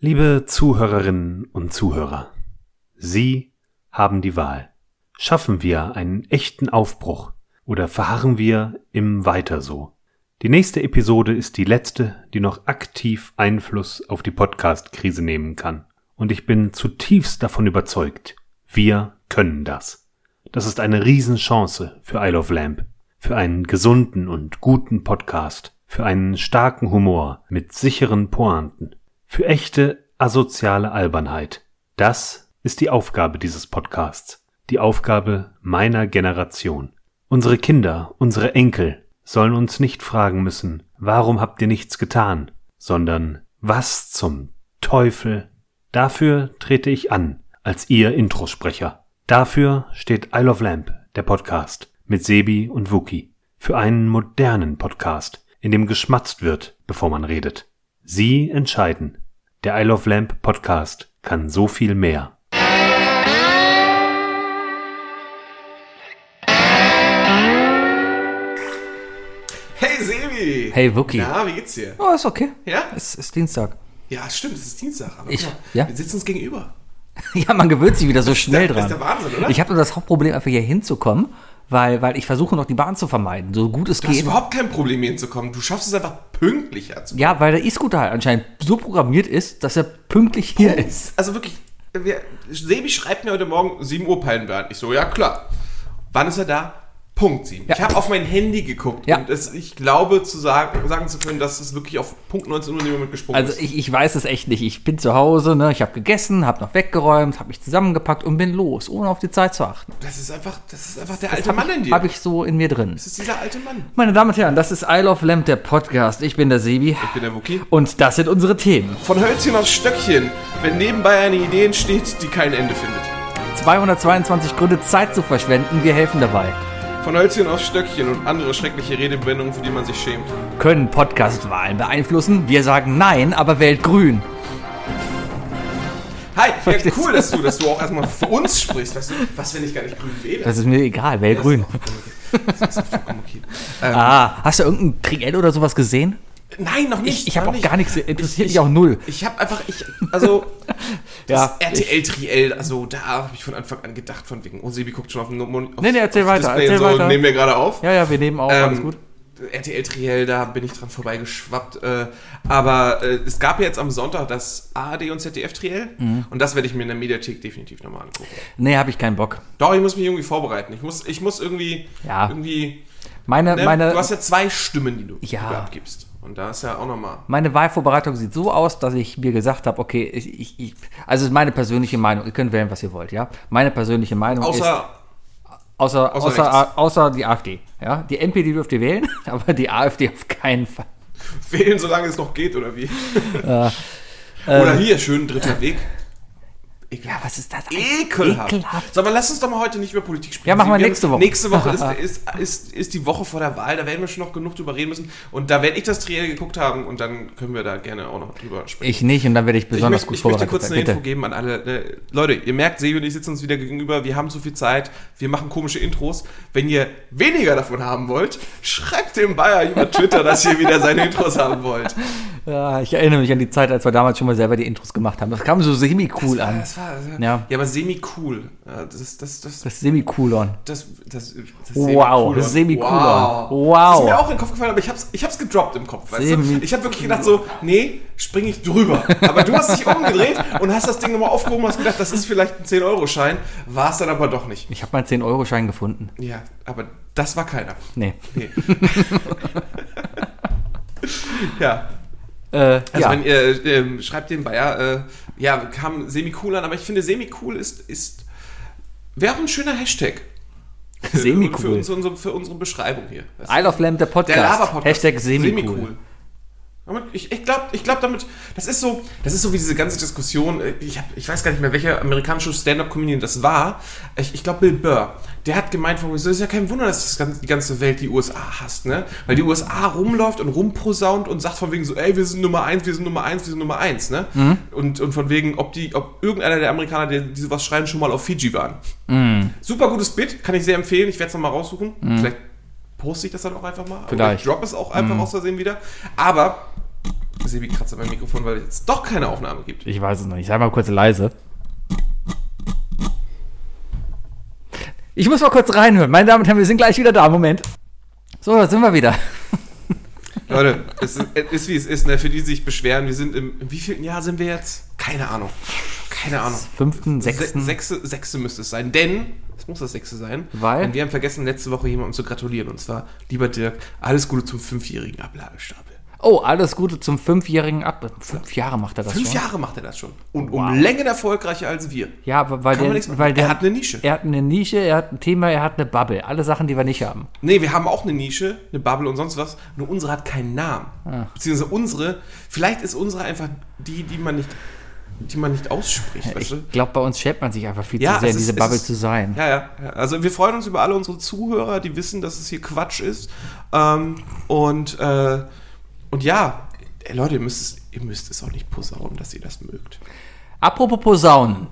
Liebe Zuhörerinnen und Zuhörer, Sie haben die Wahl. Schaffen wir einen echten Aufbruch oder verharren wir im Weiter so? Die nächste Episode ist die letzte, die noch aktiv Einfluss auf die Podcast-Krise nehmen kann. Und ich bin zutiefst davon überzeugt, wir können das. Das ist eine Riesenchance für Isle of Lamp, für einen gesunden und guten Podcast, für einen starken Humor mit sicheren Pointen, für echte asoziale Albernheit. Das ist die Aufgabe dieses Podcasts, die Aufgabe meiner Generation. Unsere Kinder, unsere Enkel sollen uns nicht fragen müssen, warum habt ihr nichts getan, sondern was zum Teufel. Dafür trete ich an, als Ihr Introsprecher. Dafür steht Isle of Lamp, der Podcast, mit Sebi und Wookie. Für einen modernen Podcast, in dem geschmatzt wird, bevor man redet. Sie entscheiden. Der Isle of Lamp Podcast kann so viel mehr. Hey Sebi! Hey Wookie. Na, wie geht's dir? Oh, ist okay. Ja? Es ist Dienstag. Ja, stimmt, es ist Dienstag. Aber Ich- mal, ja? wir sitzen uns gegenüber. Ja, man gewöhnt sich wieder so schnell der- das ist dran. der Wahnsinn, oder? Ich habe nur das Hauptproblem, einfach hier hinzukommen, weil, weil ich versuche noch die Bahn zu vermeiden, so gut es Du hast geht. überhaupt kein Problem, hier hinzukommen. Du schaffst es einfach pünktlicher zu Ja, weil der E-Scooter halt anscheinend so programmiert ist, dass er pünktlich hier ist. Also wirklich, wir, Sebi schreibt mir heute Morgen 7 Uhr Pallenberg. Ich so, ja klar. Wann ist er da? Punkt 7. Ja. Ich habe auf mein Handy geguckt Ja. und es, ich glaube zu sagen, sagen zu können, dass es wirklich auf Punkt 19 Uhr in dem Moment gesprungen Also ist. ich, ich weiß es echt nicht. Ich bin zu Hause, ne? ich habe gegessen, habe noch weggeräumt, habe mich zusammengepackt und bin los, ohne auf die Zeit zu achten. Das ist einfach, das ist einfach der alte Hab Mann in ich, dir. Habe ich so in mir drin. das ist dieser alte Mann. Meine Damen und Herren, das ist Isle of Lamp, der Podcast. Ich bin der Sebi. Ich bin der Wookie. Und das sind unsere Themen. Von Hölzchen auf Stöckchen, wenn nebenbei eine Idee entsteht, die kein Ende findet. 222 Gründe, Zeit zu verschwenden. Wir helfen dabei. Von Hölzchen auf Stöckchen und andere schreckliche Redewendungen, für die man sich schämt. Können Podcast-Wahlen beeinflussen? Wir sagen nein, aber wählt grün. Hi, ja, cool, dass du, dass du auch erstmal für uns sprichst. Weißt du, was, wenn ich gar nicht grün wähle? Das ist mir egal, wählt Das grün. ist auch vollkommen okay. Das ist auch vollkommen okay. Ähm, Ah, hast du irgendein Triell oder sowas gesehen? Nein, noch nicht. Ich, ich habe noch auch nicht. gar nichts, interessiert Ich- mich auch null. Ich habe einfach, ich, also, Ja, das RTL Triell, also da habe ich von Anfang an gedacht, von wegen, oh, Sebi guckt schon auf den auf, Nee, nee, erzähl weiter, Display erzähl so, weiter. nehmen wir gerade auf. Ja, ja, wir nehmen auch, alles Ähm, gut. RTL Triell, da bin ich dran vorbeigeschwappt. Äh, aber äh, es gab ja jetzt am Sonntag das ARD und ZDF Triell Mhm. und das werde ich mir in der Mediathek definitiv nochmal angucken. Nee, habe ich keinen Bock. Doch, ich muss mich irgendwie vorbereiten. Ich muss, ich muss irgendwie, Ja. irgendwie. Meine, Ne? meine, du hast ja zwei Stimmen, die du, Ja. die du abgibst. Und da ist ja auch nochmal. meine Wahlvorbereitung sieht so aus, dass ich mir gesagt habe, okay, ich, ich, ich, also ist meine persönliche Meinung, ihr könnt wählen, was ihr wollt, ja. Meine persönliche Meinung ist, Außer, außer, außer außer, außer die AfD, ja. Die NPD dürft ihr wählen, aber die AfD auf keinen Fall. wählen, solange es noch geht, oder wie? Äh, oder hier, schön dritter Weg. Ja, was ist das? Ekelhaft. Ekelhaft. Sag mal, lass uns doch mal heute nicht über Politik sprechen. Ja, machen wir nächste Woche. Nächste Woche ist, ist, ist, ist die Woche vor der Wahl, da werden wir schon noch genug drüber reden müssen. Und da werde ich das Triell geguckt haben und dann können wir da gerne auch noch drüber sprechen. Ich nicht und dann werde ich Ich besonders möchte, gut ich möchte vorbereitet kurz eine Bitte. Info geben an alle. Äh, Leute, ihr merkt, Sebi und ich sitzen uns wieder gegenüber. Wir haben zu viel Zeit. Wir machen komische Intros. Wenn ihr weniger davon haben wollt, schreibt dem Bayer über Twitter, dass ihr wieder seine Intros haben wollt. Ja, ich erinnere mich an die Zeit, als wir damals schon mal selber die Intros gemacht haben. Das kam so semi-cool an. Das war, Ja. ja. aber semi-cool. Das, das, das, das, Das Semi-Coolon. das, das, das Wow, Semi-Coolon. Semi-Coolon. Wow. Das ist mir auch in den Kopf gefallen, aber ich hab's, ich hab's gedroppt im Kopf. Weißt du? Ich habe wirklich gedacht so, nee, spring ich drüber. Aber du hast dich umgedreht und hast das Ding nochmal aufgehoben und hast gedacht, das ist vielleicht ein 10-Euro-Schein. War es dann aber doch nicht. Ich habe meinen 10-Euro-Schein gefunden. Ja, aber das war keiner. Nee. Nee. ja, Äh, also ja. wenn ihr ähm, schreibt den Bayer, äh, ja, kam semi-cool an, aber ich finde semi-cool ist, ist wäre auch ein schöner Hashtag. Für, Semi-cool. Für, uns- unsere, für unsere Beschreibung hier. Isle of Lamb, der Podcast. Der Lava-Podcast. Hashtag semi-cool. Aber Ich, ich glaube, ich glaub damit, das ist so, das ist so wie diese ganze Diskussion. äh, Ich, hab, ich weiß gar nicht mehr, welcher amerikanische Stand-up-Comedian das war. Ich, ich glaube, Bill Burr. Der hat gemeint, von, es ist ja kein Wunder, dass die ganze Welt die USA hasst, ne? Weil die USA rumläuft und rumposaunt und sagt von wegen so, ey, wir sind Nummer eins, wir sind Nummer eins, wir sind Nummer eins, ne? Und, und von wegen, ob die, ob irgendeiner der Amerikaner, die, die sowas schreien, schon mal auf Fiji waren. Super gutes Bit, kann ich sehr empfehlen. Ich werde es nochmal raussuchen. Vielleicht poste ich das dann auch einfach mal. Oder Vielleicht. ich drop es auch einfach aus Versehen wieder. Aber Sebi kratzt an meinem Mikrofon, weil es jetzt doch keine Aufnahme gibt. Ich weiß es noch nicht. Sei mal kurz leise. Ich muss mal kurz reinhören. Meine Damen und Herren, wir sind gleich wieder da. Moment. So, da sind wir wieder. Leute, es ist, ist wie es ist, ne? Für die, die sich beschweren, wir sind im, im wievielten Jahr sind wir jetzt? Keine Ahnung. Keine Ahnung. Fünften, Se sechsten. sechste, sechste müsste es sein, denn es muss das sechste sein. Weil? Denn wir haben vergessen, letzte Woche jemandem zu gratulieren. Und zwar, lieber Dirk, alles Gute zum fünfjährigen Ablagestapel. Oh, alles Gute zum fünfjährigen Ab. Fünf Jahre macht er das Fünf schon. Jahre macht er das schon. Und Wow. um Längen erfolgreicher als wir. Ja, weil Kann der, weil der Er hat eine Nische. Er hat eine Nische, er hat ein Thema, er hat eine Bubble. Alle Sachen, die wir nicht haben. Nee, wir haben auch eine Nische, eine Bubble und sonst was. Nur unsere hat keinen Namen. Ah. Beziehungsweise unsere, vielleicht ist unsere einfach die, die man nicht, die man nicht ausspricht? Ich glaube, bei uns schämt man sich einfach viel Ja, zu sehr, in ist- diese es Bubble ist- zu sein. Ja, ja, ja. Also wir freuen uns über alle unsere Zuhörer, die wissen, dass es hier Quatsch ist. Ähm, und, äh, und ja, ey, Leute, ihr müsst, es, ihr müsst es auch nicht posaunen, dass ihr das mögt. Apropos Posaunen.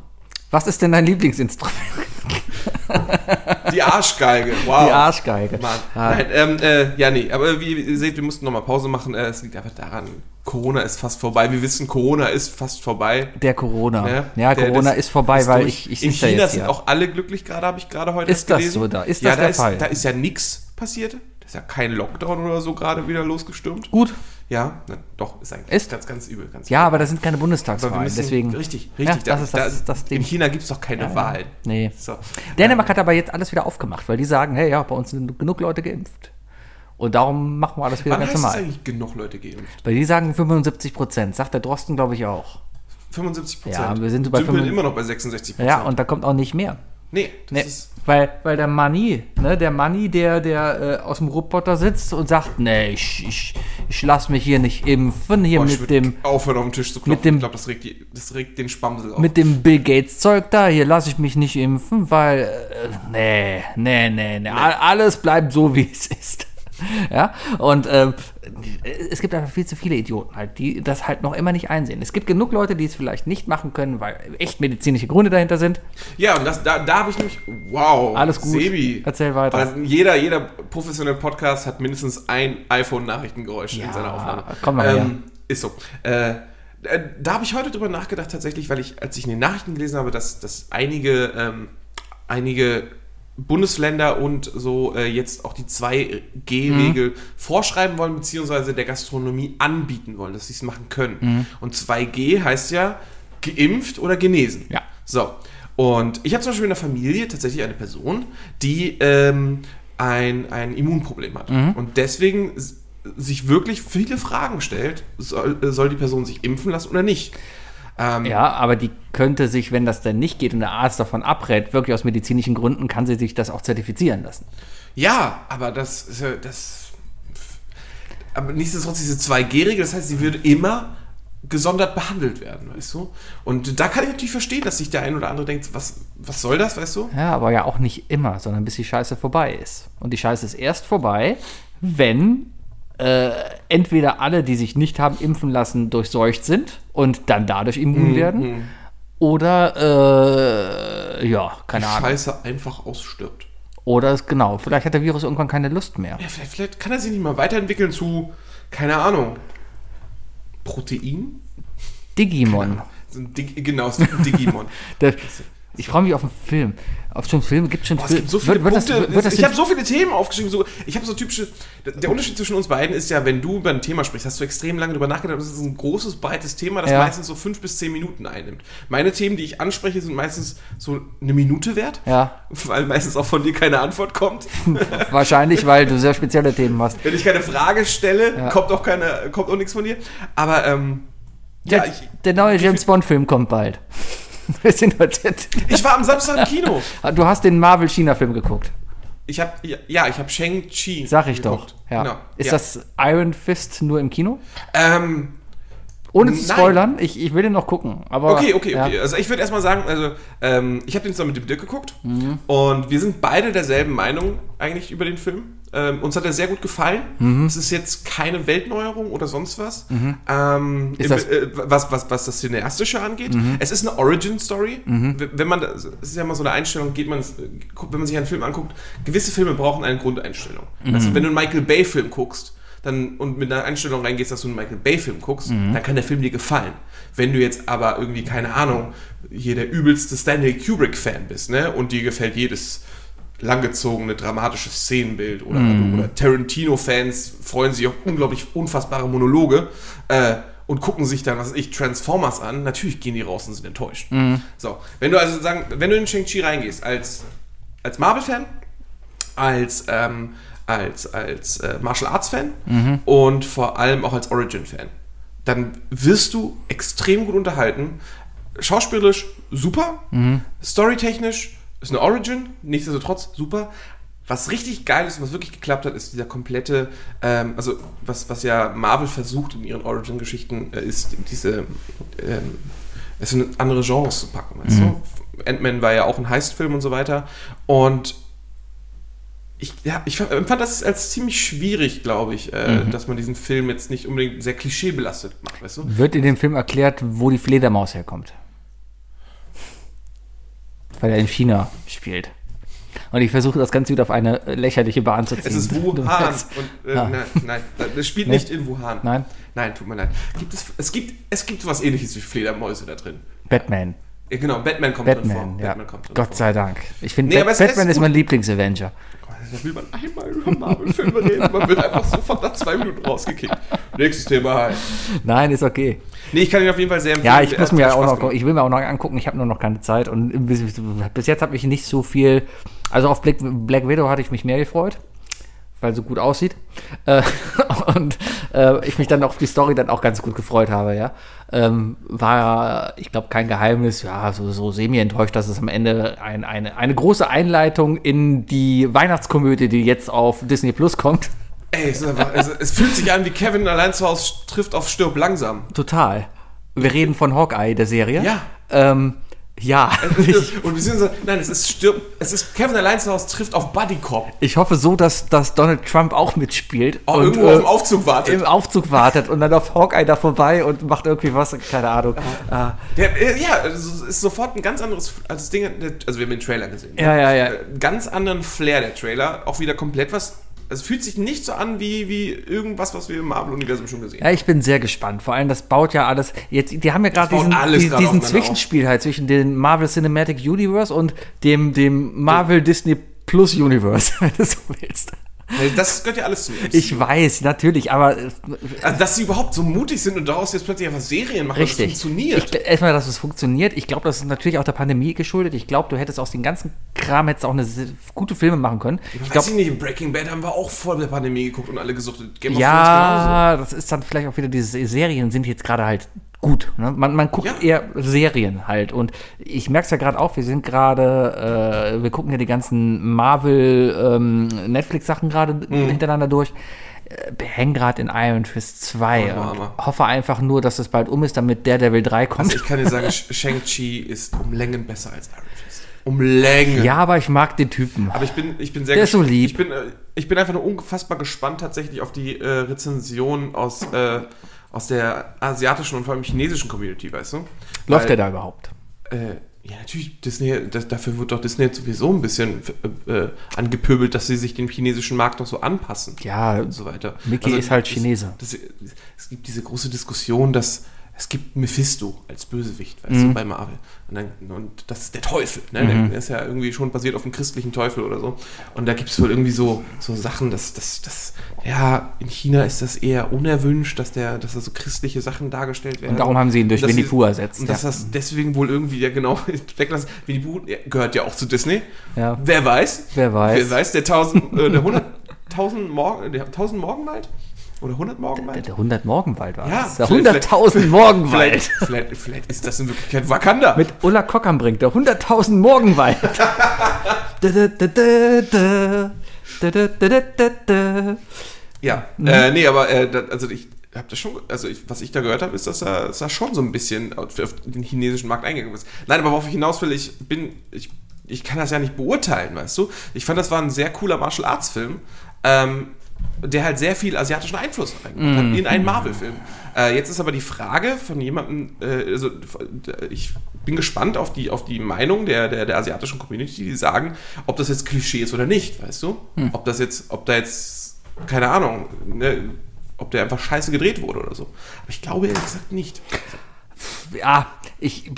Was ist denn dein Lieblingsinstrument? Die Arschgeige, wow. Die Arschgeige. Mann. Ah, Nein, ähm, äh, ja, nee, aber wie ihr seht, wir mussten nochmal Pause machen. Äh, es liegt einfach daran, Corona ist fast vorbei. Wir wissen, Corona ist fast vorbei. Der Corona. Ne? Ja, Der- Corona ist vorbei, weil durch. ich, ich In China jetzt sind auch alle glücklich gerade, habe ich gerade heute Ist das gelesen. so da? Ist ja, das da der ist, Fall? Da ist ja nichts passiert. Da ist ja kein Lockdown oder so gerade wieder losgestürmt. Gut. Ja, na, doch, ist eigentlich Ist? ganz, ganz übel. Ganz Ja, übel. aber das sind keine wir Bundestagswahlen, müssen- deswegen. Richtig, Ja, richtig. das ist das, da, ist das Ding. In China gibt es doch keine Ja, ja. Wahlen. Nee. So. Dänemark hat aber jetzt alles wieder aufgemacht, weil die sagen, hey, ja, bei uns sind genug Leute geimpft. Und darum machen wir alles wieder Wann ganz heißt es normal. eigentlich genug Leute geimpft? Weil die sagen 75 Prozent, sagt der Drosten, glaube ich, auch. 75 Prozent. Ja, wir sind bei Dümpeln 65 immer noch bei 66 Prozent. Ja, und da kommt auch nicht mehr. Nee, das Nee, ist... weil, weil der Manni, ne, der Manni, der, der äh, aus dem Roboter sitzt und sagt, nee, ich, ich, ich lass mich hier nicht impfen, hier ich mit dem, aufhören auf den Tisch zu klopfen. mit dem- ich glaube, das regt, die- das regt den Spamsel auf. mit dem Bill Gates Zeug da, hier lasse ich mich nicht impfen, weil, äh, nee, nee, nee, nee, all- alles bleibt so, wie es ist. Ja, und ähm, es gibt einfach viel zu viele Idioten halt, die das halt noch immer nicht einsehen. Es gibt genug Leute, die es vielleicht nicht machen können, weil echt medizinische Gründe dahinter sind. Ja, und das, da, da habe ich nämlich, wow, Alles gut. Sebi. Erzähl weiter. Also jeder, jeder professionelle Podcast hat mindestens ein iPhone-Nachrichtengeräusch Ja, in seiner Aufnahme. komm mal her. ähm, Ist so. Äh, äh, da habe ich heute drüber nachgedacht, tatsächlich, weil ich, als ich in den Nachrichten gelesen habe, dass, dass einige, ähm, einige Bundesländer und so äh, jetzt auch die 2G-Regel Mhm. vorschreiben wollen, beziehungsweise der Gastronomie anbieten wollen, dass sie es machen können. Mhm. Und 2G heißt ja geimpft oder genesen. Ja. So. Und ich habe zum Beispiel in der Familie tatsächlich eine Person, die ähm, ein, ein Immunproblem hat. Mhm. Und deswegen sich wirklich viele Fragen stellt, soll, soll die Person sich impfen lassen oder nicht? Ähm, Ja, aber die könnte sich, wenn das denn nicht geht und der Arzt davon abrät, wirklich aus medizinischen Gründen, kann sie sich das auch zertifizieren lassen. Ja, aber das das. Aber nichtsdestotrotz diese 2G-Regel, das heißt, sie würde immer gesondert behandelt werden, weißt du? Und da kann ich natürlich verstehen, dass sich der ein oder andere denkt, was, was soll das, weißt du? Ja, aber ja auch nicht immer, sondern bis die Scheiße vorbei ist. Und die Scheiße ist erst vorbei, wenn äh, entweder alle, die sich nicht haben impfen lassen, durchseucht sind und dann dadurch immun werden. Oder, äh, ja, keine Ahnung. Scheiße einfach ausstirbt. Oder es, genau, vielleicht hat der Virus irgendwann keine Lust mehr. Ja, vielleicht, vielleicht kann er sich nicht mal weiterentwickeln zu, keine Ahnung, Protein? Digimon. So ein Dig genau, es ist ein Digimon. Der, ich freue mich auf einen Film. Auf so einen Film gibt es schon Boah, es gibt so viele wird, wird das, Punkte. wird das ich habe so viele Themen aufgeschrieben. So, ich habe so typische. Der Unterschied zwischen uns beiden ist ja, wenn du über ein Thema sprichst, hast du extrem lange darüber nachgedacht. Das ist ein großes, breites Thema, das Ja. meistens so fünf bis zehn Minuten einnimmt. Meine Themen, die ich anspreche, sind meistens so eine Minute wert. Ja. Weil meistens auch von dir keine Antwort kommt. Wahrscheinlich, weil du sehr spezielle Themen hast. Wenn ich keine Frage stelle, Ja. kommt auch keine, kommt auch nichts von dir. Aber ähm, ja, Der, ich, der neue James Bond-Film kommt bald. Wir sind heute. ich war am Samstag im Kino. Du hast den Marvel-China-Film geguckt. Ich habe ja, ich habe Shang-Chi. Sag ich geguckt. doch. Ja. Genau. Ist ja. das Iron Fist nur im Kino? Ähm, Ohne zu spoilern, ich, ich will den noch gucken. Aber, Okay, okay, ja. okay. Also ich würde erstmal sagen, also ähm, ich habe den zusammen mit dem Dirk geguckt Mhm. und wir sind beide derselben Meinung eigentlich über den Film. Ähm, uns hat er sehr gut gefallen. Mhm. Es ist jetzt keine Weltneuerung oder sonst was. Ähm, Ist im, das- Mhm. äh, was, was, was das Cineastische angeht. Es ist eine Origin-Story. W- Wenn man, das es ist ja immer so eine Einstellung, geht man, wenn man sich einen Film anguckt, gewisse Filme brauchen eine Grundeinstellung. Mhm. Also wenn du einen Michael Bay-Film guckst, dann, und mit einer Einstellung reingehst, dass du einen Michael Bay-Film guckst, Mhm. dann kann der Film dir gefallen. Wenn du jetzt aber irgendwie, keine Ahnung, hier der übelste Stanley Kubrick-Fan bist, ne, und dir gefällt jedes langgezogene, dramatische Szenenbild oder, Mhm. oder Tarantino-Fans freuen sich auf unglaublich unfassbare Monologe äh, und gucken sich dann, was weiß ich, Transformers an. Natürlich gehen die raus und sind enttäuscht. Mhm. So, wenn du also sagen, wenn du in Shang-Chi reingehst, als, als Marvel-Fan, als, ähm, als, als äh, Martial Arts-Fan Mhm. und vor allem auch als Origin-Fan, dann wirst du extrem gut unterhalten. Schauspielerisch super, Mhm. storytechnisch ist eine Origin, nichtsdestotrotz super. Was richtig geil ist und was wirklich geklappt hat, ist dieser komplette, ähm, also was, was ja Marvel versucht in ihren Origin-Geschichten, äh, ist diese, ähm, es in andere Genres zu packen, weißt du? Ant-Man war ja auch ein Heist-Film und so weiter. Und ich, ja, ich empfand das als ziemlich schwierig, glaube ich, äh, dass man diesen Film jetzt nicht unbedingt sehr klischeebelastet macht, weißt du? Wird in dem Film erklärt, wo die Fledermaus herkommt. Weil er in China spielt. Und ich versuche das Ganze wieder auf eine lächerliche Bahn zu ziehen. Es ist Wuhan. Und, äh, Ah. nein, nein, das spielt Nee? nicht in Wuhan. Nein? Nein, tut mir leid. Gibt es, es, gibt, es gibt was ähnliches wie Fledermäuse da drin. Batman. Ja, genau, Batman kommt drin vor. Batman, ja. Batman kommt Gott sei Dank. Ich finde, Nee, Batman ist ist mein Lieblings-Avenger. Da will man einmal über Marvel-Filme reden. Man wird einfach sofort nach zwei Minuten rausgekickt. Nächstes Thema halt. Nein, ist okay. Nee, ich kann ihn auf jeden Fall sehr empfehlen. Ja, ich muss mir Spaß auch noch, gemacht. ich will mir auch noch angucken. Ich habe nur noch keine Zeit und bis, bis jetzt habe ich nicht so viel. Also auf Black, Black Widow hatte ich mich mehr gefreut, weil so gut aussieht äh, und äh, ich mich dann auf die Story dann auch ganz gut gefreut habe. Ja, ähm, war ich glaube kein Geheimnis. Ja, so, so semi enttäuscht, dass es am Ende ein, eine eine große Einleitung in die Weihnachtskomödie, die jetzt auf Disney Plus kommt. Ey, es, einfach, es, es fühlt sich an wie Kevin allein zu Hause trifft auf Stirb langsam. Total. Wir reden von Hawkeye, der Serie. Ja. Ähm, ja. Und beziehungsweise, nein, es ist Stirb, es ist Kevin allein zu Hause trifft auf Buddy Cop. Ich hoffe so, dass, dass Donald Trump auch mitspielt. Auch und, irgendwo äh, auf dem Aufzug wartet. im Aufzug wartet und dann auf Hawkeye da vorbei und macht irgendwie was, keine Ahnung. Ah, Der, äh, ja, also es ist sofort ein ganz anderes als das Ding. Also wir haben den Trailer gesehen. Ja, ja, ja. Ganz anderen Flair der Trailer. Auch wieder komplett was. Es fühlt sich nicht so an wie, wie irgendwas, was wir im Marvel-Universum schon gesehen haben. ja, ich bin sehr gespannt. Vor allem, das baut ja alles. Jetzt, die haben ja gerade diesen, diesen aufeinander Zwischenspiel halt zwischen dem Marvel Cinematic Universe und dem, dem Marvel Disney Plus Universe, wenn du so willst. Das gehört ja alles zu mir. Ich weiß, natürlich, aber äh, Also, dass sie überhaupt so mutig sind und daraus jetzt plötzlich einfach Serien machen, Richtig. das funktioniert. Ich, erstmal, dass es funktioniert. Ich glaube, das ist natürlich auch der Pandemie geschuldet. Ich glaube, du hättest aus dem ganzen Kram hättest auch eine gute Filme machen können. Ich Weiß glaube, ich nicht, in Breaking Bad haben wir auch vor der Pandemie geguckt und alle gesuchtet. Game of ja, das ist dann vielleicht auch wieder diese Serien sind jetzt gerade halt gut. Ne? Man, man guckt Ja. eher Serien halt. Und ich merke es ja gerade auch, wir sind gerade, äh, wir gucken ja die ganzen Marvel ähm, gerade Mhm. hintereinander durch. Äh, Wir hängen gerade in Iron Fist 2 Armer, und armer. hoffe einfach nur, dass es bald um ist, damit Daredevil 3 kommt. Also ich kann dir sagen, Sh- Shang-Chi ist um Längen besser als Iron Fist. Um Längen. Ja, aber ich mag den Typen. Aber ich bin, ich bin sehr Der ist so lieb. Ich bin, äh, ich bin einfach nur unfassbar gespannt tatsächlich auf die äh, Rezension aus, äh, aus der asiatischen und vor allem chinesischen Community, weißt du? Läuft Weil, der da überhaupt? Äh, ja, natürlich, Disney, das, dafür wird doch Disney sowieso ein bisschen äh, äh, angepöbelt, dass sie sich dem chinesischen Markt doch so anpassen. Ja, und so weiter. Mickey ist halt Chinese. Das, das, es gibt diese große Diskussion, dass es gibt Mephisto als Bösewicht, weißt Mhm. du, bei Marvel. Und, dann, und das ist der Teufel. Ne? Der ist ja irgendwie schon basiert auf dem christlichen Teufel oder so. Und da gibt es wohl irgendwie so, so Sachen, dass, dass, dass, ja, in China ist das eher unerwünscht, dass, der, dass da so christliche Sachen dargestellt werden. Und darum haben sie ihn durch dass Winnie Pooh ersetzt. Und dass ja. das deswegen wohl irgendwie, ja genau, weglassen. Winnie Pooh gehört ja auch zu Disney. Ja. Wer weiß? Wer weiß. Wer weiß, der 1000, äh, der 100, 1000 Morgen, der 1000 Morgenwald? Oder 100 Der, Morgenwald? der 100 Morgenwald war Ja, das. Der vielleicht- 100.000 Morgenwald. Vielleicht, vielleicht, vielleicht ist das in Wirklichkeit Wakanda. Mit Ulla Kockernbrink, der 100.000 Morgenwald. Da, da, da, da, da. Da, da, da, da, da, da. Ja, Mhm. äh, nee, aber äh, da, also ich habe das schon, also ich, was ich da gehört habe, ist, dass er, dass er schon so ein bisschen auf, auf den chinesischen Markt eingegangen ist. Nein, aber worauf ich hinaus will, ich bin, ich, ich kann das ja nicht beurteilen, weißt du? Ich fand, das war ein sehr cooler Martial Arts Film, ähm, der halt sehr viel asiatischen Einfluss reingebracht Mhm. hat in einen Marvel-Film. Äh, jetzt ist aber die Frage von jemandem, äh, also ich bin gespannt auf die, auf die Meinung der, der, der asiatischen Community, die sagen, ob das jetzt Klischee ist oder nicht, weißt du? Hm. Ob das jetzt, ob da jetzt, keine Ahnung, ne, ob der einfach scheiße gedreht wurde oder so. Aber ich glaube ehrlich gesagt nicht. ja, ich.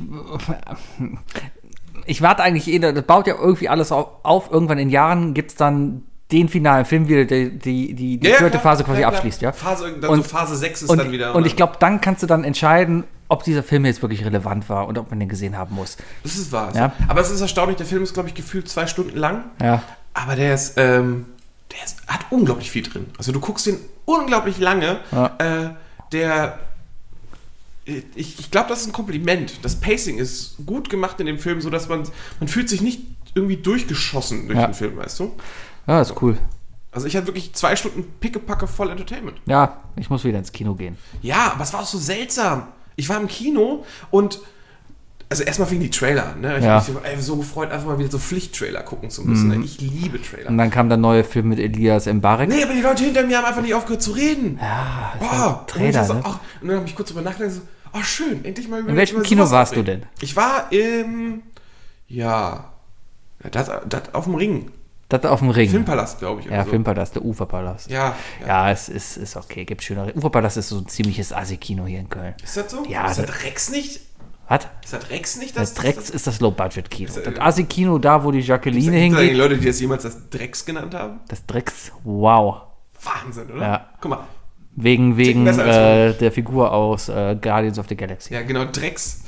Ich warte eigentlich eh, das baut ja irgendwie alles auf. auf. Irgendwann in Jahren gibt es dann den finalen Film wieder, der die, die, die Ja, vierte klar, Phase quasi klar, abschließt, ja. Phase, dann Und- so Phase 6 ist Und, dann wieder. und ich glaube, dann kannst du dann entscheiden, ob dieser Film jetzt wirklich relevant war und ob man den gesehen haben muss. Das ist wahr. Ja. Aber es ist erstaunlich, der Film ist, glaube ich, gefühlt zwei Stunden lang. Ja. Aber der ist, ähm, der ist, hat unglaublich viel drin. Also du guckst den unglaublich lange. Ja. Äh, der, ich, ich glaube, das ist ein Kompliment. Das Pacing ist gut gemacht in dem Film, so dass man, man fühlt sich nicht irgendwie durchgeschossen durch Ja. den Film, weißt du? Ja, ist cool. Also ich hatte wirklich zwei Stunden pickepacke voll Entertainment. Ja, ich muss wieder ins Kino gehen. Ja, aber es war auch so seltsam. Ich war im Kino und also erstmal fing die Trailer an, ne? Ich Ja. habe mich so gefreut, einfach mal wieder so Pflichttrailer gucken zu müssen. Ne? Ich liebe Trailer. Und dann kam der neue Film mit Elias Mbarek. Nee, aber die Leute hinter mir haben einfach nicht aufgehört zu reden. Ja, Boah, halt und, Trailer, ich so, ne? ach, und dann habe ich kurz drüber nachgedacht, so, oh schön, endlich mal über In welchem Kino warst du denn? Ich war im, ja, ja das, das auf dem Ring. Das auf dem Ring. Filmpalast, glaube ich. ja, so. Filmpalast, der Uferpalast. Ja, ja. Ja, es ist, ist okay, gibt schönere. Uferpalast ist so ein ziemliches Assi-Kino hier in Köln. Ist das so? Ja, Ist das das- Rex nicht? Was? Ist das Rex nicht? Das Drecks ist das Low-Budget-Kino. Das äh, Assi-Kino, da wo die Jacqueline Gibt es eigentlich hingeht. Leute, die das jemals das Drecks genannt haben? Das Drecks, wow. Wahnsinn, oder? Ja. Guck mal. Wegen, wegen äh, der Figur aus äh, Guardians of the Galaxy. Ja, genau, Drecks.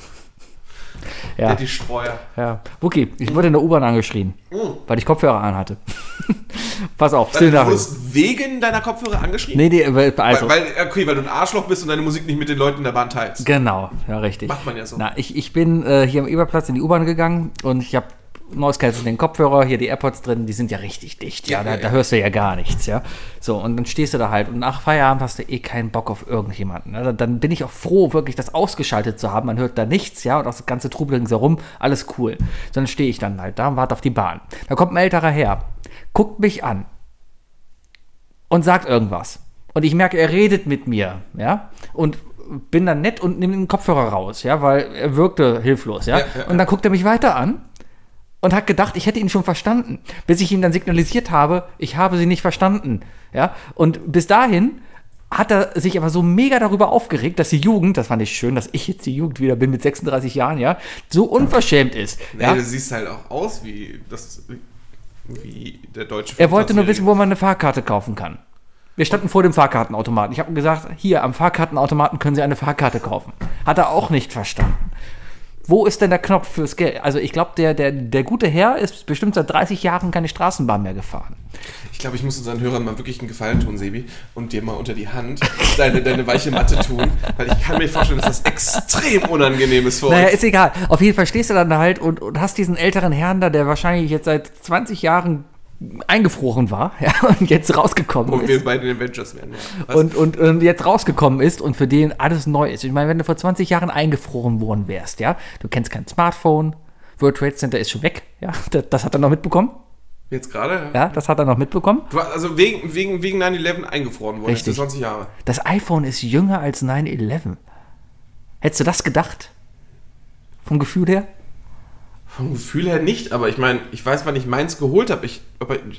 Ja, Der die Streuer. ja. Wookie, ich wurde in der U-Bahn angeschrien, Oh. weil ich Kopfhörer anhatte. Pass auf, still du wurdest wegen deiner Kopfhörer angeschrien? Nee, nee, weil- also. Weil, weil, okay, weil du ein Arschloch bist und deine Musik nicht mit den Leuten in der Bahn teilst. Genau, ja, richtig. Macht man ja so. Na, ich, ich bin äh, hier am Eberplatz in die U-Bahn gegangen und ich habe In den Kopfhörer, hier die AirPods drin, die sind ja richtig dicht, ja, Ja, da, ja, da hörst du ja gar nichts, ja. So, und dann stehst du da halt und nach Feierabend hast du eh keinen Bock auf irgendjemanden. Ne? Dann- bin ich auch froh, wirklich das ausgeschaltet zu haben. Man hört da nichts, ja, und auch das ganze Trubel ringsherum, alles cool. Dann stehe ich dann halt da und warte auf die Bahn. Da kommt ein älterer Herr, guckt mich an und sagt irgendwas. Und ich merke, er redet mit mir, ja, und bin dann nett und nehme den Kopfhörer raus, ja, weil er wirkte hilflos. Ja, ja, und dann guckt er mich weiter an und hat gedacht, ich hätte ihn schon verstanden, bis ich ihm dann signalisiert habe, ich habe sie nicht verstanden, ja. Und bis dahin hat er sich aber so mega darüber aufgeregt, dass die Jugend, das fand ich schön, dass ich jetzt die Jugend wieder bin mit 36 Jahren, ja, so unverschämt ist. Nee, ja? du siehst halt auch aus wie das wie der deutsche Er wollte nur 25-Jährige. wissen, wo man eine Fahrkarte kaufen kann. Wir standen vor dem Fahrkartenautomaten. Ich habe ihm gesagt, hier am Fahrkartenautomaten können Sie eine Fahrkarte kaufen. Hat er auch nicht verstanden. Wo ist denn der Knopf fürs Geld? Also ich glaube, der, der, der gute Herr ist bestimmt seit 30 Jahren keine Straßenbahn mehr gefahren. Ich glaube, ich muss unseren Hörern mal wirklich einen Gefallen tun, Sebi, und dir mal unter die Hand deine, deine weiche Matte tun, weil ich kann mir vorstellen, dass das extrem unangenehm ist für Naja, euch. ist egal. Auf jeden Fall stehst du dann halt und, und hast diesen älteren Herrn da, der wahrscheinlich jetzt seit 20 Jahren eingefroren war ja, und jetzt rausgekommen Und ist. wir beide in Avengers werden. Ja. Und, und, und jetzt rausgekommen ist und für den alles neu ist. Ich meine, wenn du vor 20 Jahren eingefroren worden wärst, ja, du kennst kein Smartphone, World Trade Center ist schon weg, ja, das, das hat er noch mitbekommen, Jetzt gerade? ja, das hat er noch mitbekommen. Also wegen, wegen, wegen 9-11 eingefroren worden. Richtig. Jetzt bist du 20 Jahre. Das iPhone ist jünger als 9-11. Hättest du das gedacht? Vom Gefühl her? Vom Gefühl her nicht, aber ich meine, ich weiß, wann ich meins geholt habe. Ich,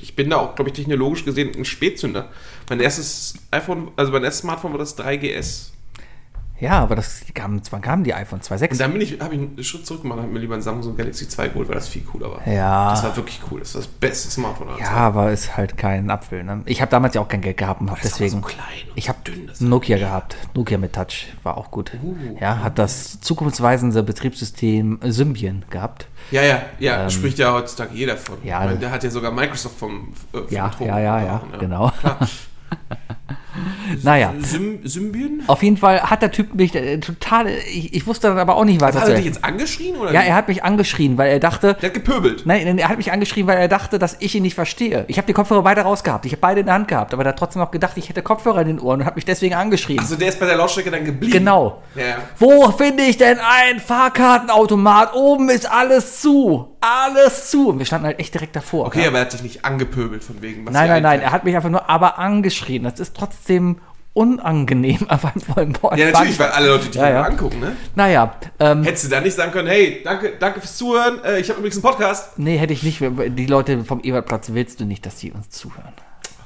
ich bin da auch, glaube ich, technologisch gesehen ein Spätzünder. Mein erstes iPhone, also mein erstes Smartphone war das 3GS. Ja, aber das kam, wann kamen die iPhone Und 2.6? dann bin ich, habe ich einen Schritt zurück gemacht und habe mir lieber ein Samsung Galaxy 2 geholt, weil das viel cooler war. Ja. Das war wirklich cool. Das war das beste Smartphone Ja, Zeiten. aber ist halt kein Apfel. Ne? Ich habe damals ja auch kein Geld gehabt und hab Das war deswegen. so klein und ich habe Nokia gehabt. Nokia mit Touch war auch gut. Ja, hat das zukunftsweisende Betriebssystem Symbian gehabt. Ja, ja, ja, spricht ja heutzutage jeder von. Ähm, ja, meine, ne. der hat ja sogar Microsoft vom, äh, vom Ja, Thron ja, ja, ja, gebrochen, genau. Naja, Sym Symbion? auf jeden Fall hat der Typ mich äh, total. Ich, ich wusste dann aber auch nicht weiter Hat zu er dich jetzt angeschrien? Oder Ja, er hat mich angeschrien, weil er dachte. der hat gepöbelt. Nein, er hat mich angeschrien, weil er dachte, dass ich ihn nicht verstehe. Ich habe die Kopfhörer beide rausgehabt. Ich habe beide in der Hand gehabt, aber er hat trotzdem noch gedacht, ich hätte Kopfhörer in den Ohren und hat mich deswegen angeschrien. Also der ist bei der Lautstärke dann geblieben. Genau. Ja, ja. Wo finde ich denn einen Fahrkartenautomat? Oben ist alles zu. Alles zu. Und wir standen halt echt direkt davor. Okay, ja. aber er hat dich nicht angepöbelt von wegen, was Nein, nein, nein. Er hat mich einfach nur aber angeschrien. Das ist trotzdem unangenehm. Aber beim Wort Ja, natürlich, weil alle Leute dich Ja, ja, angucken, ne? Naja, ähm, Hättest du da nicht sagen können, hey, danke, danke fürs Zuhören, äh, ich habe übrigens einen Podcast. nee, hätte ich nicht. Die Leute vom Ebertplatz willst du nicht, dass sie uns zuhören.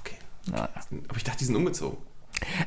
Okay. Ja. Aber ich dachte, die sind umgezogen.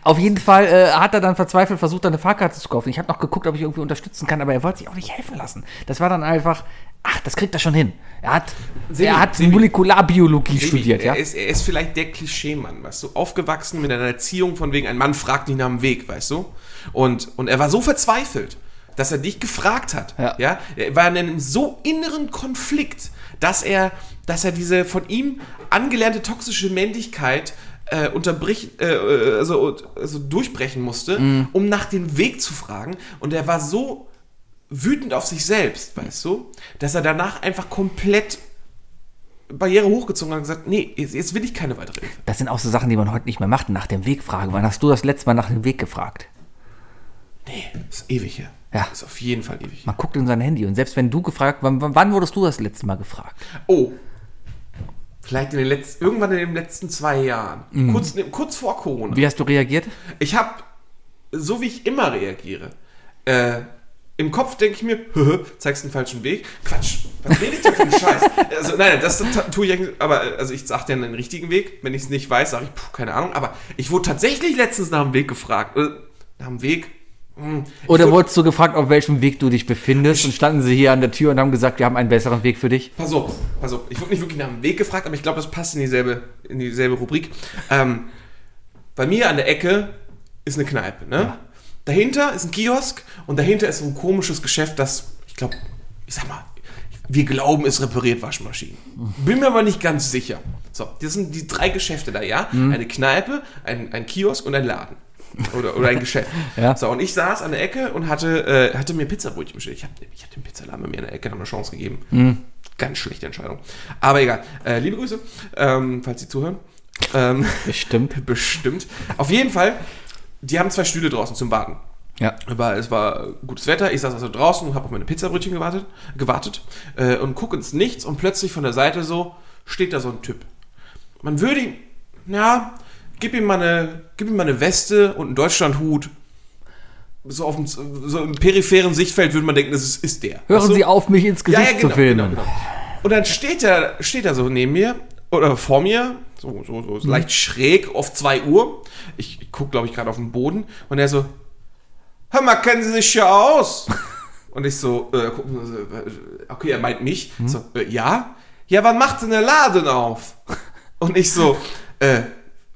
Auf jeden Fall äh, hat er dann verzweifelt versucht, eine Fahrkarte zu kaufen. Ich habe noch geguckt, ob ich irgendwie unterstützen kann, aber er wollte sich auch nicht helfen lassen. Das war dann einfach, ach, das kriegt er schon hin. Er hat, Sebi, er hat Sebi. Molekularbiologie studiert, ja. er, ist, er ist vielleicht der Klischeemann, weißt du, aufgewachsen mit einer Erziehung von wegen, ein Mann fragt nicht nach dem Weg, weißt du? Und, und er war so verzweifelt, dass er dich gefragt hat. Ja. Er war in einem so inneren Konflikt, dass er, dass er diese von ihm angelernte toxische Männlichkeit äh, unterbrich, äh, äh, also, also durchbrechen musste, Mhm. um nach dem Weg zu fragen. Und er war so wütend auf sich selbst, weißt du, dass er danach einfach komplett Barriere hochgezogen hat und gesagt, nee, jetzt, jetzt will ich keine weitere Hilfe. Das sind auch so Sachen, die man heute nicht mehr macht, nach dem Weg fragen. Wann hast du das letzte Mal nach dem Weg gefragt? Nee, ist ewig her. Ja. Ist auf jeden Fall ewig. Man guckt in sein Handy und selbst wenn du gefragt, wann, wann wurdest du das letzte Mal gefragt? Oh. Vielleicht in den letzten, irgendwann in den letzten zwei Jahren. Mhm. Kurz, kurz vor Corona. Wie hast du reagiert? Ich habe, so wie ich immer reagiere, äh, im Kopf denke ich mir, "Hö, zeigst den falschen Weg. Quatsch, was rede ich denn für einen Scheiß? Also, nein, das tue ich eigentlich, aber also ich sage dir den richtigen Weg. Wenn ich es nicht weiß, sage ich, puh, keine Ahnung. Aber ich wurde tatsächlich letztens nach dem Weg gefragt. Äh, nach dem Weg. hm. Oder wurde- wurdest du gefragt, auf welchem Weg du dich befindest und standen sie hier an der Tür und haben gesagt, wir haben einen besseren Weg für dich? Pass auf, pass auf. Ich wurde nicht wirklich nach dem Weg gefragt, aber ich glaube, das passt in dieselbe, in dieselbe Rubrik. Ähm, bei mir an der Ecke ist eine Kneipe, ne? Dahinter ist ein Kiosk und dahinter ist so ein komisches Geschäft, das, ich glaube, ich sag mal, wir glauben, es repariert Waschmaschinen. Bin mir aber nicht ganz sicher. So, das sind die drei Geschäfte da, ja? Eine Kneipe, ein, ein Kiosk und ein Laden. Oder, oder ein Geschäft. Ja. So, und ich saß an der Ecke und hatte, äh, hatte mir Pizzabrötchen bestellt. Ich habe ich hab dem Pizzaladen bei mir an der Ecke noch eine Chance gegeben. Ganz schlechte Entscheidung. Aber egal. Äh, liebe Grüße, ähm, falls Sie zuhören. Ähm, Bestimmt. bestimmt. Auf jeden Fall, die haben zwei Stühle draußen zum Warten. Ja. Aber es war gutes Wetter, ich saß also draußen und habe auf meine Pizzabrötchen gewartet, gewartet äh, und gucke ins Nichts und plötzlich von der Seite so steht da so ein Typ. Man würde ihn, ja, gib ihm mal eine, gib ihm mal eine Weste und einen Deutschlandhut. So, auf dem, so im peripheren Sichtfeld würde man denken, das ist, ist der. Hören du? Sie auf, mich ins Gesicht zu filmen. genau. Und dann steht er, steht er so neben mir oder vor mir, so, so, so Mhm. leicht schräg auf 2 Uhr. Ich, ich gucke, glaube ich, gerade auf den Boden und er so, hör mal, kennen Sie sich ja aus? und ich so, äh, äh, okay, er meint mich. Mhm. So, äh, ja? Ja, wann macht denn der Laden auf? Und ich so, äh,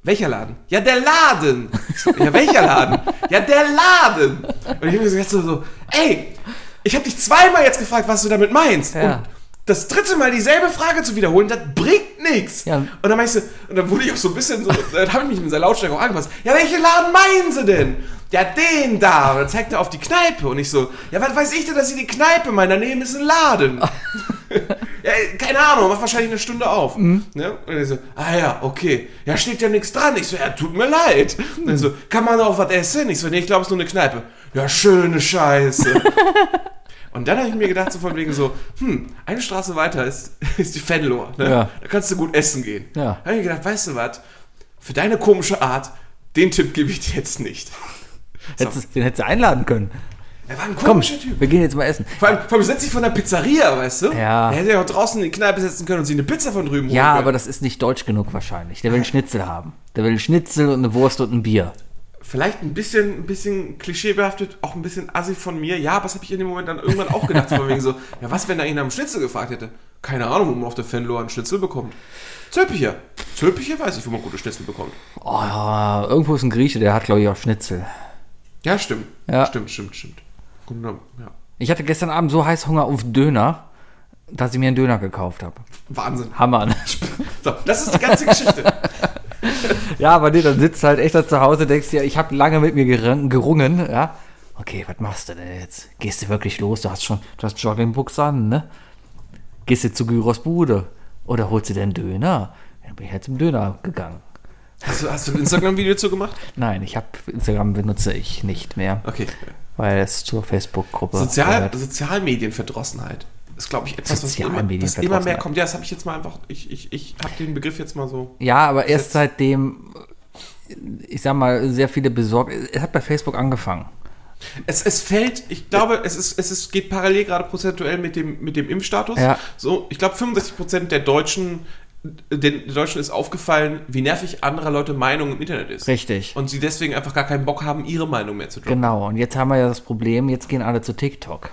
welcher Laden? Ja, der Laden. So, ja, welcher Laden? Ja, der Laden. Und ich habe mir so, so, ey, ich habe dich zweimal jetzt gefragt, was du damit meinst. Ja. Und das dritte Mal dieselbe Frage zu wiederholen, das bringt nichts. Ja. Und dann meinst du, und dann wurde ich auch so ein bisschen so, dann habe ich mich mit seiner Lautstärke auch angepasst. Ja, welchen Laden meinen sie denn? Ja, den da. Und dann zeigt er auf die Kneipe. Und ich so, ja, was weiß ich denn, dass sie die Kneipe meinen? Daneben ist ein Laden. ja, keine Ahnung, macht wahrscheinlich eine Stunde auf. Mhm. Ne? Und er so, ah ja, okay. Ja, steht ja nichts dran. Ich so, ja, tut mir leid. Und er so, kann man auch was essen? Ich so, nee, ich glaube, es ist nur eine Kneipe. Ja, schöne Scheiße. Und dann habe ich mir gedacht, so von wegen so, hm, eine Straße weiter ist, ist die Fenlohr. Ne? Ja. Da kannst du gut essen gehen. Ja. Da habe ich mir gedacht, weißt du was, für deine komische Art, den Tipp gebe ich dir jetzt nicht. Hättest, den hättest du einladen können. Er war ein Komm, komischer Typ. wir gehen jetzt mal essen. Vor allem, vor allem sitzt sich von der Pizzeria, weißt du? Ja. Er hätte ja auch draußen in die Kneipe setzen können und sich eine Pizza von drüben holen Ja, können. aber das ist nicht deutsch genug wahrscheinlich. Der will einen Schnitzel haben. Der will einen Schnitzel und eine Wurst und ein Bier. Vielleicht ein bisschen, ein bisschen klischeebehaftet, auch ein bisschen assi von mir. Ja, aber das habe ich in dem Moment dann irgendwann auch gedacht. von wegen so, ja, was, wenn er ihn am Schnitzel gefragt hätte? Keine Ahnung, wo man auf der Fenlohr einen Schnitzel bekommt. Zülpicher. Zülpicher weiß ich, wo man gute Schnitzel bekommt. Oh, ja, irgendwo ist ein Grieche, der hat, glaube ich, auch Schnitzel. Ja, stimmt. Ja. Stimmt, stimmt, stimmt. Gut, ja. Ich hatte gestern Abend so Heißhunger auf Döner, dass ich mir einen Döner gekauft habe. Wahnsinn. Hammer. Ne? So, das ist die ganze Geschichte. Ja, aber nee, dann sitzt halt echt da zu Hause, denkst dir, ich habe lange mit mir gerungen, ja. Okay, was machst du denn jetzt? Gehst du wirklich los? Du hast schon, du hast Joggingbuchs an, ne? Gehst du zu Gyros Bude? Oder holst du dir einen Döner? Dann bin ich halt zum Döner gegangen. Hast du, hast du ein Instagram-Video zu gemacht? Nein, ich habe Instagram benutze ich nicht mehr, Okay. weil es zur Facebook-Gruppe Sozial. Sozialmedienverdrossenheit ist, glaube ich, etwas, was immer, was immer mehr kommt. Ja, das habe ich jetzt mal einfach, ich, ich, ich habe den Begriff jetzt mal so. Ja, aber erst Jetzt- seitdem, ich sag mal, sehr viele besorgt. Es hat bei Facebook angefangen. Es, es fällt, ich glaube, es, ist, es ist, geht parallel gerade prozentuell mit dem, mit dem Impfstatus. Ja. So, ich glaube, 65% der Deutschen den Deutschen ist aufgefallen, wie nervig anderer Leute Meinung im Internet ist. Richtig. Und sie deswegen einfach gar keinen Bock haben, ihre Meinung mehr zu droppen. Genau, und jetzt haben wir ja das Problem, jetzt gehen alle zu TikTok.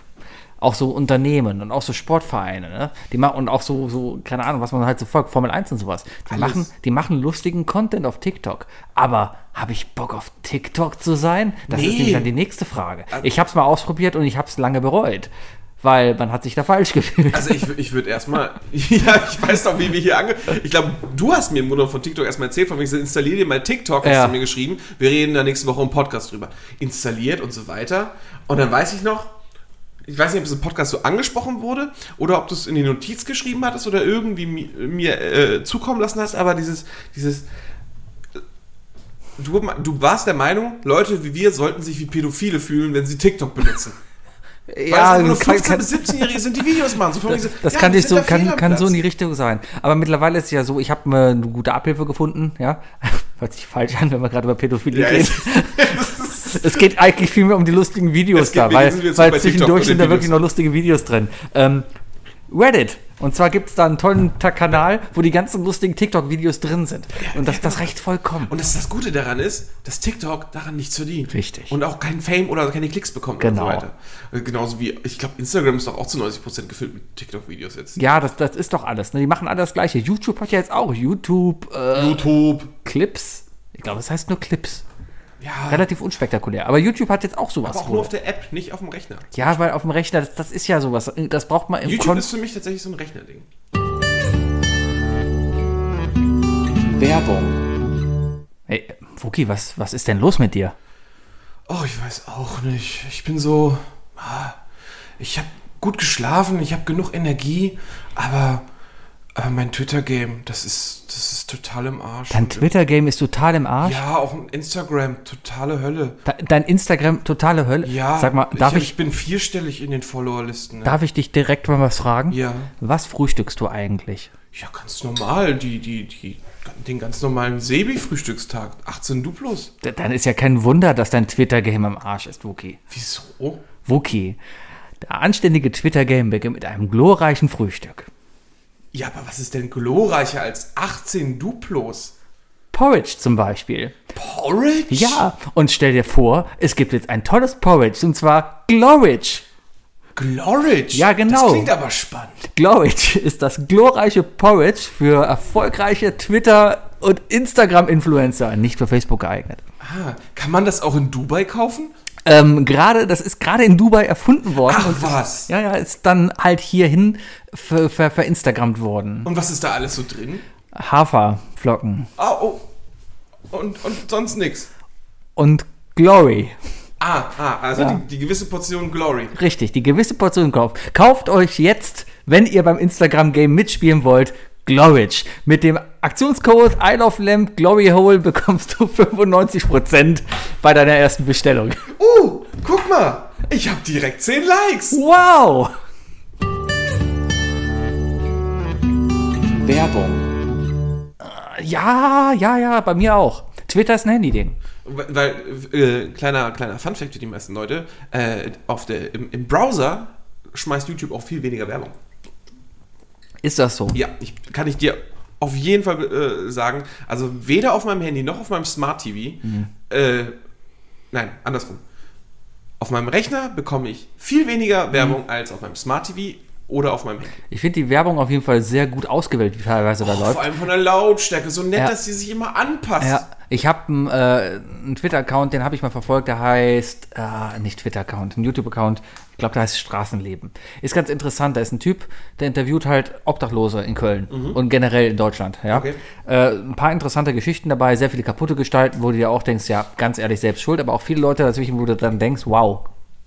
Auch so Unternehmen und auch so Sportvereine, ne? Die machen und auch so, so, keine Ahnung, was man halt so folgt, Formel 1 und sowas. Die Alles. machen, die machen lustigen Content auf TikTok. Aber habe ich Bock auf TikTok zu sein? Das ist Nee. nämlich dann die nächste Frage. Ich habe es mal ausprobiert und ich habe es lange bereut. Weil man hat sich da falsch gefühlt. Also ich, ich würde erstmal, ja, ich weiß doch, wie wir hier ange... Ich glaube, du hast mir im Grunde von TikTok erstmal erzählt, von wegen, so, installier dir mal TikTok, hast Ja. du mir geschrieben. Wir reden da nächste Woche im Podcast drüber. Installiert und so weiter. Und dann weiß ich noch, ich weiß nicht, ob es im Podcast so angesprochen wurde oder ob du es in die Notiz geschrieben hattest oder irgendwie mi, mir äh, zukommen lassen hast, aber dieses, dieses, du, du warst der Meinung, Leute wie wir sollten sich wie Pädophile fühlen, wenn sie TikTok benutzen. Weil es einfach nur 15- bis 17-Jährige sind, die Videos machen. So so, Das ja, kann, so, kann, kann so in die Richtung sein. Aber mittlerweile ist es ja so, ich habe mir eine gute Abhilfe gefunden, ja. Hört sich falsch an, wenn wir gerade über Pädophilie Ja, reden. es- Es geht eigentlich viel mehr um die lustigen Videos Es da, weil, weil zwischendurch sind da wirklich Videos. noch lustige Videos drin. Ähm, Reddit. Und zwar gibt es da einen tollen Kanal, wo die ganzen lustigen TikTok-Videos drin sind. Und das, das reicht vollkommen. Und das, das Gute daran ist, dass TikTok daran nichts verdient. Richtig. Und auch keinen Fame oder keine Klicks bekommt Genau. und so weiter. Äh, Genauso wie, ich glaube, Instagram ist doch auch zu 90% gefüllt mit TikTok-Videos jetzt. ja, das, das ist doch alles. Ne? Die machen alle das Gleiche. YouTube hat ja jetzt auch YouTube äh, YouTube. Clips. Ich glaube, das heißt nur Clips. Ja, Relativ unspektakulär. Aber YouTube hat jetzt auch sowas. aber auch nur auf der App, nicht auf dem Rechner. Ja, weil auf dem Rechner, das, das ist ja sowas. Das braucht man im YouTube Kon ist für mich tatsächlich so ein Rechnerding. Werbung. Hey, Wookie, was, was ist denn los mit dir? Oh, ich weiß auch nicht. Ich bin so. ah, Ich habe gut geschlafen, ich habe genug Energie, aber, aber mein Twitter-Game, das ist, das ist total im Arsch. Dein Twitter-Game ist total im Arsch. Ja, auch ein Instagram, totale Hölle. De- Dein Instagram totale Hölle. Ja, Sag mal, darf ich, ich, ich bin vierstellig in den Followerlisten. Ne? darf ich dich direkt mal was fragen? Ja. Was frühstückst du eigentlich? Ja, ganz normal. Die, die, die, den ganz normalen Sebi-Frühstückstag. 18 Duplos. Dann ist ja kein Wunder, dass dein Twitter-Game im Arsch ist, Wookie. Wieso? Wookie, der anständige Twitter-Game beginnt mit einem glorreichen Frühstück. Ja, aber was ist denn glorreicher als 18 Duplos? Porridge zum Beispiel. Porridge? Ja, und stell dir vor, es gibt jetzt ein tolles Porridge, und zwar Glorridge. Glorridge? Ja, genau. Das klingt aber spannend. Glorridge ist das glorreiche Porridge für erfolgreiche Twitter- und Instagram-Influencer, nicht für Facebook geeignet. Ah, kann man das auch in Dubai kaufen? Ähm, gerade, das ist gerade in Dubai erfunden worden. Ach, und was? Ja, ja, ist dann halt hierhin ver, ver, verinstagrammt worden. Und was ist da alles so drin? Haferflocken Ah, oh. Und, und sonst nichts. und Glory. Ah, ah, also Ja. die, die gewisse Portion Glory. Richtig, die gewisse Portion kauft. Kauft euch jetzt, wenn ihr beim Instagram-Game mitspielen wollt, Glorridge. Mit dem Aktionscode I Love Lamp Glory Hole bekommst du 95% bei deiner ersten Bestellung. Uh, guck mal. Ich habe direkt 10 Likes. Wow! Werbung. Ja, ja, ja, bei mir auch. Twitter ist ein Handy-Ding. Weil, äh, kleiner, kleiner Funfact für die meisten Leute, äh, auf der, im, im Browser schmeißt YouTube auch viel weniger Werbung. Ist das so? Ja, ich, kann ich dir auf jeden Fall äh, sagen. Also weder auf meinem Handy noch auf meinem Smart TV. Äh, nein, andersrum. Auf meinem Rechner bekomme ich viel weniger Werbung als auf meinem Smart TV oder auf meinem Handy. Ich finde die Werbung auf jeden Fall sehr gut ausgewählt, wie teilweise da Oh, läuft. vor allem von der Lautstärke. So nett, Ja. dass sie sich immer anpasst. Ja, ich habe einen, äh, einen Twitter-Account, den habe ich mal verfolgt, der heißt, äh, nicht Twitter-Account, ein YouTube-Account, ich glaube, der heißt Straßenleben. Ist ganz interessant, da ist ein Typ, der interviewt halt Obdachlose in Köln und generell in Deutschland. Ja? Okay. Äh, ein paar interessante Geschichten dabei, sehr viele kaputte Gestalten, wo du dir auch denkst, ja, ganz ehrlich, selbst schuld, aber auch viele Leute dazwischen, wo du dann denkst, wow,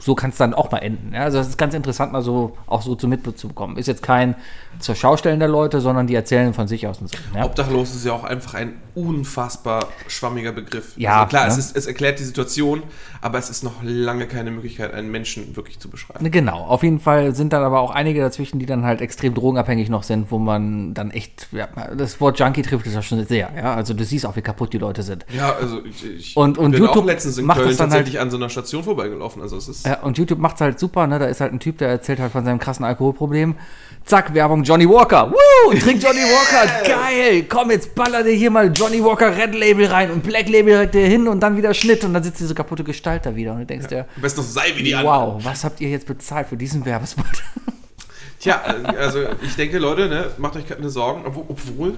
so kann es dann auch mal enden. Ja? Also das ist ganz interessant, mal so auch so zu mitzubekommen. Ist jetzt kein zur Schaustellen der Leute, sondern die erzählen von sich aus und so. Ja? Obdachlos ist ja auch einfach ein unfassbar schwammiger Begriff. Ja, also klar, ne? es, ist, es erklärt die Situation, aber es ist noch lange keine Möglichkeit, einen Menschen wirklich zu beschreiben. Genau, auf jeden Fall sind dann aber auch einige dazwischen, die dann halt extrem drogenabhängig noch sind, wo man dann echt, ja, das Wort Junkie trifft es ja schon sehr, ja. Also du siehst auch, wie kaputt die Leute sind. Ja, also ich, ich Und- und bin YouTube auch letztens in macht Köln das dann halt- tatsächlich an so einer Station vorbeigelaufen. Also es ist Ja, und YouTube macht's halt super, ne? Da ist halt ein Typ, der erzählt halt von seinem krassen Alkoholproblem. Zack, Werbung Johnny Walker. Woo! Trink Johnny Walker. Geil. Komm, jetzt baller dir hier mal Johnny Walker Red Label rein und Black Label direkt hin und dann wieder Schnitt und dann sitzt diese kaputte Gestalt da wieder und du denkst dir, Am besten noch sei wie die anderen. wow, was habt ihr jetzt bezahlt für diesen Werbespot? Tja, äh, also ich denke, Leute, ne, macht euch keine Sorgen. Obwohl,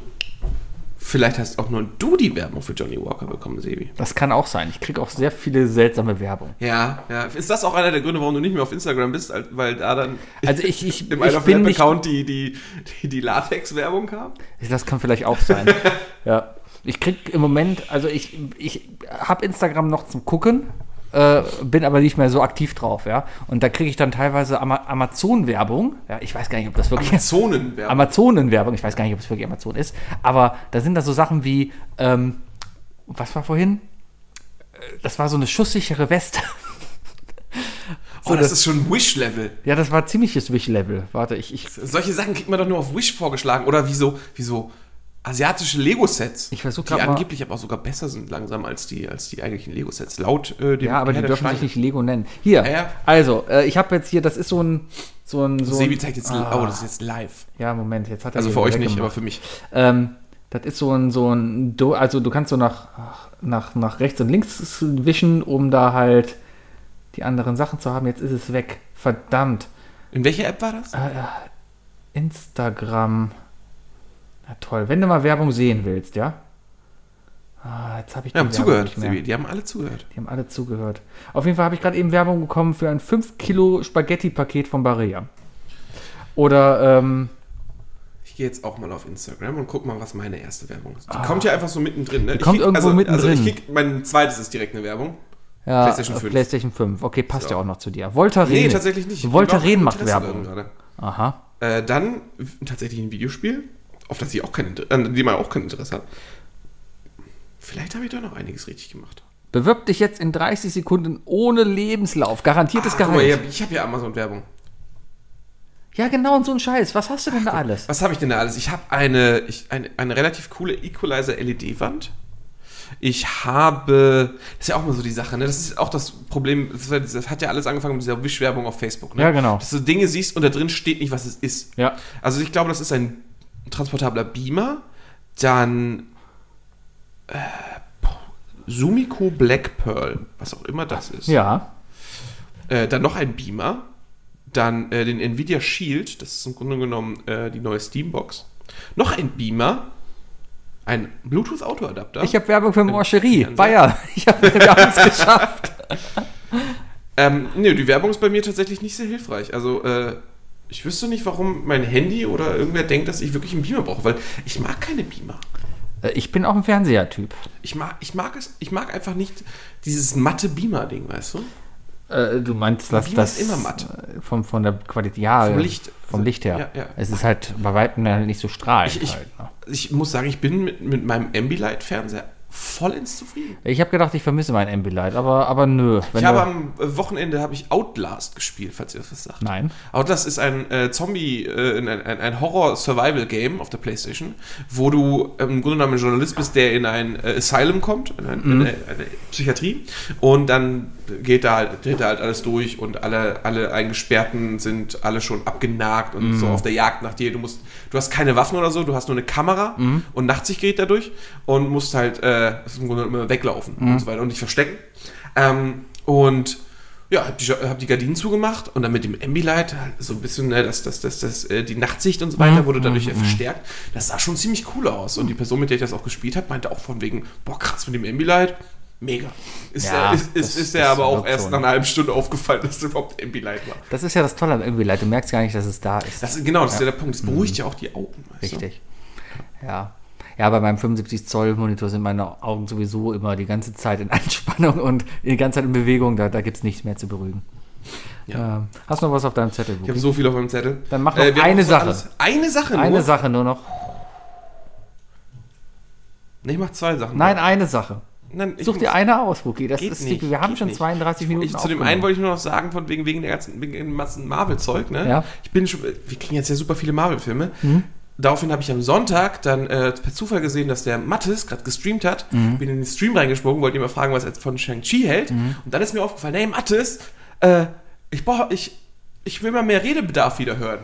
vielleicht hast auch nur du die Werbung für Johnny Walker bekommen, Sebi. Das kann auch sein. Ich kriege auch sehr viele seltsame Werbung. Ja, ja. Ist das auch einer der Gründe, warum du nicht mehr auf Instagram bist? Weil da dann Also ich, ich, im ich bin Account die, die, die, die Latex-Werbung kam? Das kann vielleicht auch sein. ja. Ich krieg im Moment, also ich, ich habe Instagram noch zum Gucken, äh, bin aber nicht mehr so aktiv drauf, ja. Und da kriege ich dann teilweise Ama Amazon-Werbung. Ja, ich weiß gar nicht, ob das wirklich Zonenwerbung. Amazonen-Werbung, ich weiß gar nicht, ob es wirklich Amazon ist, aber da sind da so Sachen wie, ähm, was war vorhin? Äh, Das war so eine schusssichere Weste. oh, das ist schon Wish-Level. Ja, das war ziemliches Wish-Level. Warte, ich, ich, Solche Sachen kriegt man doch nur auf Wish vorgeschlagen. Oder wie so, wie so asiatische Lego-Sets. Ich versuch Die grad mal- angeblich aber auch sogar besser sind langsam als die, als die eigentlichen Lego-Sets. Laut äh, dem ja, aber die Herr der dürfen sich nicht Lego nennen. Hier, Ja, ja. also, äh, ich habe jetzt hier, das ist so ein, so ein, so Sebi zeigt jetzt, Ah. oh, das ist jetzt live. Ja, Moment, jetzt hat er Also die für euch nicht, aber für mich. Ähm, das ist so ein, so ein, Do also du kannst so nach, nach, nach rechts und links wischen, um da halt die anderen Sachen zu haben. Jetzt ist es weg. Verdammt. In welcher App war das? Instagram. Na toll. Wenn du mal Werbung sehen willst, ja? Ah, jetzt habe ich haben die Werbung zugehört, nicht mehr. Sebi. Die haben alle zugehört. Die haben alle zugehört. Auf jeden Fall habe ich gerade eben Werbung bekommen für ein 5 Kilo Spaghetti-Paket von Barea. Oder, ähm, Ich gehe jetzt auch mal auf Instagram und guck mal, was meine erste Werbung ist. Die kommt ja einfach so mittendrin, ne? Die Ah. kommt irgendwo also, mittendrin. Also ich krieg, mein zweites ist direkt eine Werbung. ja, PlayStation äh, 5. PlayStation 5. Okay, passt So. ja auch noch zu dir. Voltaren. Nee, tatsächlich nicht. Voltaren Ich macht Werbung. Aha. Äh, dann tatsächlich ein Videospiel, auf das ich auch kein Inter- an dem man auch kein Interesse hat. Vielleicht habe ich da noch einiges richtig gemacht. Bewirb dich jetzt in 30 Sekunden ohne Lebenslauf. Garantiertes Ah, mal, Gehalt. hier, ich habe ja Amazon-Werbung. Ja, genau, und so ein Scheiß. Was hast du denn da alles? Was habe ich denn da alles? Ich habe eine, ich, eine, eine relativ coole Equalizer-LED-Wand. Ich habe, das ist ja auch mal so die Sache, ne? Das ist auch das Problem, das hat ja alles angefangen mit dieser Wischwerbung auf Facebook, ne? Ja, genau. Dass du Dinge siehst und da drin steht nicht, was es ist. Ja. Also ich glaube, das ist ein transportabler Beamer, dann äh, Sumiko Black Pearl, was auch immer das ist. Ja. Äh, dann noch ein Beamer, dann äh, den Nvidia Shield, das ist im Grunde genommen äh, die neue Steambox. Noch ein Beamer, ein Bluetooth Autoadapter. Ich habe Werbung für Morcherie. Bayer. Ich habe es geschafft. ähm, nee, die Werbung ist bei mir tatsächlich nicht sehr hilfreich. Also äh, ich wüsste nicht, warum mein Handy oder irgendwer denkt, dass ich wirklich einen Beamer brauche, weil ich mag keine Beamer. Äh, Ich bin auch ein Fernseher-Typ. Ich mag, ich mag es, ich mag einfach nicht dieses matte Beamer-Ding, weißt du? Äh, du meinst, dass Beamer das ist immer matt. äh, Vom, von der Qualität, ja, Vom Licht. vom Licht her. Ja, ja. Es ist halt bei weitem halt nicht so strahlend. Ich, ich, halt, ne? ich muss sagen, ich bin mit, mit meinem Ambilight-Fernseher vollends zufrieden. ich habe gedacht, ich vermisse mein Ambilight, aber, aber nö. Wenn ich habe am äh, Wochenende habe ich Outlast gespielt, falls ihr das was sagt. Nein. Outlast ist ein äh, Zombie, äh, ein, ein, Horror-Survival-Game auf der Playstation, wo du ähm, im Grunde genommen ein Journalist bist, der in ein äh, Asylum kommt, in, ein, in eine, eine Psychiatrie, und dann geht da halt, da halt alles durch und alle, alle Eingesperrten sind alle schon abgenagt und so auf der Jagd nach dir. Du musst, du hast keine Waffen oder so, du hast nur eine Kamera und Nachtsichtgerät dadurch und musst halt äh, im Grunde immer weglaufen und so weiter und dich verstecken. Ähm, und ja, hab die, hab die Gardinen zugemacht und dann mit dem Ambilight so ein bisschen, ne, das, das, das, das, äh, die Nachtsicht und so weiter wurde dadurch äh, verstärkt. Das sah schon ziemlich cool aus. Und die Person, mit der ich das auch gespielt habe, meinte auch von wegen, boah, krass mit dem Ambilight. Mega. Ist, Ja, der, ist, das- ist, ist der das aber auch erst so, nach ne? einer halben Stunde aufgefallen, dass es überhaupt Ambilight war. Das ist ja das Tolle an Ambilight. Du merkst gar nicht, dass es da ist. Das, genau, das ist ja der Punkt. Das beruhigt ja auch die Augen. Du? Richtig. Ja. Ja, bei meinem 75 Zoll Monitor sind meine Augen sowieso immer die ganze Zeit in Anspannung und die ganze Zeit in Bewegung. Da, da gibt es nichts mehr zu beruhigen. Ja. Ähm, hast du noch was auf deinem Zettel? Ich Wookie? habe so viel auf meinem Zettel. Dann mach noch wir haben eine Sache. alles- Eine Sache nur? Eine Sache nur noch. Nee, ich mach zwei Sachen. Nein, eine Sache. Nein, Such dir eine aus, Wookie. Das Geht ist nicht, die, wir haben schon nicht. 32 Minuten. Ich, zu dem einen wollte ich nur noch sagen, von wegen, wegen der ganzen, wegen dem ganzen Marvel-Zeug, ne? Ja. Ich bin schon, wir kriegen jetzt ja super viele Marvel-Filme. Mhm. Daraufhin habe ich am Sonntag dann äh, per Zufall gesehen, dass der Mattes gerade gestreamt hat. Mhm. Bin in den Stream reingesprungen, wollte ihn mal fragen, was er von Shang-Chi hält. Und dann ist mir aufgefallen, hey Mattes, äh, ich brauche, ich, ich will mal mehr Redebedarf wieder hören.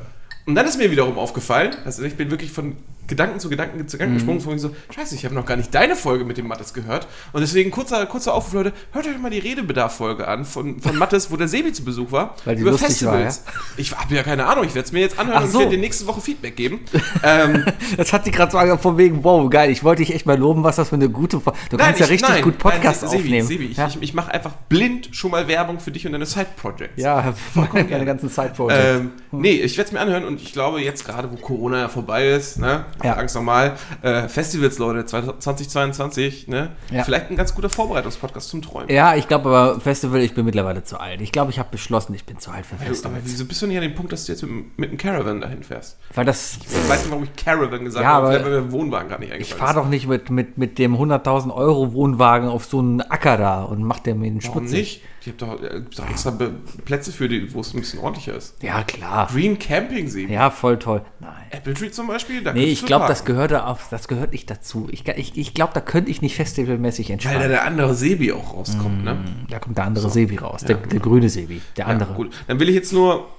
Und dann ist mir wiederum aufgefallen, also ich bin wirklich von Gedanken zu Gedanken zu Gedanken gesprungen, von so, scheiße, ich habe noch gar nicht deine Folge mit dem Mattes gehört. Und deswegen kurzer, kurzer Aufruf, Leute, hört euch mal die Redebedarf-Folge an von, von Mattes, wo der Sebi zu Besuch war. Weil die lustig war, ja? Ich habe ja keine Ahnung, ich werde es mir jetzt anhören und so. ich werde dir nächste Woche Feedback geben. ähm, Das hat sie gerade so angefangen, von wegen, wow, geil, ich wollte dich echt mal loben, was das für eine gute. Fo- Du kannst ja ich- richtig gut Podcast Sebi, aufnehmen. Sebi, ich, ja, ich, ich mache einfach blind schon mal Werbung für dich und deine Side-Projects. ja meine ganzen Side-Projects. Ähm, nee, ich werde es mir anhören und ich glaube jetzt gerade, wo Corona ja vorbei ist, ne, Ja. Angst normal, äh, Festivals, Leute, 2022, ne, Ja. vielleicht ein ganz guter Vorbereitungspodcast zum Träumen. ja, ich glaube aber, Festival, ich bin mittlerweile zu alt. Ich glaube, ich habe beschlossen, ich bin zu alt für Aber Festivals. wieso bist du nicht an dem Punkt, dass du jetzt mit, mit dem Caravan dahin fährst? Weil das. Ich weiß nicht, warum ich Caravan gesagt Ja, habe, aber weil mir Wohnwagen gar nicht Ich eingefallen fahre doch nicht mit, mit, mit dem 100.000 Euro Wohnwagen auf so einen Acker da und mach der mir den Warum Schmutzig. nicht? Ich habe doch, äh, gibt's doch extra Be Plätze für die, wo es ein bisschen ordentlicher ist. Ja, klar. Green Camping See. Ja, voll toll. Nein. Apple Tree zum Beispiel, da Nee, ich glaube, das gehört da auf, das gehört nicht dazu. Ich, ich, ich glaube, da könnte ich nicht festivalmäßig Weil da der andere Sebi auch rauskommt, ne? Da kommt der andere Sebi raus, der, der grüne Sebi, der andere. Ja, gut. Dann will ich jetzt nur.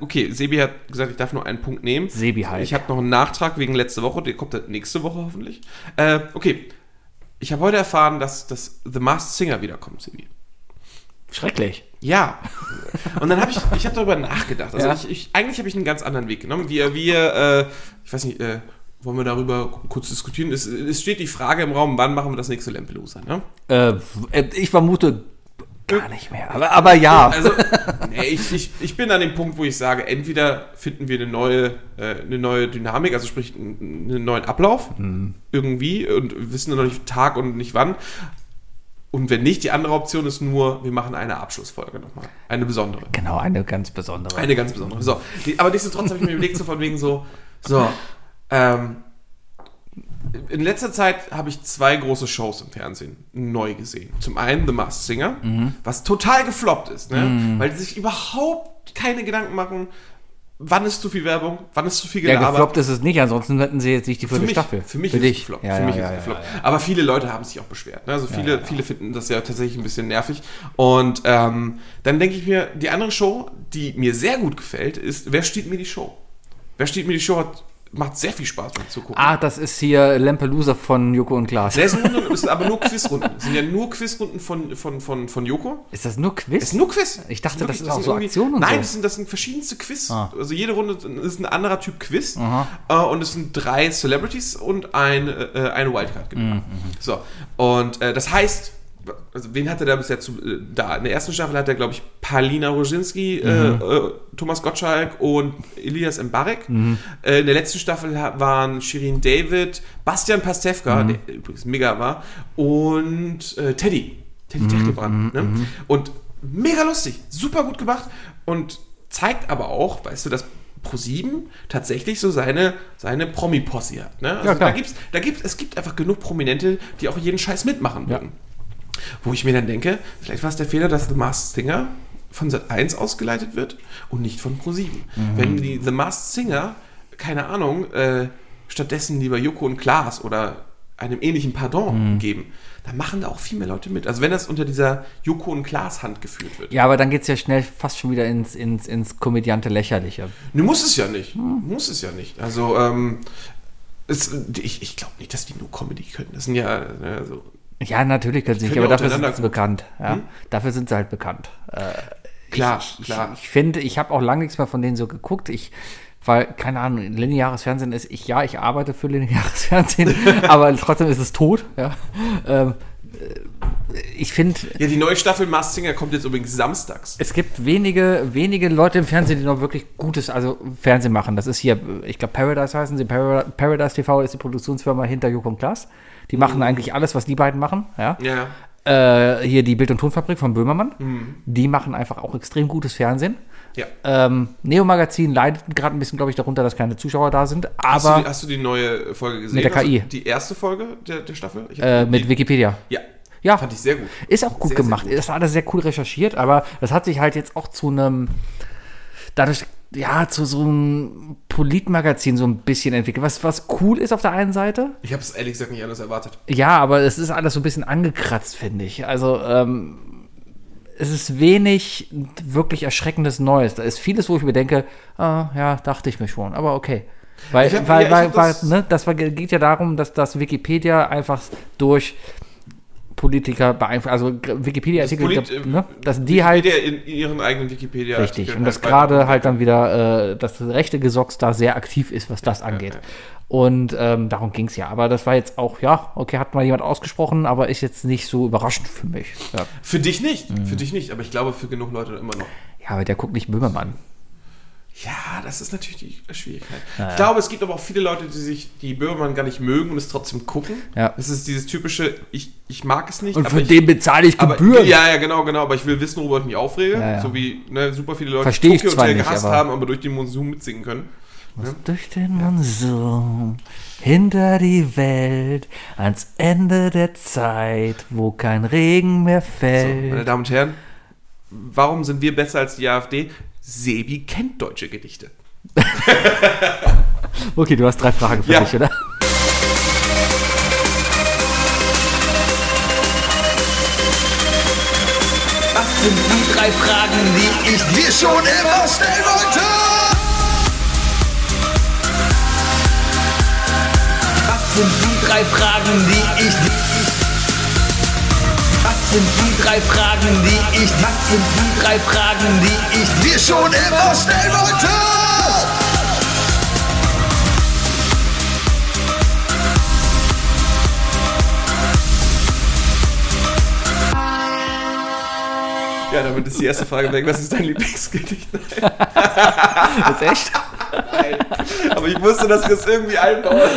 Okay, Sebi hat gesagt, ich darf nur einen Punkt nehmen. Sebi halt. Ich habe noch einen Nachtrag wegen letzte Woche, der kommt dann nächste Woche hoffentlich. Äh, okay. Ich habe heute erfahren, dass, dass The Masked Singer wiederkommt, Sebi. Schrecklich. Ja. Und dann habe ich, ich habe darüber nachgedacht. Also Ja. ich, ich, eigentlich habe ich einen ganz anderen Weg genommen. Wir, wir, äh, ich weiß nicht, äh, wollen wir darüber kurz diskutieren? Es, es steht die Frage im Raum, wann machen wir das nächste Lampelusa, ne? Äh, ich vermute gar nicht mehr. Aber, aber ja. Also, nee, ich, ich, ich bin an dem Punkt, wo ich sage, entweder finden wir eine neue, äh, eine neue Dynamik, also sprich einen neuen Ablauf irgendwie und wissen noch nicht Tag und nicht wann. Und wenn nicht, die andere Option ist nur, wir machen eine Abschlussfolge nochmal. Eine besondere. genau, eine ganz besondere. Eine ganz besondere. So, aber nichtsdestotrotz habe ich mir überlegt, so von wegen so, so, ähm, in letzter Zeit habe ich zwei große Shows im Fernsehen neu gesehen. Zum einen The Masked Singer, Mhm. was total gefloppt ist, ne? weil die sich überhaupt keine Gedanken machen, wann ist zu viel Werbung, wann ist zu viel ja, Gelaber. gefloppt ist es nicht, ansonsten hätten sie jetzt nicht die Für vierte mich, Staffel. für mich für ist dich. es gefloppt. Ja, für ja, mich ja, ist es ja, gefloppt. ja. Aber viele Leute haben sich auch beschwert. Ne? Also viele, viele finden das ja tatsächlich ein bisschen nervig. Und ähm, dann denke ich mir, die andere Show, die mir sehr gut gefällt, ist Wer steht mir die Show? Wer steht mir die Show hat, macht sehr viel Spaß beim Zugucken. Ah, das ist hier Lampelusa von Joko und Klaas. Der ist aber nur Quizrunden. Es sind ja nur Quizrunden von, von, von, von Joko. Ist das nur Quiz? ist nur Quiz. Ich dachte, das wirklich- ist auch sind so irgendwie- Aktion und Nein, so. das sind, das sind verschiedenste Quiz. Ah. Also jede Runde ist ein anderer Typ Quiz. Äh, und es sind drei Celebrities und ein, äh, eine Wildcard. Mhm, So. Und äh, das heißt, also wen hat er da bisher zu, äh, da? In der ersten Staffel hat er, glaube ich, Palina Roginski, Mhm. äh, äh, Thomas Gottschalk und Elias Mbarek. Mhm. Äh, in der letzten Staffel waren Shirin David, Bastian Pastewka, Mhm. der übrigens mega war, und äh, Teddy. Teddy Mhm, Techtelbrand. Ne? Und mega lustig, super gut gemacht und zeigt aber auch, weißt du, dass Pro7 tatsächlich so seine, seine Promi-Posse hat. Ne? Also Ja, da gibt's, da gibt's, es gibt einfach genug Prominente, die auch jeden Scheiß mitmachen würden. Wo ich mir dann denke, vielleicht war es der Fehler, dass The Masked Singer von Sat 1 ausgeleitet wird und nicht von Pro7. Wenn die The Masked Singer, keine Ahnung, äh, stattdessen lieber Joko und Klaas oder einem ähnlichen Pardon geben, dann machen da auch viel mehr Leute mit. Also wenn das unter dieser Joko und Klaas Hand geführt wird. Ja, aber dann geht es ja schnell fast schon wieder ins, ins, ins komödiante Lächerliche. Ne, muss es ja nicht. Muss es ja nicht. Also, ähm, es, ich, ich glaube nicht, dass die nur Comedy können. Das sind ja, ne, so. Ja, natürlich können sie nicht, aber dafür sind sie bekannt. Ja? Hm? Dafür sind sie halt bekannt. Äh, Klar, ich, klar. Ich, ich finde, ich habe auch lange nichts mehr von denen so geguckt. Ich, weil, keine Ahnung, lineares Fernsehen ist, ich, ja, ich arbeite für lineares Fernsehen, aber trotzdem ist es tot. Ja? Ähm, äh, ich finde, Ja, die neue Staffel Masked Singer kommt jetzt übrigens samstags. es gibt wenige, wenige Leute im Fernsehen, die noch wirklich gutes, also Fernsehen machen. Das ist hier, ich glaube, Paradise heißen sie. Para- Paradise TV ist die Produktionsfirma hinter Joko und Klaas. Die machen eigentlich alles, was die beiden machen. Ja. Ja. Äh, hier die Bild- und Tonfabrik von Böhmermann. Die machen einfach auch extrem gutes Fernsehen. Ja. Ähm, Neo Magazin leidet gerade ein bisschen, glaube ich, darunter, dass keine Zuschauer da sind. Hast du, Aber die, hast du die neue Folge gesehen? Mit der KI. Also die erste Folge der, der Staffel? Äh, die, mit Wikipedia. Ja. Ja, Fand ich sehr gut. Ist auch gut Sehr, sehr gemacht. gut. Das war alles sehr cool recherchiert, aber das hat sich halt jetzt auch zu einem, dadurch, ja, zu so einem Politmagazin so ein bisschen entwickelt. Was, was cool ist auf der einen Seite. Ich habe es ehrlich gesagt nicht anders erwartet. Ja, aber es ist alles so ein bisschen angekratzt, finde ich. Also, ähm, es ist wenig wirklich erschreckendes Neues. Da ist vieles, wo ich mir denke, ah, ja, dachte ich mir schon, aber okay. Weil, hab- weil, ja, weil, weil das- ne, das war, geht ja darum, dass das Wikipedia einfach durch Politiker beeinflusst, also Wikipedia-Artikel, Polit- ne, dass die halt in ihren eigenen Wikipedia. Richtig. Und dass gerade halt dann wieder äh, das rechte Gesocks da sehr aktiv ist, was das angeht. Und ähm, darum ging es ja. Aber das war jetzt auch, ja, okay, hat mal jemand ausgesprochen, aber ist jetzt nicht so überraschend für mich. Ja, Für dich nicht, Mhm. für dich nicht, aber ich glaube für genug Leute immer noch. ja aber der guckt nicht Böhmermann. Ja, das ist natürlich die Schwierigkeit. Ich glaube, es gibt aber auch viele Leute, die sich die Böhmermann gar nicht mögen und es trotzdem gucken. Ja. Das ist dieses typische, ich, ich mag es nicht. Und aber für ich, den bezahle ich aber, Gebühren. Ja, ja, genau, genau. Aber ich will wissen, worüber ich mich aufrege. Ja, ja. So wie ne, super viele Leute Versteh ich Tokyo zwar Hotel nicht, gehasst aber- haben, aber durch den Monsun mitsingen können. Durch den Monsum, hinter die Welt, ans Ende der Zeit, wo kein Regen mehr So, fällt. meine Damen und Herren, warum sind wir besser als die AfD? Sebi kennt deutsche Gedichte. okay, du hast drei Fragen für Ja. mich, oder? Was sind die drei Fragen, die ich dir schon immer stellen wollte? Was sind die drei Fragen, die ich dir... Was sind die drei Fragen, die ich... Was sind die drei Fragen, die ich dir schon immer stellen wollte? Ja, damit ist die erste Frage weg. Was ist dein Lieblingsgedicht? Nein, Das ist echt? aber ich wusste, dass wir das irgendwie einbauen.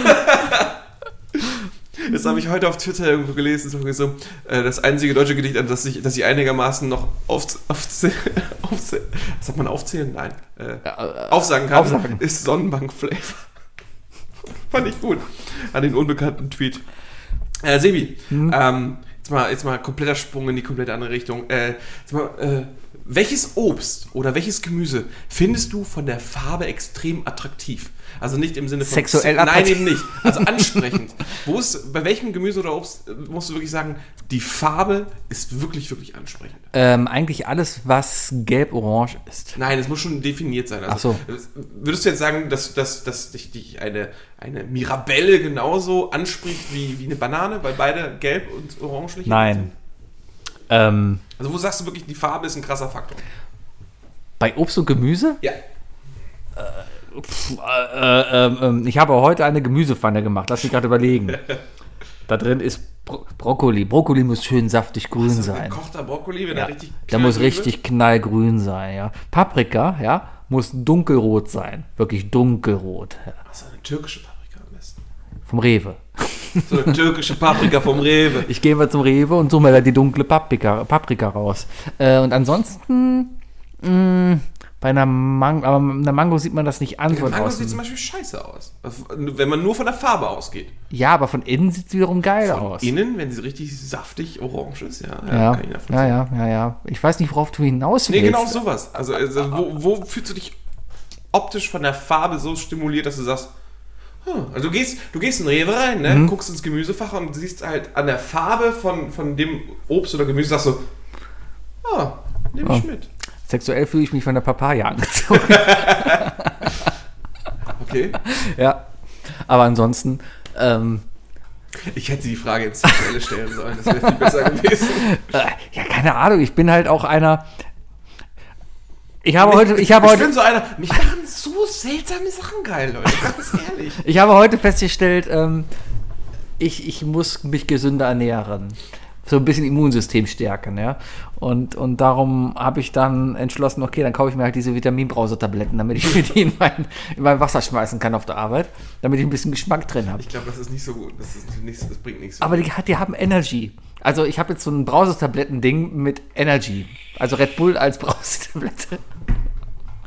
Das habe ich heute auf Twitter irgendwo gelesen. So, äh, das einzige deutsche Gedicht, an das ich, das ich einigermaßen noch auf, sagt man aufzählen? Nein. Äh, aufsagen kann, aufsagen. ist Sonnenbank-Flavor. Fand ich gut. An den unbekannten Tweet. Äh, Sebi, ähm, jetzt, mal, jetzt mal kompletter Sprung in die komplette andere Richtung. Äh, mal, äh, welches Obst oder welches Gemüse findest du von der Farbe extrem attraktiv? Also nicht im Sinne von Sexuell Nein, eben nicht. Also ansprechend. Wo ist, bei welchem Gemüse oder Obst äh, musst du wirklich sagen, die Farbe ist wirklich, wirklich ansprechend? Ähm, eigentlich alles, was gelb-orange ist. Nein, es muss schon definiert sein. Also, Ach Würdest du jetzt sagen, dass, dass, dass dich, dich eine, eine Mirabelle genauso anspricht wie, wie eine Banane, weil beide gelb und orange sind? Nein. Ähm, Also wo sagst du wirklich, die Farbe ist ein krasser Faktor? bei Obst und Gemüse? Ja. Pff, äh, äh, ich habe heute eine Gemüsepfanne gemacht. Lass mich gerade überlegen. Da drin ist Bro Brokkoli. Brokkoli muss schön saftig grün sein. Kochter Brokkoli, wenn Ja, er richtig der muss richtig knallgrün sein, ja. Paprika, ja, muss dunkelrot sein. Wirklich dunkelrot. Ja. wird. Also eine türkische Paprika am besten. Vom Rewe. So eine türkische Paprika vom Rewe. Ich gehe mal zum Rewe und suche mir da die dunkle Paprika, Paprika raus. Äh, und ansonsten, mh, bei einer Mango, aber einer Mango sieht man das nicht an von Mango sieht außen. zum Beispiel scheiße aus. Also, Wenn man nur von der Farbe ausgeht. Ja, aber von innen sieht es wiederum geil aus. Innen, wenn sie richtig saftig orange ist, ja. Ja, kann ich nachvollziehen. ja, ja, ja, ja. Ich weiß nicht, worauf du hinaus Nee, willst. genau sowas. Also, also wo, wo fühlst du dich optisch von der Farbe so stimuliert, dass du sagst, hm, also du gehst, du gehst in den Rewe rein, ne, Mhm. guckst ins Gemüsefach und siehst halt an der Farbe von, von dem Obst oder Gemüse, sagst du, ah, nehme ich Oh. mit. Sexuell fühle ich mich von der Papaya angezogen. Okay. ja. Aber ansonsten, ähm, Ich hätte die Frage ins Sexuelle stellen sollen, das wäre viel besser gewesen. äh, ja, keine Ahnung, ich bin halt auch einer. Ich habe heute, ich habe ich heute, bin so einer, mich machen so seltsame Sachen geil, Leute, ganz ehrlich. ich habe heute festgestellt, ähm, ich, ich muss mich gesünder ernähren. So ein bisschen Immunsystem stärken, ja. Und, und darum habe ich dann entschlossen, okay, dann kaufe ich mir halt diese Vitaminbrausetabletten, damit ich mir die in mein, in mein Wasser schmeißen kann auf der Arbeit, damit ich ein bisschen Geschmack drin habe. Ich glaube, das ist nicht so gut, das, ist nicht, das bringt nichts. Aber die, die haben Energy. Also ich habe jetzt so ein Brausetabletten-Ding mit Energy. Also Red Bull als Brausetablette.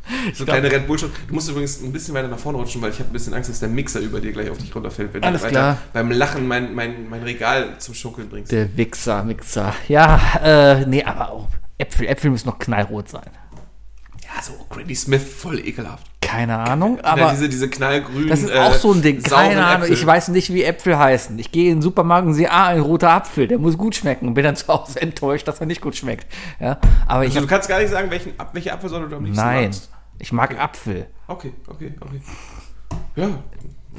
So kleine Red Bull schon. Du musst übrigens ein bisschen weiter nach vorne rutschen, weil ich habe ein bisschen Angst, dass der Mixer über dir gleich auf dich runterfällt, wenn Alles du weiter klar. beim Lachen mein, mein, mein Regal zum Schunkeln bringst. Der Wichser, Mixer. Ja, äh, nee, aber auch Äpfel. Äpfel müssen noch knallrot sein. ja, so Granny Smith, voll ekelhaft. Keine Ahnung, ja, aber diese, diese knallgrünen. das ist äh, auch so ein Ding. Keine Ahnung, Äpfel. ich weiß nicht, wie Äpfel heißen. Ich gehe in den Supermarkt und sehe, ah, ein roter Apfel, der muss gut schmecken und bin dann zu Hause enttäuscht, dass er nicht gut schmeckt. Ja, aber ich Also, du hab, kannst gar nicht sagen, welchen, welche Apfelsorte du am liebsten nein, magst. Ich mag Apfel. Okay, okay, okay. Ja,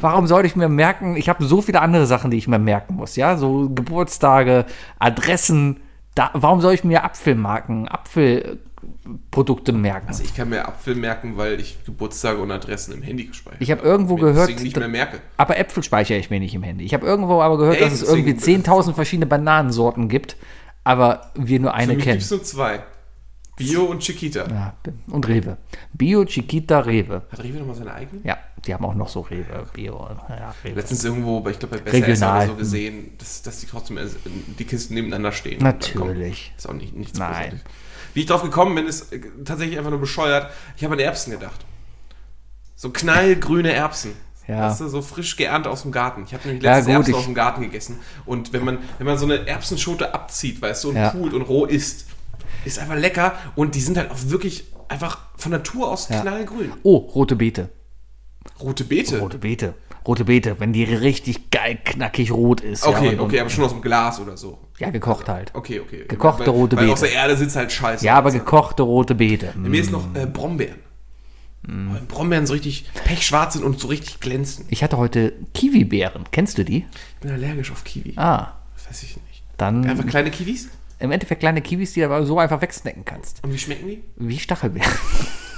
Warum sollte ich mir merken, ich habe so viele andere Sachen, die ich mir merken muss, ja, so Geburtstage, Adressen, da, warum soll ich mir Apfelmarken, Apfelprodukte merken? also ich kann mir Apfel merken, weil ich Geburtstage und Adressen im Handy gespeichert Ich habe irgendwo Mir gehört, nicht mehr merke. aber Äpfel speichere ich mir nicht im Handy. Ich habe irgendwo aber gehört, Ey, dass es irgendwie deswegen- 10.000 verschiedene Bananensorten gibt, aber wir nur Für eine mich kennen. es nur zwei. Bio und Chiquita. Ja, und Rewe. Bio, Chiquita, Rewe. Hat Rewe nochmal seine eigenen? Ja, die haben auch noch so Rewe, Bio. Ja, Rewe. Letztens irgendwo, ich glaube bei Besser so gesehen, dass, dass die trotzdem äh, die Kisten nebeneinander stehen. Natürlich. Ist auch nicht, nichts Nein. Großartiges. Wie ich drauf gekommen bin, ist äh, tatsächlich einfach nur bescheuert. Ich habe an Erbsen gedacht. So knallgrüne Erbsen. Ja. Weißt du, so frisch geerntet aus dem Garten. Ich habe nämlich Ja, letztens gut, Erbsen aus dem Garten gegessen. Und wenn man, wenn man so eine Erbsenschote abzieht, weißt du, und Ja. pult und roh isst, ist einfach lecker. Und die sind halt auch wirklich einfach von Natur aus Ja. knallgrün. Oh, rote Beete. Rote Beete. Rote Beete. Rote Beete, wenn die richtig geil knackig rot ist. Okay, ja, und, okay, aber schon aus dem Glas oder so. Ja, gekocht halt. Okay, okay. Gekochte weil, rote weil Beete. aus der Erde sitzt halt scheiße. Ja, aber gekochte rote Beete. Mir ist noch äh, Brombeeren. Mm. Weil Brombeeren so richtig pechschwarz sind und so richtig glänzen. Ich hatte heute Kiwi-Beeren. Kennst du die? Ich bin allergisch auf Kiwi. Ah, Das weiß ich nicht. dann Einfach kleine Kiwis? Im Endeffekt kleine Kiwis, die du aber so einfach wegsnacken kannst. Und wie schmecken die? Wie Stachelbeeren.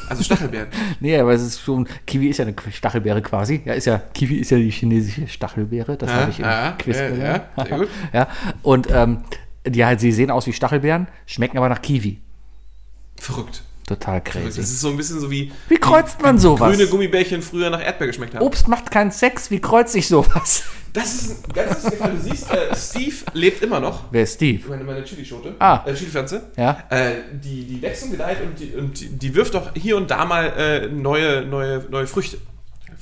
Also Stachelbeeren. nee, aber es ist schon, Kiwi ist ja eine Stachelbeere quasi. Ja, ist ja, Kiwi ist ja die chinesische Stachelbeere. Das habe ich im ja, Quiz ja, gelernt. ja, sehr gut. ja, und ähm, die halt, sie sehen aus wie Stachelbeeren, schmecken aber nach Kiwi. Verrückt. Total Das crazy. ist so ein bisschen so wie Wie kreuzt man sowas? grüne Gummibärchen früher nach Erdbeer geschmeckt haben. Obst macht keinen Sex, wie kreuzt sich sowas? Das ist ein ganz lustiger Fall. Du siehst, äh, Steve lebt immer noch. Wer ist Steve? Meine, meine Chilischote. Ah. Äh, Chilipflanze. Ja. Äh, die, die wächst und gedeiht und, die, und die, die wirft auch hier und da mal äh, neue, neue, neue Früchte.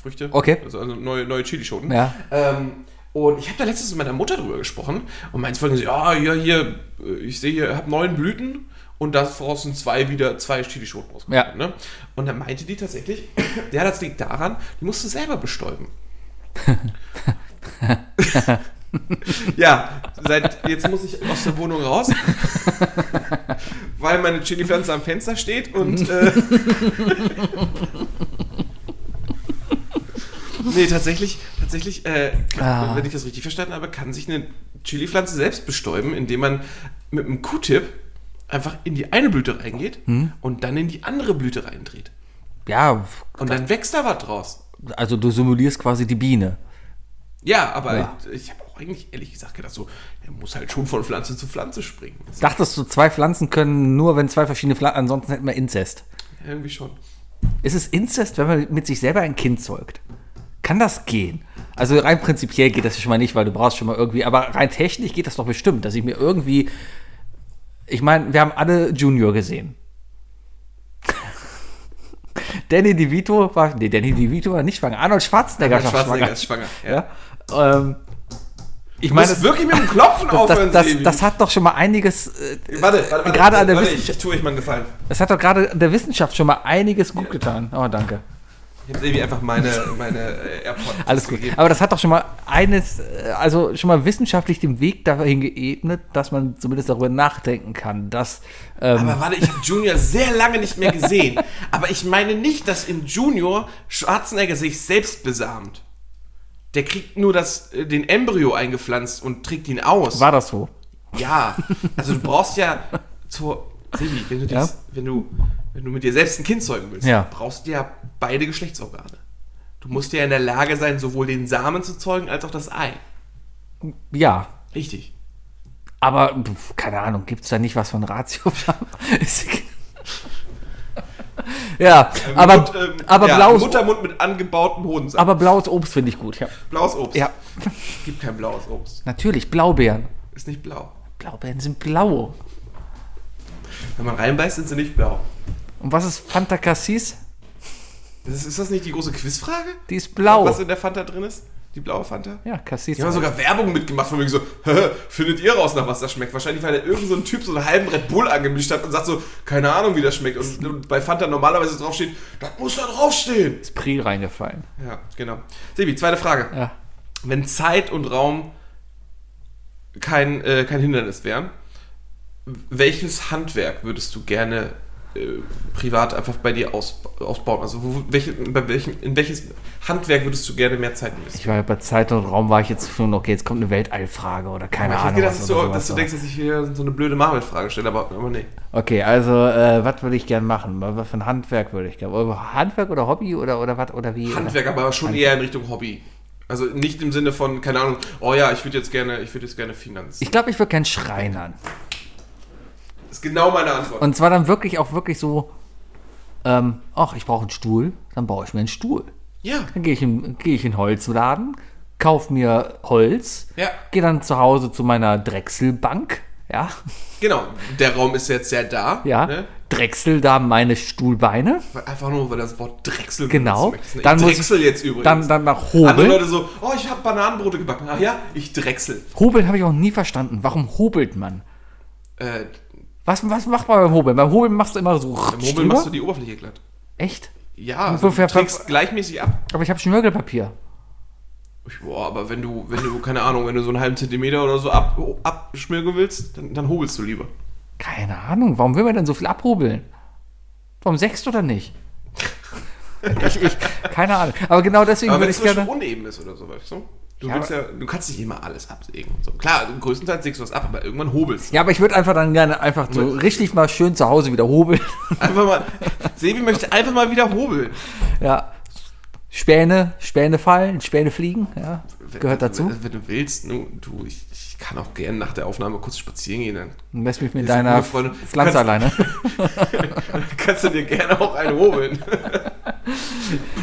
Früchte. Okay. Also, also neue, neue Chilischoten. Ja. Ähm, und ich habe da letztens mit meiner Mutter drüber gesprochen und meinte ja, ja, hier, äh, ich sehe hier, habe neun Blüten und daraus sind zwei wieder, zwei Chilischoten rausgekommen. Ja. Ne? Und dann meinte die tatsächlich, ja, das liegt daran, die musst du selber bestäuben. ja, seit jetzt muss ich aus der Wohnung raus, weil meine Chili-Pflanze am Fenster steht und äh, nee, tatsächlich, tatsächlich, äh, Ah. wenn ich das richtig verstanden habe, kann sich eine Chili-Pflanze selbst bestäuben, indem man mit einem Q-Tip einfach in die eine Blüte reingeht Hm? und dann in die andere Blüte reindreht. Ja, Und dann wächst da was draus. also du simulierst quasi die Biene. Ja, aber Ja. ich, ich habe auch eigentlich ehrlich gesagt gedacht, so, er muss halt schon von Pflanze zu Pflanze springen. Ist Dachtest du, zwei Pflanzen können nur, wenn zwei verschiedene Pflanzen, ansonsten hätten wir Inzest. irgendwie schon. Ist es Inzest, wenn man mit sich selber ein Kind zeugt? Kann das gehen? Also rein prinzipiell geht das ja schon mal nicht, weil du brauchst schon mal irgendwie, aber rein technisch geht das doch bestimmt, dass ich mir irgendwie, ich meine, wir haben alle Junior gesehen. Danny DeVito war, nee, Danny DeVito war nicht schwanger, Arnold Schwarzenegger, Arnold war Schwarzenegger ist schwanger, ja. Ja. Ähm, ich meine, wirklich mit dem Klopfen aufhören, das, das, das hat doch schon mal einiges, äh, Warte, warte, warte. gerade an der warte, Wissenschaft- ich tue euch mal einen Gefallen. das hat doch gerade der Wissenschaft schon mal einiges gut getan. Oh, danke. Ich habe Sebi einfach meine, meine äh, AirPods Alles gut. gegeben. Aber das hat doch schon mal eines, äh, also schon mal wissenschaftlich den Weg dahin geebnet, dass man zumindest darüber nachdenken kann, dass ähm, Aber warte, ich habe Junior sehr lange nicht mehr gesehen. Aber ich meine nicht, dass in Junior Schwarzenegger sich selbst besamt. Der kriegt nur das, äh, den Embryo eingepflanzt und trägt ihn aus. war das so. Ja, also du brauchst ja zur Sebi, wenn du, Ja? dies, wenn du wenn du mit dir selbst ein Kind zeugen willst, Ja. brauchst du ja beide Geschlechtsorgane. Du musst ja in der Lage sein, sowohl den Samen zu zeugen als auch das Ei. Ja. Richtig. Aber keine Ahnung, gibt es da nicht was von Ratio? Ja, aber, Mut, ähm, aber, ja, blaues, Muttermund mit angebautem Hodensack. aber blaues Obst finde ich gut. Ja. Blaues Obst. ja, Gibt kein blaues Obst. natürlich, Blaubeeren. Ist nicht blau. Blaubeeren sind blau. Wenn man reinbeißt, sind sie nicht blau. Und was ist Fanta Cassis? Das ist, ist das nicht die große Quizfrage? Die ist blau. Was in der Fanta drin ist? Die blaue Fanta? Ja, Cassis. Die haben sogar Werbung mitgemacht, von wegen so, "Hä, findet ihr raus, nach was das schmeckt? Wahrscheinlich, weil da irgend so ein Typ so einen halben Red Bull angemischt hat und sagt so, keine Ahnung, wie das schmeckt. Und, und bei Fanta normalerweise draufsteht, das muss da draufstehen. ins Pri reingefallen. Ja, genau. Sebi, zweite Frage. Ja. Wenn Zeit und Raum kein, äh, kein Hindernis wären, welches Handwerk würdest du gerne äh, privat einfach bei dir aus, ausbauen? Also wo, welche, bei welchem, in welches Handwerk würdest du gerne mehr Zeit investieren? Ich war bei Zeit und Raum, war ich jetzt schon, okay, jetzt kommt eine Weltallfrage oder keine ich hätte Ahnung. gedacht, was dass du, dass du denkst, dass ich hier so eine blöde Marvel-Frage stelle, aber, aber nee. Okay, also äh, was würde ich gern machen? Was für ein Handwerk würde ich gerne? Handwerk oder Hobby oder oder was oder wie? Handwerk, aber schon eher in Richtung Hobby. Also nicht im Sinne von, keine Ahnung, oh ja, ich würde jetzt gerne, ich würde jetzt gerne Finanz. Ich glaube, ich würde gern Schreinern. Ist genau meine Antwort. Und zwar dann wirklich auch wirklich so, ähm, ach, ich brauche einen Stuhl, dann baue ich mir einen Stuhl. ja, Dann gehe ich, in- gehe ich in den Holzladen, kauf mir Holz, Ja. gehe dann zu Hause zu meiner Drechselbank, ja, genau. Der Raum ist jetzt sehr da. ja, Ne? drechsel da meine Stuhlbeine, Einfach nur, weil das Wort Drechsel Genau. Dann ich muss drechsel ich- jetzt übrigens. dann, dann nach Andere Hobeln. Leute so, oh, ich habe Bananenbrote gebacken. Ach ja, ich drechsel. Hobeln habe ich auch nie verstanden. Warum hobelt man? Äh, Was, was macht man beim Hobeln? Beim Hobeln machst du immer so Im Hobel drüber? machst du die Oberfläche glatt. Echt? Ja, also du trägst gleichmäßig ab. Aber ich habe Schnörkelpapier. Boah, aber wenn du, wenn du, keine Ahnung, wenn du so einen halben Zentimeter oder so ab, abschmirgeln willst, dann, dann hobelst du lieber. Keine Ahnung, warum will man denn so viel abhobeln? Warum sechst oder nicht? ich, ich, keine Ahnung. Aber genau deswegen Aber wenn würde es ich zum Beispiel gerne. uneben ist oder so, weißt du? Du, Ja, ja, du kannst nicht immer alles absägen so. Klar, größtenteils sägst du was ab, aber irgendwann hobelst du. Ja, aber ich würde einfach dann gerne einfach so richtig mal schön zu Hause wieder hobeln. Einfach mal, Sebi möchte einfach mal wieder hobeln. ja. Späne, Späne fallen, Späne fliegen, ja. Gehört dazu. Wenn, wenn du willst, du, ich, ich kann auch gerne nach der Aufnahme kurz spazieren gehen, dann lässt mich mit deiner. Pflanze alleine. kannst du dir gerne auch einen hobeln.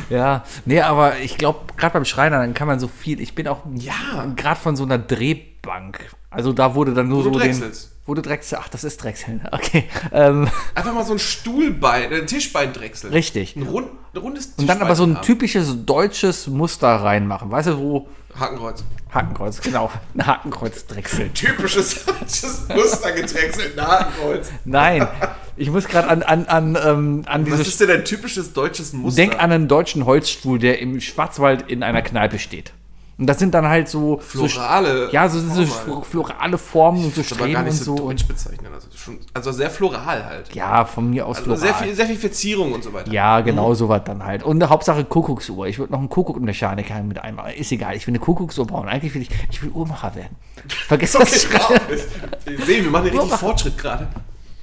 Ja, nee, aber ich glaube, gerade beim Schreiner, dann kann man so viel. Ich bin auch Ja. gerade von so einer Drehbank. Also da wurde dann nur Wo so den. drechselst. Wo du Drechsel. Ach, das ist Drechseln. Okay. Ähm, Einfach mal so ein Stuhlbein, ein Tischbein drechseln. richtig. Ein, rund, ein rundes Und dann aber so ein typisches deutsches Muster reinmachen. Weißt du, wo. Hakenkreuz. Hakenkreuz, genau. Ein Hakenkreuz drechseln. Typisches deutsches Muster gedrechselt, ein Hakenkreuz. Nein, ich muss gerade an, an, an, ähm, an Was diese. ist denn ein typisches deutsches Muster? Denk an einen deutschen Holzstuhl, der im Schwarzwald in einer Kneipe steht. Und das sind dann halt so. Florale So, ja, so diese Formen. florale Formen und so Das gar Streben und nicht so, so. deutsch bezeichnen. Also, schon, also sehr floral halt. Ja, von mir aus Also floral. sehr viel, sehr viel Verzierung und so weiter. Ja, genau sowas dann halt. Und Hauptsache Kuckucksuhr. Ich würde noch einen Kuckuckmechaniker mit einmal. Ist egal, ich will eine Kuckucksuhr bauen. Eigentlich will ich, ich will Uhrmacher werden. Vergiss das Okay, Schreiben. wow. Ich sehe, wir machen hier richtig. Fortschritt gerade.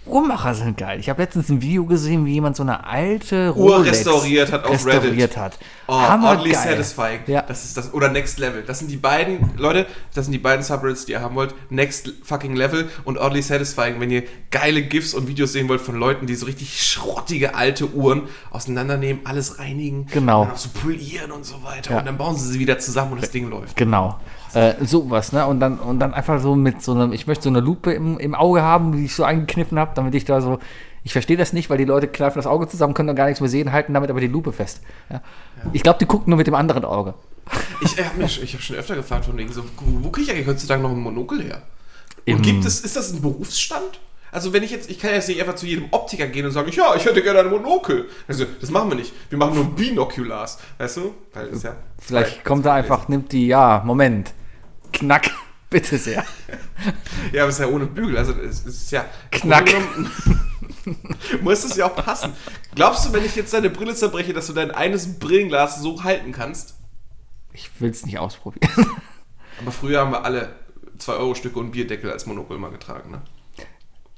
Uhrmacher sind geil. Ich habe letztens ein Video gesehen, wie jemand so eine alte Uhr Rolex restauriert hat auf restauriert Reddit. hat. Oh, Hammergeil. oddly satisfying. Ja. Das ist das, oder Next Level. Das sind die beiden, Leute, das sind die beiden Subreddits, die ihr haben wollt. Next fucking Level und oddly satisfying, wenn ihr geile GIFs und Videos sehen wollt von Leuten, die so richtig schrottige alte Uhren auseinandernehmen, alles reinigen. Genau. Und dann auch so polieren und so weiter. Ja. Und dann bauen sie sie wieder zusammen und das Ding läuft. Genau. Äh, sowas, ne? Und dann, und dann einfach so mit so einem, ich möchte so eine Lupe im, im Auge haben, die ich so eingekniffen habe, damit ich da so. Ich verstehe das nicht, weil die Leute kneifen das Auge zusammen, können dann gar nichts mehr sehen, halten damit aber die Lupe fest. Ja. Ich glaube, die gucken nur mit dem anderen Auge. Ich habe mich, ich habe schon öfter gefragt von wegen so, wo, wo kriege ich eigentlich heutzutage noch ein Monokel her? Im- Und gibt es, ist das ein Berufsstand? Also wenn ich jetzt, ich kann jetzt nicht einfach zu jedem Optiker gehen und sagen, ja, ich hätte gerne ein Monokel. Also, das machen wir nicht. Wir machen nur Binoculars, weißt du? Weil ja Vielleicht kommt er einfach, nimmt die, ja, Moment. Knack, bitte sehr. Ja, aber es ist ja ohne Bügel. Also es ist ja. Knack. Muss es ja auch passen. Glaubst du, wenn ich jetzt deine Brille zerbreche, dass du dein eines Brillenglas so halten kannst? Ich will es nicht ausprobieren. Aber früher haben wir alle 2-Euro-Stücke und Bierdeckel als Monokel mal getragen, ne?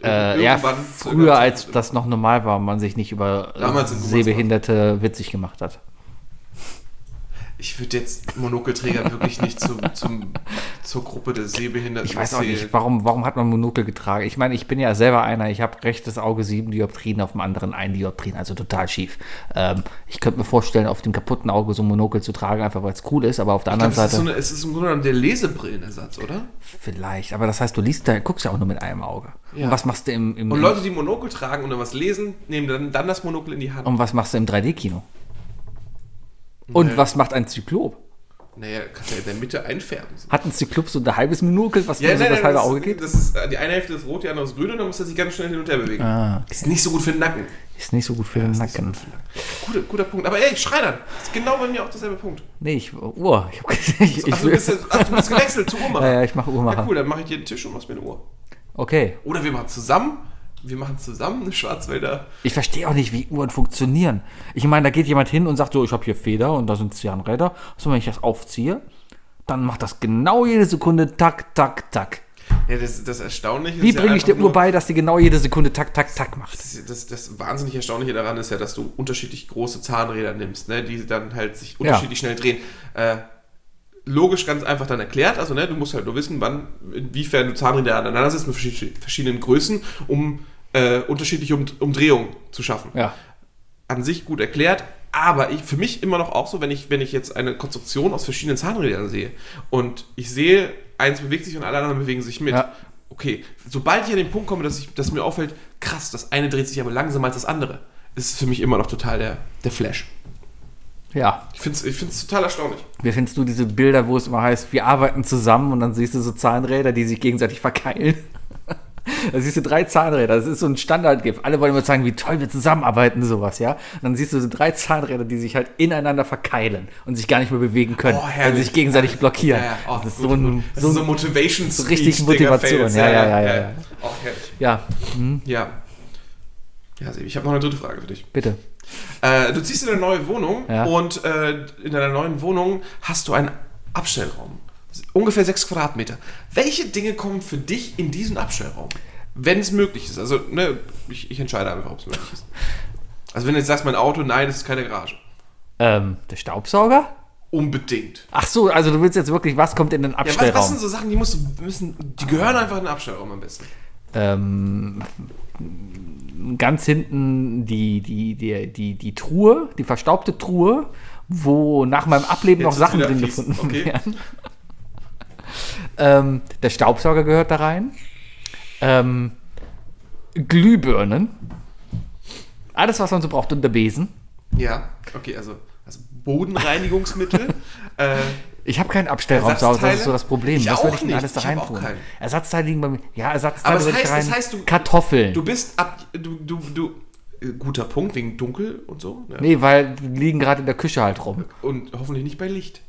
Äh, ja, früher, als das noch normal war und man sich nicht über. Sehbehinderte witzig gemacht hat. Ich würde jetzt Monokelträger wirklich nicht zum, zum, zur Gruppe der Sehbehinderten Ich weiß auch nicht, warum, warum hat man Monokel getragen? Ich meine, ich bin ja selber einer, ich habe rechtes Auge sieben Dioptrien, auf dem anderen ein Dioptrien, also total schief. Ähm, ich könnte mir vorstellen, auf dem kaputten Auge so ein Monokel zu tragen, einfach weil es cool ist, aber auf der Ich anderen glaub, es, ist Seite so eine, es ist im Grunde genommen der Lesebrillenersatz, oder? vielleicht. Aber das heißt, du liest da, guckst ja auch nur mit einem Auge. Ja. Und was machst du im, im Und Leute, die Monokel tragen und dann was lesen, nehmen dann, dann das Monokel in die Hand. und was machst du im 3D-Kino? Und Nee. was macht ein Zyklop? Naja, kannst ja in der Mitte einfärben. Es die Clubs so ein halbes Minukel, was mir so das halbe das, Auge geht? das ist, äh, die eine Hälfte ist rot, die andere ist grün und dann muss er sich ganz schnell hin und her bewegen. Ah, okay. Ist nicht so gut für den Nacken. Ist nicht so gut für den so für den Nacken. Guter, guter Punkt. Aber ey, Schreinern, ist genau bei mir auch derselbe Punkt. Nee, ich, Uhr. Ich, hab- ich, Ach, du bist, ach, du bist gewechselt zu Uhrmacher. ja, ja, ich mache Ja, Uhrmacher. cool, dann mache ich dir den Tisch und machst mir eine Uhr. Okay. Oder wir machen zusammen, wir machen zusammen eine Schwarzwälder. Ich verstehe auch nicht, wie Uhren funktionieren. Ich meine, da geht jemand hin und sagt so, ich habe hier Feder und da sind Zahnräder. So, wenn ich das aufziehe, dann macht das genau jede Sekunde tak, tak, tak. Ja, das, das Erstaunliche Wie ist ja bringe ich der Uhr bei, dass die genau jede Sekunde tak, tak, tak macht? Das, das, das wahnsinnig Erstaunliche daran ist ja, dass du unterschiedlich große Zahnräder nimmst, ne, die dann halt sich unterschiedlich schnell drehen. Äh, logisch ganz einfach dann erklärt, also ne, du musst halt nur wissen, wann, inwiefern du Zahnräder aneinander setzt mit verschiedenen Größen, um äh, unterschiedliche um Umdrehungen zu schaffen. Ja. An sich gut erklärt, aber ich, für mich immer noch auch so, wenn ich, wenn ich jetzt eine Konstruktion aus verschiedenen Zahnrädern sehe und ich sehe, eins bewegt sich und alle anderen bewegen sich mit. Ja. Okay, sobald ich an den Punkt komme, dass, ich, dass mir auffällt, krass, das eine dreht sich aber langsamer als das andere, ist für mich immer noch total der, der Flash. Ja. Ich finde es ich find's total erstaunlich. Wie findest du diese Bilder, wo es immer heißt, wir arbeiten zusammen und dann siehst du so Zahnräder, die sich gegenseitig verkeilen? Da siehst du drei Zahnräder, das ist so ein Standardgif. Alle wollen immer sagen, wie toll wir zusammenarbeiten, sowas, ja. Und dann siehst du so drei Zahnräder, die sich halt ineinander verkeilen und sich gar nicht mehr bewegen können, Oh, weil herrlich. sie sich gegenseitig blockieren. Ja, ja, oh, das ist gut, so ein. Das so ist so Motivation so richtig Motivation, Digga, ja, Fails. ja, ja, ja. Oh, ja, Ja. Ja, Sebi, ich habe noch eine dritte Frage für dich. bitte. Äh, du ziehst in eine neue Wohnung Ja. und äh, in deiner neuen Wohnung hast du einen Abstellraum. Ungefähr sechs Quadratmeter. Welche Dinge kommen für dich in diesen Abstellraum? Wenn es möglich ist. Also, ne, ich, ich entscheide einfach, ob es möglich ist. Also, wenn du jetzt sagst, mein Auto, nein, das ist keine Garage. Ähm, der Staubsauger? Unbedingt. Ach so, also du willst jetzt wirklich, was kommt in den Ja, was, Abstellraum? was sind so Sachen, die musst du müssen, die gehören einfach in den Abstellraum am besten. ähm, ganz hinten die, die, die, die, die Truhe, die verstaubte Truhe, wo nach meinem Ableben Jetzt noch Sachen drin fies. gefunden Okay. werden. Ähm, der Staubsauger gehört da rein. Ähm, Glühbirnen. Alles, was man so braucht, und der Besen. Ja, okay, also, also Bodenreinigungsmittel. äh, Ich habe keinen Abstellraum zu Hause, das ist so das Problem. Ich was auch soll ich alles da Ich hab rein auch tun? keinen. Ersatzteile liegen bei mir. Ja, Ersatzteile Aber das würde heißt- rein. das heißt, du- Kartoffeln. du bist ab. Du, du, du. äh, Guter Punkt, wegen dunkel und so. Ne? nee, weil die liegen gerade in der Küche halt rum. Und hoffentlich nicht bei Licht.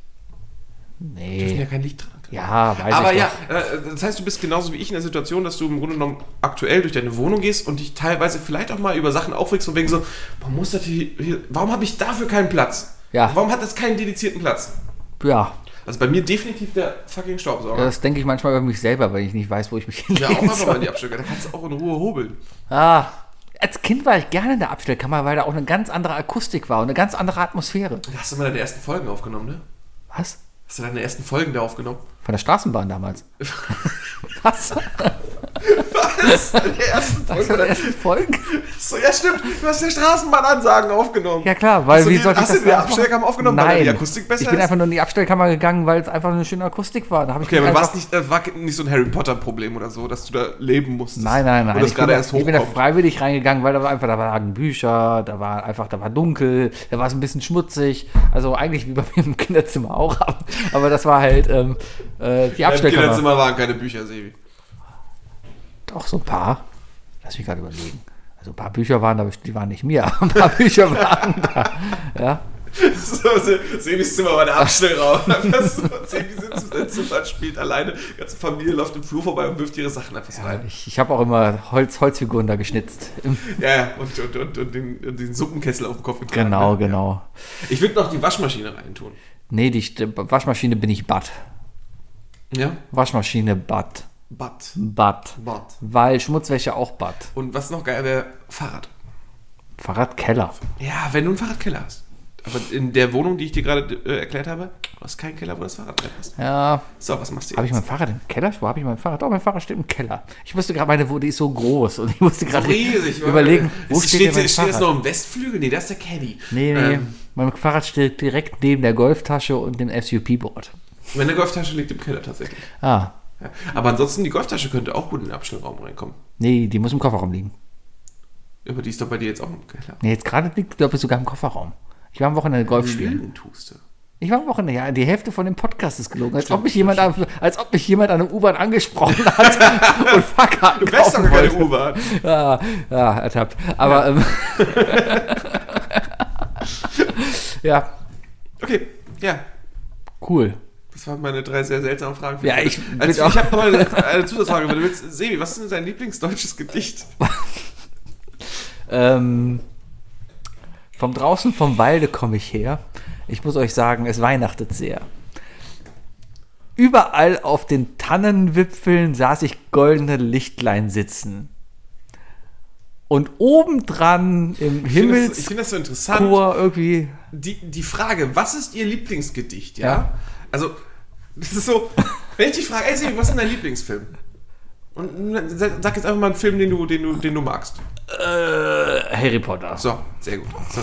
Nee. Dürfen ja kein Licht dran. Ja, weiß Aber ich ja, äh, das heißt, du bist genauso wie ich in der Situation, dass du im Grunde genommen aktuell durch deine Wohnung gehst und dich teilweise vielleicht auch mal über Sachen aufregst und wegen so, warum muss das hier, hier warum habe ich dafür keinen Platz? Ja. Warum hat das keinen dedizierten Platz? Ja, Also bei mir definitiv der fucking Staubsauger. das denke ich manchmal über mich selber, weil ich nicht weiß, wo ich mich ja, auch hinlegen einfach mal in die Abstücke. Da kannst du auch in Ruhe hobeln. Ah, als Kind war ich gerne in der Abstellkammer, weil da auch eine ganz andere Akustik war und eine ganz andere Atmosphäre. Da hast du mal deine ersten Folgen aufgenommen, ne? Was? Hast du deine ersten Folgen da aufgenommen? Von der Straßenbahn damals. Was? Was? Deine ersten Was Folgen? für die ersten Folgen? So, ja, stimmt. Du hast ja Straßenbahnansagen aufgenommen. Ja klar, weil Hast du wie die- soll ich hast das du die Abstellkammer aufgenommen, weil Nein, die Akustik besser ich bin ist? einfach nur in die Abstellkammer gegangen, weil es einfach eine schöne Akustik war. Da habe ich Okay, aber einfach, war's nicht, war nicht so ein Harry Potter-Problem oder so, dass du da leben musstest? Nein, nein, nein. Ich bin, da, ich bin da freiwillig reingegangen, weil da war einfach, da lagen Bücher, da war einfach, da war dunkel, da war es ein bisschen schmutzig. Also eigentlich wie bei mir im Kinderzimmer auch, aber, aber das war halt ähm, äh, die Im Abstellkammer. Kinderzimmer waren keine Bücher, Sebi. Doch, so ein paar. Lass mich gerade überlegen. Also ein paar Bücher waren da, die waren nicht mir, aber ein paar Bücher waren da. Ja. So, Se- Sebis Zimmer war der Abstellraum. Sebi sitzt im Wohnzimmer, spielt alleine, die ganze Familie läuft im Flur vorbei und wirft ihre Sachen einfach so rein. Ich, ich habe auch immer Holz, Holzfiguren da geschnitzt. Im- Ja, ja, und, und, und, und, den, und den Suppenkessel auf dem Kopf. getragen, Genau, ne? genau. Ich würde noch die Waschmaschine reintun. Nee, die Waschmaschine bin ich Bad. Ja? Waschmaschine Bad. Bad. Bad. Bad. Weil Schmutzwäsche auch Bad. Und was noch geil wäre, Fahrrad. Fahrradkeller. Ja, wenn du einen Fahrradkeller hast. Aber in der Wohnung, die ich dir gerade äh, erklärt habe, du hast keinen Keller, wo das Fahrrad drin ist. Ja, So, was machst du jetzt? habe ich mein Fahrrad im Keller? Wo habe ich mein Fahrrad? Oh, mein Fahrrad steht im Keller. Ich musste gerade, meine Wohnung ist so groß und ich musste gerade riesig. überlegen, wo steht, denn mein steht das noch im Westflügel? Nee, das ist der Caddy. Nee, nee, Ähm, mein Fahrrad steht direkt neben der Golftasche und dem SUP-Board. Meine Golftasche liegt im Keller tatsächlich. Ah, Ja. Aber ansonsten, die Golftasche könnte auch gut in den Abstellraum reinkommen. nee, die muss im Kofferraum liegen. Aber die ist doch bei dir jetzt auch im Keller. Nee, jetzt gerade liegt, glaube ich, sogar im Kofferraum. Ich war am Wochenende Golf spielen. Tust du. Ich war am Wochenende, ja, die Hälfte von dem Podcast ist gelogen. Als, ob, mich jemand, an- als ob mich jemand an der U-Bahn angesprochen hat und Fahrkarten Du wärst doch keine. U-Bahn. Ja, ja, ertappt. Aber, ähm, ja, Okay, ja. cool. Das waren meine drei sehr seltsamen Fragen. Ja, ich also, ich habe noch eine, eine Zusatzfrage. Wenn du willst, Sebi, was ist denn dein Lieblingsdeutsches Gedicht? Ähm, vom draußen vom Walde komme ich her. Ich muss euch sagen, es weihnachtet sehr. Überall auf den Tannenwipfeln saß ich goldene Lichtlein sitzen. Und obendran im Ich finde das, finde das so interessant. irgendwie. Die, die Frage, was ist Ihr Lieblingsgedicht? Ja. Ja. Also, das ist so, wenn ich dich frage, ey Sebi, was ist denn dein Lieblingsfilm? Und sag jetzt einfach mal einen Film, den du, den du, den du magst. Äh, Harry Potter. So, sehr gut. So.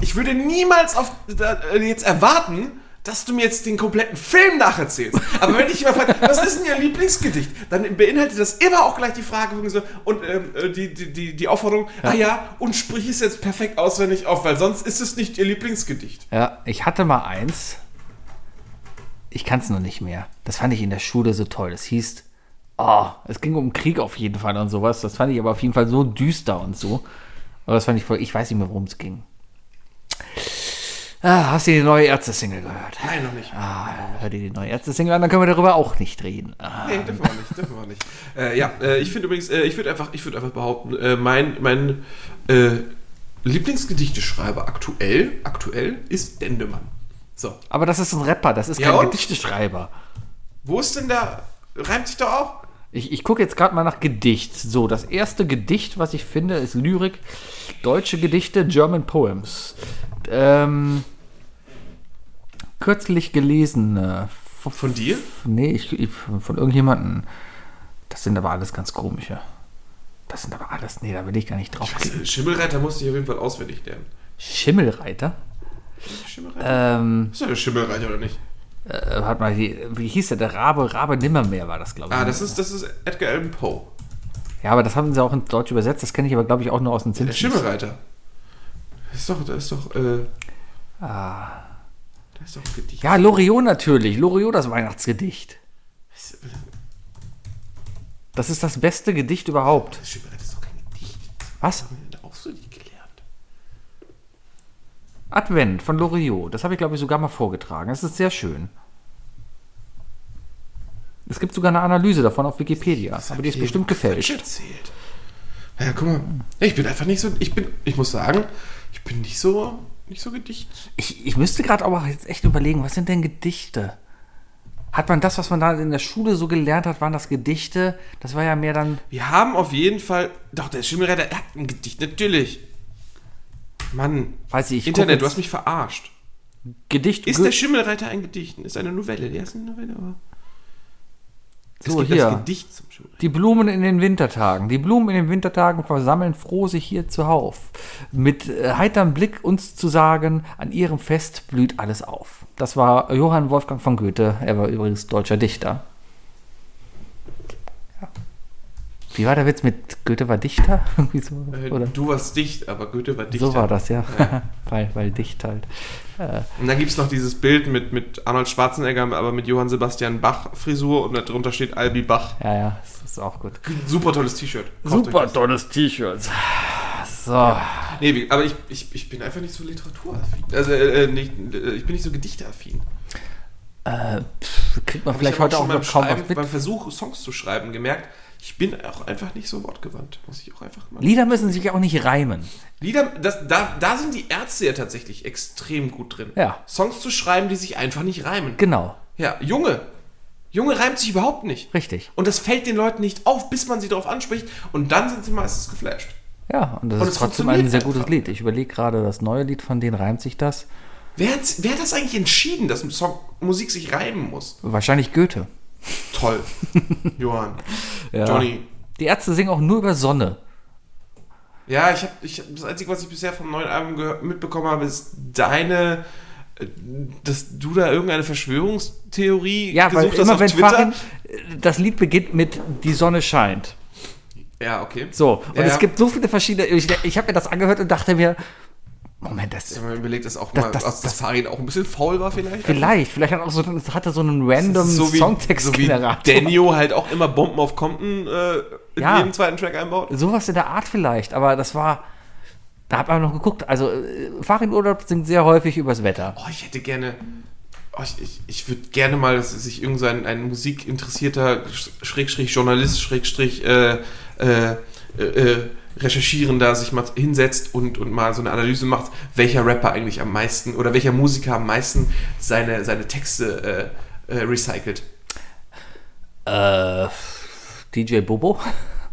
Ich würde niemals auf, äh, jetzt erwarten, dass du mir jetzt den kompletten Film nacherzählst. Aber wenn ich mal frage, was ist denn Ihr Lieblingsgedicht? Dann beinhaltet das immer auch gleich die Frage und ähm, äh, die, die, die, die Aufforderung, ah ja, und sprich es jetzt perfekt auswendig auf, weil sonst ist es nicht Ihr Lieblingsgedicht. Ja, ich hatte mal eins. Ich kann es noch nicht mehr. Das fand ich in der Schule so toll. Das hieß, oh, es ging um Krieg auf jeden Fall und sowas. Das fand ich aber auf jeden Fall so düster und so. Aber das fand ich voll, ich weiß nicht mehr, worum es ging. Ah, hast du die neue Ärzte-Single gehört? Nein, noch nicht. Ah, hör dir die neue Ärzte-Single an, dann können wir darüber auch nicht reden. Ah, Nee, dürfen wir nicht, dürfen wir nicht. Äh, ja, äh, ich finde übrigens, äh, ich würde einfach, ich würde einfach behaupten, äh, mein, mein äh, Lieblingsgedichteschreiber aktuell, aktuell ist Dendemann. So. aber das ist ein Rapper, das ist Ja, kein und? Gedichteschreiber. Wo ist denn der? Reimt sich doch auch? Ich, ich gucke jetzt gerade mal nach Gedicht. So, das erste Gedicht, was ich finde, ist Lyrik. Deutsche Gedichte, German Poems. Ähm, kürzlich gelesen. Von, Von dir? Nee, ich, ich, von irgendjemandem. Das sind aber alles ganz komische. Das sind aber alles. Nee, da will ich gar nicht drauf. Also, Schimmelreiter musste ich auf jeden Fall auswendig lernen. Schimmelreiter. Schimmelreiter? Ähm, ist ja der Schimmelreiter oder nicht? äh, hat mal, wie, wie hieß der? Der Rabe, Rabe Nimmermehr war das, glaube ich. Ah, das ist, das ist Edgar Allan Poe. ja, aber das haben sie auch ins Deutsch übersetzt. Das kenne ich aber, glaube ich, auch nur aus den Der Simpsons. Schimmelreiter. Das ist doch, das ist doch, äh, Ah. das ist doch ein Gedicht. Ja, Loriot natürlich. Loriot, das Weihnachtsgedicht. Das ist das beste Gedicht überhaupt. Das Schimmelreiter ist doch kein Gedicht. Was? Das haben wir denn auswendig gelernt. Advent von Loriot. Das habe ich, glaube ich, sogar mal vorgetragen. Das ist sehr schön. Es gibt sogar eine Analyse davon auf Wikipedia. Aber die ist bestimmt gefälscht. erzählt. Ja, guck mal. Ich bin einfach nicht so, ich bin, ich muss sagen, ich bin nicht so, nicht so Gedicht. Ich, ich müsste gerade aber jetzt echt überlegen, was sind denn Gedichte? Hat man das, was man da in der Schule so gelernt hat, waren das Gedichte? Das war ja mehr dann. Wir haben auf jeden Fall, doch, der Schimmelreiter, er hat ein Gedicht, natürlich. Mann, Weiß ich, ich Internet, du hast mich verarscht. Gedicht. Ist der Schimmelreiter ein Gedicht? Ist eine Novelle, der ist eine Novelle, aber. so, hier. das Gedicht zum Schimmelreiter. Die Blumen in den Wintertagen. Die Blumen in den Wintertagen versammeln froh sich hier zuhauf. Mit äh, heiterem Blick uns zu sagen, an ihrem Fest blüht alles auf. Das war Johann Wolfgang von Goethe. Er war übrigens deutscher Dichter. Ja. Wie war der Witz mit Goethe war Dichter? Irgendwie so, Äh, oder? Du warst dicht, aber Goethe war dichter. So war das, ja. weil, weil dicht halt. Und dann gibt es noch dieses Bild mit, mit Arnold Schwarzenegger, aber mit Johann Sebastian Bach Frisur und darunter steht Albi Bach. Ja, ja, das ist auch gut. Super tolles T-Shirt. Das. tolles T-Shirt. So. Nee, wie- aber ich, ich, ich bin einfach nicht so literaturaffin. Also, äh, nicht, äh, ich bin nicht so gedichteaffin. Äh, pff, kriegt man Hab vielleicht heute auch schon beim noch kaum was mit. beim Versuch, Songs zu schreiben, gemerkt, ich bin auch einfach nicht so wortgewandt. Muss ich auch einfach mal. Lieder müssen sich auch nicht reimen. Lieder, das, da, da sind die Ärzte ja tatsächlich extrem gut drin. Ja. Songs zu schreiben, die sich einfach nicht reimen. Genau, Ja, Junge. Junge reimt sich überhaupt nicht. richtig. Und das fällt den Leuten nicht auf, bis man sie darauf anspricht. Und dann sind sie meistens geflasht. Ja, und das Und ist trotzdem ein sehr gutes. Lied. Ich überlege gerade, das neue Lied von denen reimt sich das. Wer hat, wer hat das eigentlich entschieden, dass Song, Musik sich reimen muss? Wahrscheinlich Goethe. Toll. Johann. Ja. Johnny. Die Ärzte singen auch nur über Sonne. Ja, ich habe ich, das Einzige, was ich bisher vom neuen Album mitbekommen habe, ist deine, äh, dass du da irgendeine Verschwörungstheorie Ja, weil gesucht hast immer auf wenn Twitter. Farin, das Lied beginnt mit Die Sonne scheint. Ja, okay. So, und Ja, es ja. gibt so viele verschiedene. Ich, ich habe mir das angehört und dachte mir, Moment, das Wenn man überlegt, dass auch Das- mal das- dass das Fahrrad auch ein bisschen faul war vielleicht. vielleicht, vielleicht hat auch so, hatte so einen random so wie, so wie Songtext-Generator. Daniel halt auch immer Bomben auf Compton äh, in Ja. jedem zweiten Track einbaut. Sowas in der Art vielleicht, aber das war. Da hab ich noch geguckt. Also, äh, Fahrradurlaub singt sehr häufig übers Wetter. Oh, ich hätte gerne. Oh, ich ich, ich würde gerne mal, dass sich irgend so ein, musikinteressierter Sch- Schrägstrich Journalist, Schrägstrich äh, äh, äh, äh, Recherchierender sich mal hinsetzt und, und mal so eine Analyse macht, welcher Rapper eigentlich am meisten oder welcher Musiker am meisten seine, seine Texte äh, äh, recycelt. Äh, DJ Bobo?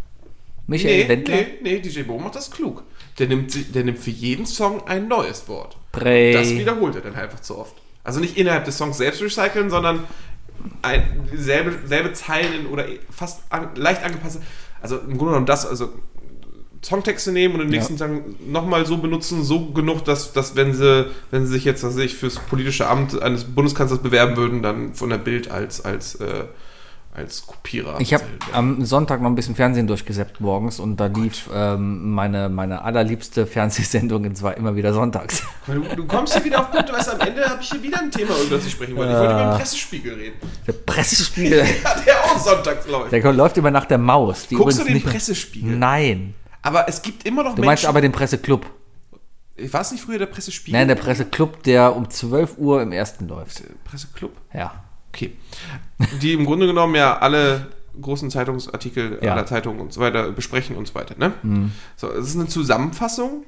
Michael Nee, Wendler? nee, nee, DJ Bo macht das klug. Der nimmt, der nimmt für jeden Song ein neues Wort. Prey. Das wiederholt er dann einfach zu oft. Also nicht innerhalb des Songs selbst recyceln, sondern ein, dieselbe selbe Zeilen oder fast an, leicht angepasste. Also im Grunde genommen das, also Songtexte nehmen und im nächsten Song nochmal so benutzen, so genug, dass, dass wenn sie, wenn sie sich jetzt, was ich, fürs politische Amt eines Bundeskanzlers bewerben würden, dann von der Bild als, als, äh, als Kopierer. Ich habe am Sonntag noch ein bisschen Fernsehen durchgesäppt morgens und da lief ähm, meine, meine allerliebste Fernsehsendung und zwar immer wieder sonntags. Du, du kommst hier wieder auf Punkte, weißt du, am Ende habe ich hier wieder ein Thema, über das ich sprechen wollte. Ich wollte über den Pressespiegel reden. Der Pressespiegel, Ja, der auch sonntags läuft. der läuft immer nach der Maus. Guckst du den Pressespiegel? Nein. Aber es gibt immer noch Du Menschen. meinst aber den Presseclub. war es nicht früher der Pressespiegel? Nein, der Presseclub, der um 12 Uhr im ersten läuft. Presseclub? Ja. Okay. Die im Grunde genommen ja alle großen Zeitungsartikel Ja. aller Zeitungen und so weiter besprechen und so weiter. Ne? So, es ist eine Zusammenfassung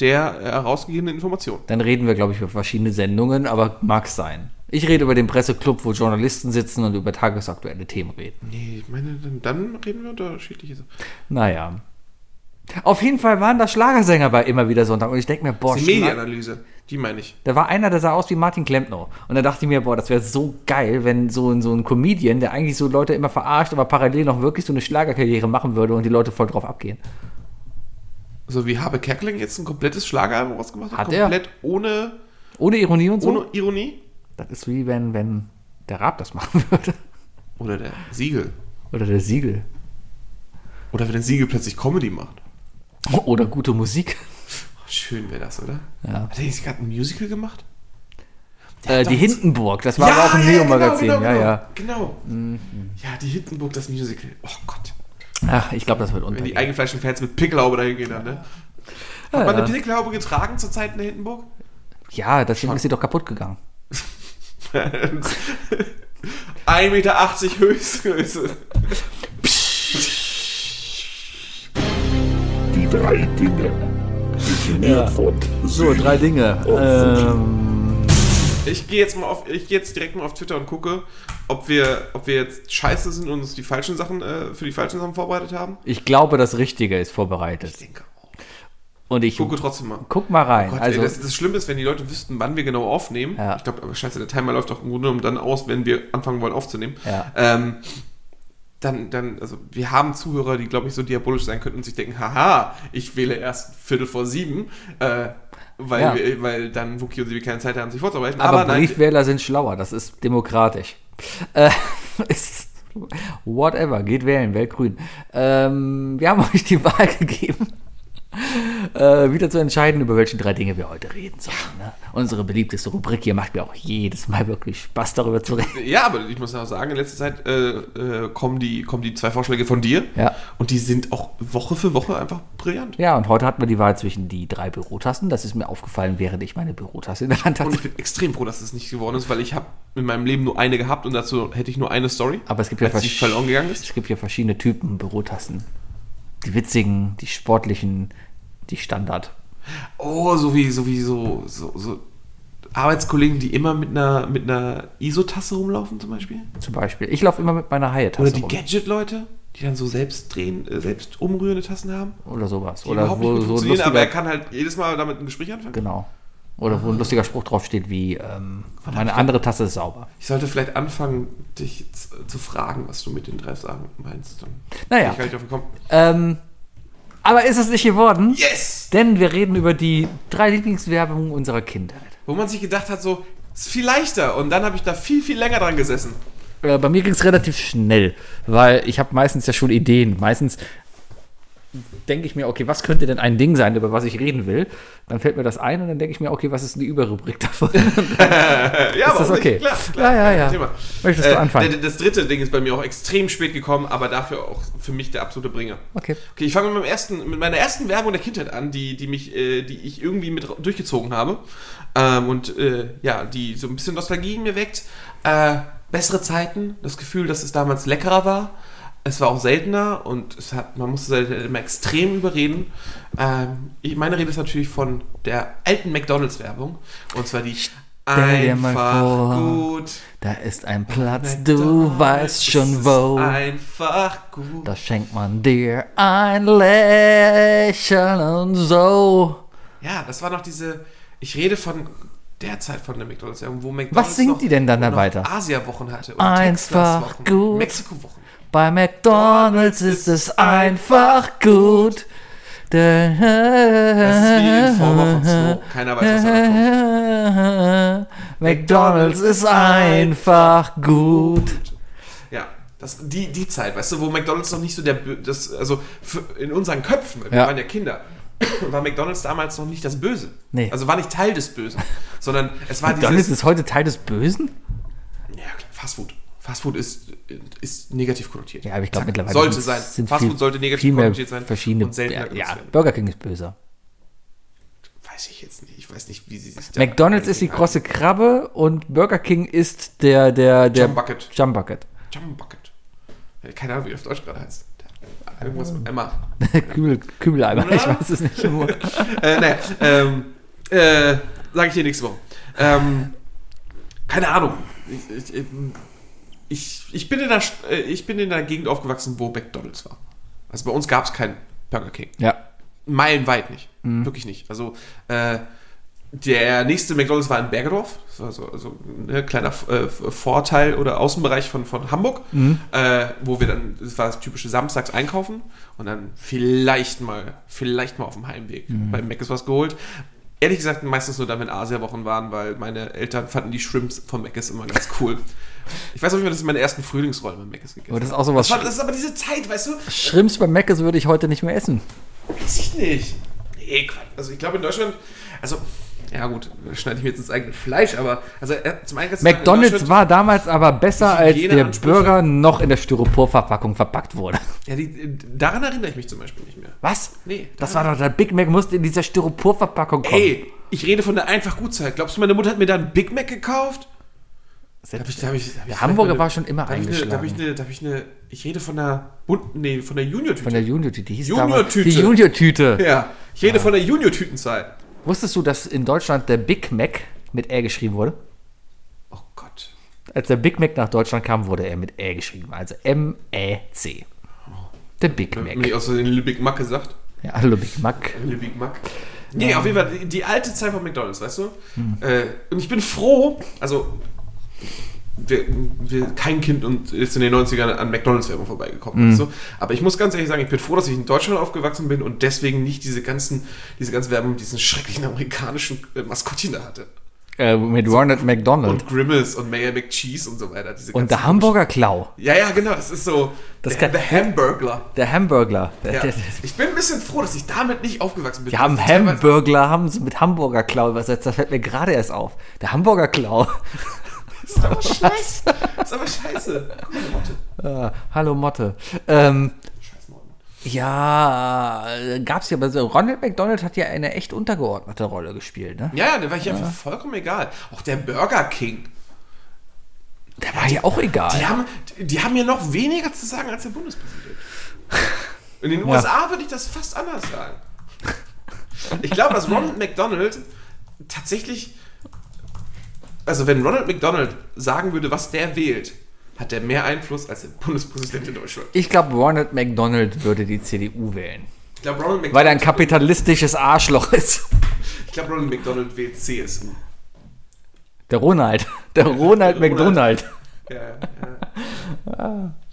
der äh, herausgegebenen Informationen. Dann reden wir, glaube ich, über verschiedene Sendungen, aber mag sein. Ich rede über den Presseclub, wo Journalisten sitzen und über tagesaktuelle Themen reden. Nee, ich meine, dann, dann reden wir unterschiedliche Sachen. Naja. Auf jeden Fall waren da Schlagersänger bei immer wieder Sonntag und ich denke mir, boah, Die Schlag- Medienanalyse, die meine ich. da war einer, der sah aus wie Martin Klempner. Und da dachte ich mir, boah, das wäre so geil, wenn so, ein- so ein Comedian, der eigentlich so Leute immer verarscht, aber parallel noch wirklich so eine Schlagerkarriere machen würde und die Leute voll drauf abgehen. So wie Habe Kerkeling jetzt ein komplettes Schlageralbum rausgemacht hat. Hat er? komplett ohne, Ohne Ironie und so. ohne Ironie. Das ist wie wenn, wenn der Raab das machen würde. Oder der Siegel. Oder der Siegel. Oder wenn der Siegel plötzlich Comedy macht. Oder gute Musik. Schön wäre das, oder? Ja. Hat er jetzt gerade ein Musical gemacht? Äh, die Hindenburg, das war aber auch ein Neo-Magazin. Genau, genau, ja, genau. ja. Mhm. Genau. Ja, die Hindenburg, das Musical. Oh Gott. Ach, ich glaube, das wird Wenn die eingefleischten Fans mit Pickelhaube dahin gehen dann, ne? Ja, Hat man ja. eine Pickelhaube getragen zur Zeit in der Hindenburg? Ja, deswegen ist sie doch kaputt gegangen. 1,80 Meter Höchstgröße. Die drei Dinge. Definiert von So, drei Dinge. Ähm, Ich gehe jetzt mal auf, ich gehe jetzt direkt mal auf Twitter und gucke, ob wir, ob wir jetzt scheiße sind und uns die falschen Sachen, äh, für die falschen Sachen vorbereitet haben. ich glaube, das Richtige ist vorbereitet. Ich denke auch. Und ich Gucke trotzdem mal. guck mal rein. Gott, also, ey, das, das Schlimme ist, wenn die Leute wüssten, wann wir genau aufnehmen. Ja. Ich glaube, aber scheiße, der Timer läuft doch im Grunde genommen dann aus, wenn wir anfangen wollen aufzunehmen. Ja. Ähm, dann, dann, also wir haben Zuhörer, die, glaube ich, so diabolisch sein könnten und sich denken, haha, ich wähle erst Viertel vor sieben, äh, weil, Ja. wir, weil dann Wookie und sie keine Zeit haben, sich vorzubereiten. aber nein, Briefwähler sind schlauer, das ist demokratisch. Äh, whatever, geht wählen, wählt grün. Ähm, wir haben euch die Wahl gegeben, äh, wieder zu entscheiden, über welche drei Dinge wir heute reden sollen. Ne? Unsere beliebteste Rubrik hier macht mir auch jedes Mal wirklich Spaß, darüber zu reden. Ja, aber ich muss auch sagen, in letzter Zeit äh, äh, kommen, die, kommen die zwei Vorschläge von dir. Ja. Und die sind auch Woche für Woche einfach brillant. Ja, und heute hatten wir die Wahl zwischen die drei Bürotassen. Das ist mir aufgefallen, während ich meine Bürotasse in der Hand Und hatte. ich bin extrem froh, dass es nicht geworden ist, weil ich habe in meinem Leben nur eine gehabt und dazu hätte ich nur eine Story. Aber es gibt ja versch- verloren gegangen ist. Es gibt ja verschiedene Typen Bürotassen. Die witzigen, die sportlichen, die Standard. Oh, so wie, so wie so, so, so Arbeitskollegen, die immer mit einer, mit einer ISO-Tasse rumlaufen zum Beispiel. Zum Beispiel. Ich laufe immer mit meiner Oder Haie-Tasse die rum. Gadget-Leute, die dann so selbst drehen, äh, selbst umrührende Tassen haben. Oder sowas. Die Oder überhaupt wo so ein funktionieren, aber er lustiger, kann halt jedes Mal damit ein Gespräch anfangen. genau. Oder wo ein lustiger Spruch draufsteht wie, ähm, meine andere Tasse ist sauber. Ich sollte vielleicht anfangen, dich zu, fragen, was du mit den drei Sagen meinst. Dann Naja. ich gar nicht drauf gekommen. Ähm, aber ist es nicht geworden? Yes! Denn wir reden über die drei Lieblingswerbungen unserer Kindheit. Wo man sich gedacht hat, so, ist viel leichter. Und dann habe ich da viel, viel länger dran gesessen. Äh, bei mir ging es relativ schnell, weil ich habe meistens ja schon Ideen. Meistens denke ich mir, okay, was könnte denn ein Ding sein, über was ich reden will? Dann fällt mir das ein und dann denke ich mir, okay, was ist die Überrubrik davon? ja, ist das okay? Nicht? Klar, klar, Ja, ja, ja. Thema. Möchtest du anfangen? Das dritte Ding ist bei mir auch extrem spät gekommen, aber dafür auch für mich der absolute Bringer. Okay. Okay, ich fange mit, meinem ersten, mit meiner ersten Werbung der Kindheit an, die, die mich, äh, die ich irgendwie mit durchgezogen habe. Ähm, und äh, ja, die so ein bisschen Nostalgie in mir weckt. Äh, bessere Zeiten, das Gefühl, dass es damals leckerer war. Es war auch seltener und es hat, man musste halt immer extrem überreden. Ähm, ich, meine Rede ist natürlich von der alten McDonalds-Werbung. Und zwar die Stell dir mal vor, gut. Da ist ein Platz, du weißt schon wo. Einfach gut. Da schenkt man dir ein Lächeln und so. Ja, das war noch diese. Ich rede von der Zeit von der McDonalds, wo McDonalds. Was singt die denn dann da weiter? Asia-Wochen hatte. Einfach Texas-Wochen, gut. Mexiko-Wochen. Bei McDonalds ist es einfach gut. Das ist wie in Form von Snow. Keiner weiß, was da kommt. McDonalds ist einfach gut. Ja, das, die, die Zeit, weißt du, wo McDonalds noch nicht so der. Das, also für, in unseren Köpfen, wir Ja. waren ja Kinder, war McDonalds damals noch nicht das Böse. Nee. Also war nicht Teil des Bösen, sondern es war McDonalds dieses. ist heute Teil des Bösen? Ja, Fastfood. Fastfood ist, ist negativ konnotiert. Ja, aber ich glaube mittlerweile Sollte sein. sind Fastfood viel- sollte negativ viel konnotiert sein. verschiedene. und seltener ja, ja. Burger King ist böser. Weiß ich jetzt nicht. Ich weiß nicht, wie sie sich da McDonalds ist die große Krabbe und Burger King ist der der der Jump Bucket. Jump Bucket. Jump Bucket. Keine Ahnung, wie das auf Deutsch gerade heißt. Irgendwas mit Emma. Kübel, Kübeleimer, ich weiß es nicht. äh, nee, ähm, äh, sag ich dir nächste Woche. Ähm, keine Ahnung. Ich, ich, ich, ich, bin in der, äh, ich bin in der Gegend aufgewachsen, wo McDonalds war. Also bei uns gab es keinen Burger King. Ja. Meilenweit nicht. Wirklich nicht. Also äh, der nächste McDonalds war in Bergedorf. Das war so, ein kleiner äh, Vorteil oder Außenbereich von, von Hamburg, äh, wo wir dann, das war das typische Samstags einkaufen und dann vielleicht mal, vielleicht mal auf dem Heimweg bei Mc's was geholt. Ehrlich gesagt, meistens nur dann, wenn Asia-Wochen waren, weil meine Eltern fanden die Shrimps von Mc's immer ganz cool. Ich weiß auch nicht mehr, dass ich meine ersten Frühlingsrollen bei Mc's gegessen Aber das ist auch sowas. das, war, das ist aber diese Zeit, weißt du? Shrimps bei Mc's würde ich heute nicht mehr essen. Weiß ich nicht. Nee, Quatsch. Also ich glaube in Deutschland, also, ja gut, schneide ich mir jetzt ins eigene Fleisch, aber also äh, zum einen McDonalds war damals aber besser, als der Hygieneansprüche. Burger noch in der Styroporverpackung verpackt wurde. Ja, die, daran erinnere ich mich zum Beispiel nicht mehr. Was? Nee, Das war doch der Big Mac musste in dieser Styroporverpackung kommen. Ey, ich rede von der einfach Gutzeit. Glaubst du, meine Mutter hat mir da einen Big Mac gekauft? Hab ich, hab ich, hab Der Hamburger eine- war schon immer eine, da hab ich eingeschlagen. eine, da hab ich eine, ich rede von der bunten, nee, von der Junior-Tüte. Von der Junior-Tüte. Die hieß damals- Die Junior-Tüte. ja, ich rede von der Junior-Tütenzeit. Wusstest du, dass in Deutschland der Big Mac mit R geschrieben wurde? Oh Gott. Als der Big Mac nach Deutschland kam, wurde er mit R geschrieben. Also M-E-C. Der Big Hab ich Mac. aus Versehen Big Mac gesagt? Ja, hallo Big Mac. Le Big Mac. Nee, auf jeden Fall die, alte Zeit von McDonalds, weißt du? Äh, und ich bin froh, also wir, wir, kein Kind und ist in den 90ern an McDonalds-Werbung vorbeigekommen, weißt du? Aber ich muss ganz ehrlich sagen, ich bin froh, dass ich in Deutschland aufgewachsen bin und deswegen nicht diese ganzen, diese ganze Werbung mit diesen schrecklichen amerikanischen äh, Maskottchen da hatte. Äh, mit Ronald McDonald. Und Grimace und Mayor McCheese und so weiter. Und der Hamburger Klau. Ja, ja, genau, das ist so Das der, der Hamburgler. Der Hamburgler. Ja. der, Ich bin ein bisschen froh, dass ich damit nicht aufgewachsen bin. die haben Hamburgler, haben sie mit Hamburger Klau übersetzt. Das fällt mir gerade erst auf. Der Hamburger Klau. Das ist aber scheiße. Das ist aber scheiße. Guck mal, Motte. Äh, hallo Motte. Ähm, ja, gab's ja, aber so Ronald McDonald hat ja eine echt untergeordnete Rolle gespielt, ne? Ja, ja, der war ich einfach vollkommen egal. Auch der Burger King. Der war ja auch egal. Die haben, die haben mir noch weniger zu sagen als der Bundespräsident. In den USA würde ich das fast anders sagen. Ich glaube, dass Ronald McDonald tatsächlich, also wenn Ronald McDonald sagen würde, was der wählt, hat der mehr Einfluss als der Bundespräsident in Deutschland. Ich glaube, Ronald McDonald würde die CDU wählen. Ich glaube, Ronald McDonald, Weil er ein kapitalistisches Arschloch ist. ich glaube, Ronald McDonald wählt CSU. Der Ronald. Der Ronald Ronald. McDonald. Ja, ja.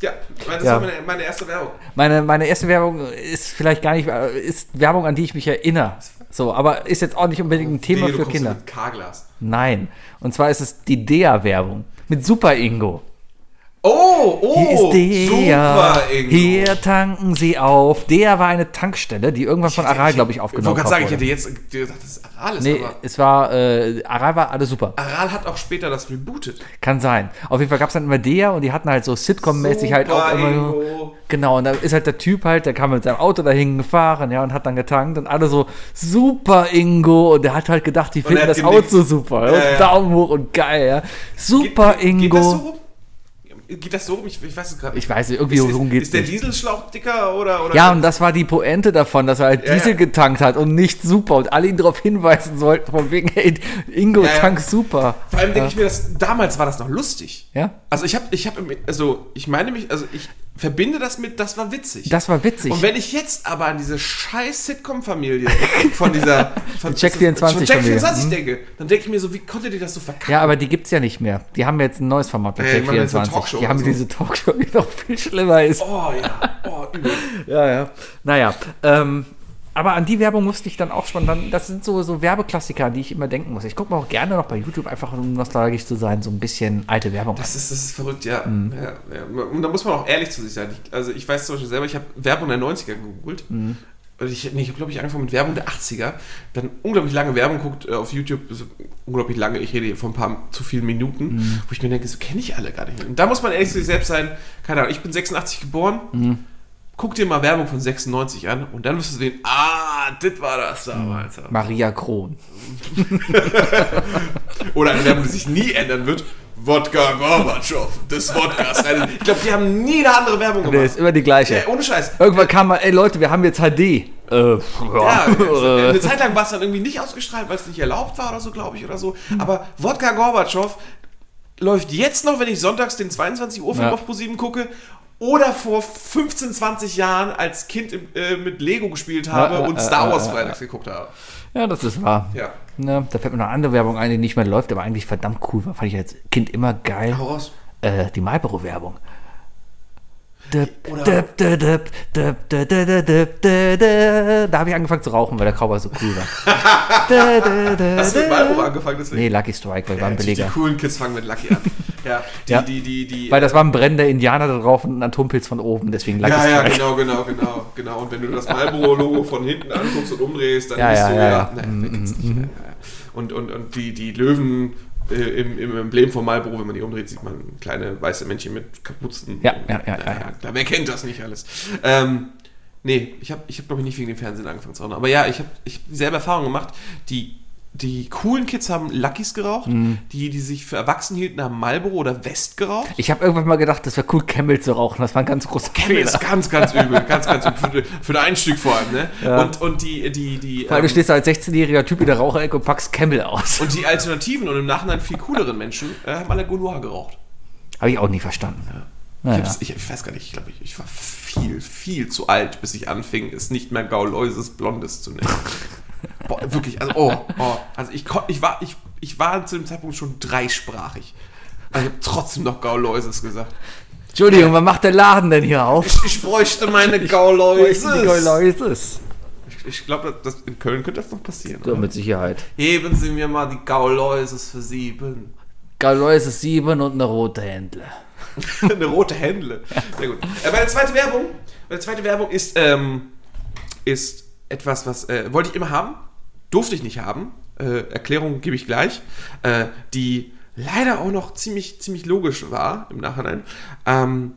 Ja, das Ja. war meine, meine erste Werbung. Meine, meine erste Werbung ist vielleicht gar nicht, äh, ist Werbung, an die ich mich erinnere. So, aber ist jetzt auch nicht unbedingt ein Thema du für Kinder. Mit K-Glas. Nein. Und zwar ist es die Dea-Werbung. Mit Super Ingo. Oh, oh, Hier super, Ingo. hier tanken sie auf. Der war eine Tankstelle, die irgendwann von Aral, glaube ich, Ich aufgenommen wollte gerade sagen, ich wurde. hätte jetzt gedacht, das ist Aral ist, Nee, aber es war, äh, Aral war alles super. Aral hat auch später das rebootet. Kann sein. Auf jeden Fall gab es dann immer der und die hatten halt so Sitcom-mäßig halt auch immer. Ingo. Genau, und da ist halt der Typ halt, der kam mit seinem Auto dahin gefahren, ja, und hat dann getankt und alle so, super Ingo. Und der hat halt gedacht, die finden hat das. Auto super. Ja, und ja. Daumen hoch und geil, ja. Super Geht- Ingo. Geht das so rum? Geht das so rum? Ich, ich weiß es gerade nicht. Ich weiß nicht, irgendwie ist, rum ist, geht's ist der nicht. Dieselschlauch dicker oder? oder Ja, und das war die Pointe davon, dass er halt Ja, Diesel ja. getankt hat und nicht super und alle ihn darauf hinweisen sollten, von wegen, hey, Ingo ja. tankt super. Vor allem denke ich mir, dass damals war das noch lustig. Ja. Also ich habe, ich habe, also ich meine mich, also ich verbinde das mit, das war witzig. Das war witzig. Und wenn ich jetzt aber an diese scheiß Sitcom-Familie von dieser von Check 24 von Check Familie. 24 denke, dann denke ich mir so, wie konnte die das so verkacken? Ja, aber die gibt's ja nicht mehr. Die haben jetzt ein neues Format bei Ja, die Check machen jetzt eine 24. Talkshow die haben so. diese Talkshow, die noch viel schlimmer ist. Oh ja, oh übel. Ja, ja. Naja, ähm, aber an die Werbung musste ich dann auch schon dann, das sind so, so Werbeklassiker, an die ich immer denken muss. Ich gucke mir auch gerne noch bei YouTube, einfach um nostalgisch zu sein, so ein bisschen alte Werbung. Das ist, das ist verrückt, ja. Mhm. ja, ja. Und da muss man auch ehrlich zu sich sein. Ich, also ich weiß zum Beispiel selber, ich habe Werbung der 90er gegoogelt. Mhm. Und ich, nee, ich habe, glaube ich, angefangen mit Werbung der 80er. Dann unglaublich lange Werbung guckt äh, auf YouTube. So unglaublich lange, ich rede hier von ein paar zu vielen Minuten, Mhm. wo ich mir denke, so kenne ich alle gar nicht. mehr. Und da muss man ehrlich zu sich selbst sein. Keine Ahnung, ich bin 86 geboren. Mhm. Guck dir mal Werbung von 96 an und dann wirst du sehen, ah, das war das damals. Maria Kron. Oder eine Werbung, die sich nie ändern wird. Wodka Gorbatschow, des Wodkas. Ich glaube, die haben nie eine andere Werbung gemacht. ist immer die gleiche. Ja, ohne Scheiß. Irgendwann kam mal, ey Leute, wir haben jetzt HD. Äh, Ja, ja. eine Zeit lang war es dann irgendwie nicht ausgestrahlt, weil es nicht erlaubt war oder so, glaube ich, oder so. Aber Wodka Gorbatschow läuft jetzt noch, wenn ich sonntags den 22 Uhr Film Ja. auf ProSieben gucke. Oder vor 15, 20 Jahren als Kind im, äh, mit Lego gespielt habe Ja, ja, und ja, Star ja, Wars ja, freitags geguckt habe. ja, das ist wahr. Ja. Ne, da fällt mir noch eine andere Werbung ein, die nicht mehr läuft, aber eigentlich verdammt cool war. Fand ich als Kind immer geil. Hau raus. Äh, die Marlboro-Werbung. Da habe ich angefangen zu rauchen, weil der Cowboy so cool war. Hast du mit. Marlboro angefangen deswegen? Nee, Lucky Strike, weil war ein Ja, die, coolen Kids fangen mit Lucky an. Ja, die, Ja. die, die, die, Weil das war ein brennender Indianer da drauf und ein Atompilz von oben, deswegen Lucky Ja, ja, Strike. genau, genau, genau, genau. Und wenn du das Marlboro-Logo von hinten anguckst und umdrehst, dann Ja, bist ja, du ja, ja. ja. Kennt's nicht, ja, ja. Und, und, und die, die Löwen äh, im, im Emblem von Marlboro, wenn man die umdreht, sieht man kleine weiße Männchen mit Kapuzen. Ja, ja, ja, ja, ja. Klar, wer kennt das nicht alles? Ähm, nee, ich habe, ich hab, glaube ich, nicht wegen dem Fernsehen angefangen zu rauchen. Aber ja, ich habe ich hab dieselbe Erfahrung gemacht. Die, die coolen Kids haben Luckys geraucht. Mhm. Die, die sich für erwachsen hielten, haben Marlboro oder West geraucht. Ich habe irgendwann mal gedacht, das wäre cool, Camel zu rauchen. Das war ein ganz großer Camel Fehler. ist ganz, ganz übel. Ganz, ganz übel. Für, für den Einstieg vor allem, ne? Und, und die, die, die. Weil du ähm, stehst da als 16-jähriger Typ in der Raucherecke und packst Camel aus. und die alternativen und im Nachhinein viel cooleren Menschen äh, haben alle Gaulois geraucht. Habe ich auch nie verstanden. Ich, Naja. ich, ich weiß gar nicht, ich glaube, ich, ich war viel, viel zu alt, bis ich anfing, es nicht mehr Gauloises Blondes zu nennen. Boah, wirklich, also, oh, oh. Also ich, ich, war, ich, ich war zu dem Zeitpunkt schon dreisprachig. Also ich habe trotzdem noch Gauloises gesagt. Entschuldigung, wann macht der Laden denn hier auf? Ich, ich bräuchte meine Gauloises. Gauloises. Ich, ich glaube, das, in Köln könnte das noch passieren. So, mit Sicherheit. Heben Sie mir mal die Gauloises für sieben. Gauloises 7 und eine rote Händle. Eine rote Händle. Sehr gut. Äh, meine zweite Werbung, meine zweite Werbung ist, ähm, ist etwas, was äh, wollte ich immer haben, durfte ich nicht haben. Äh, Erklärung gebe ich gleich. Äh, die leider auch noch ziemlich, ziemlich logisch war im Nachhinein. Ähm,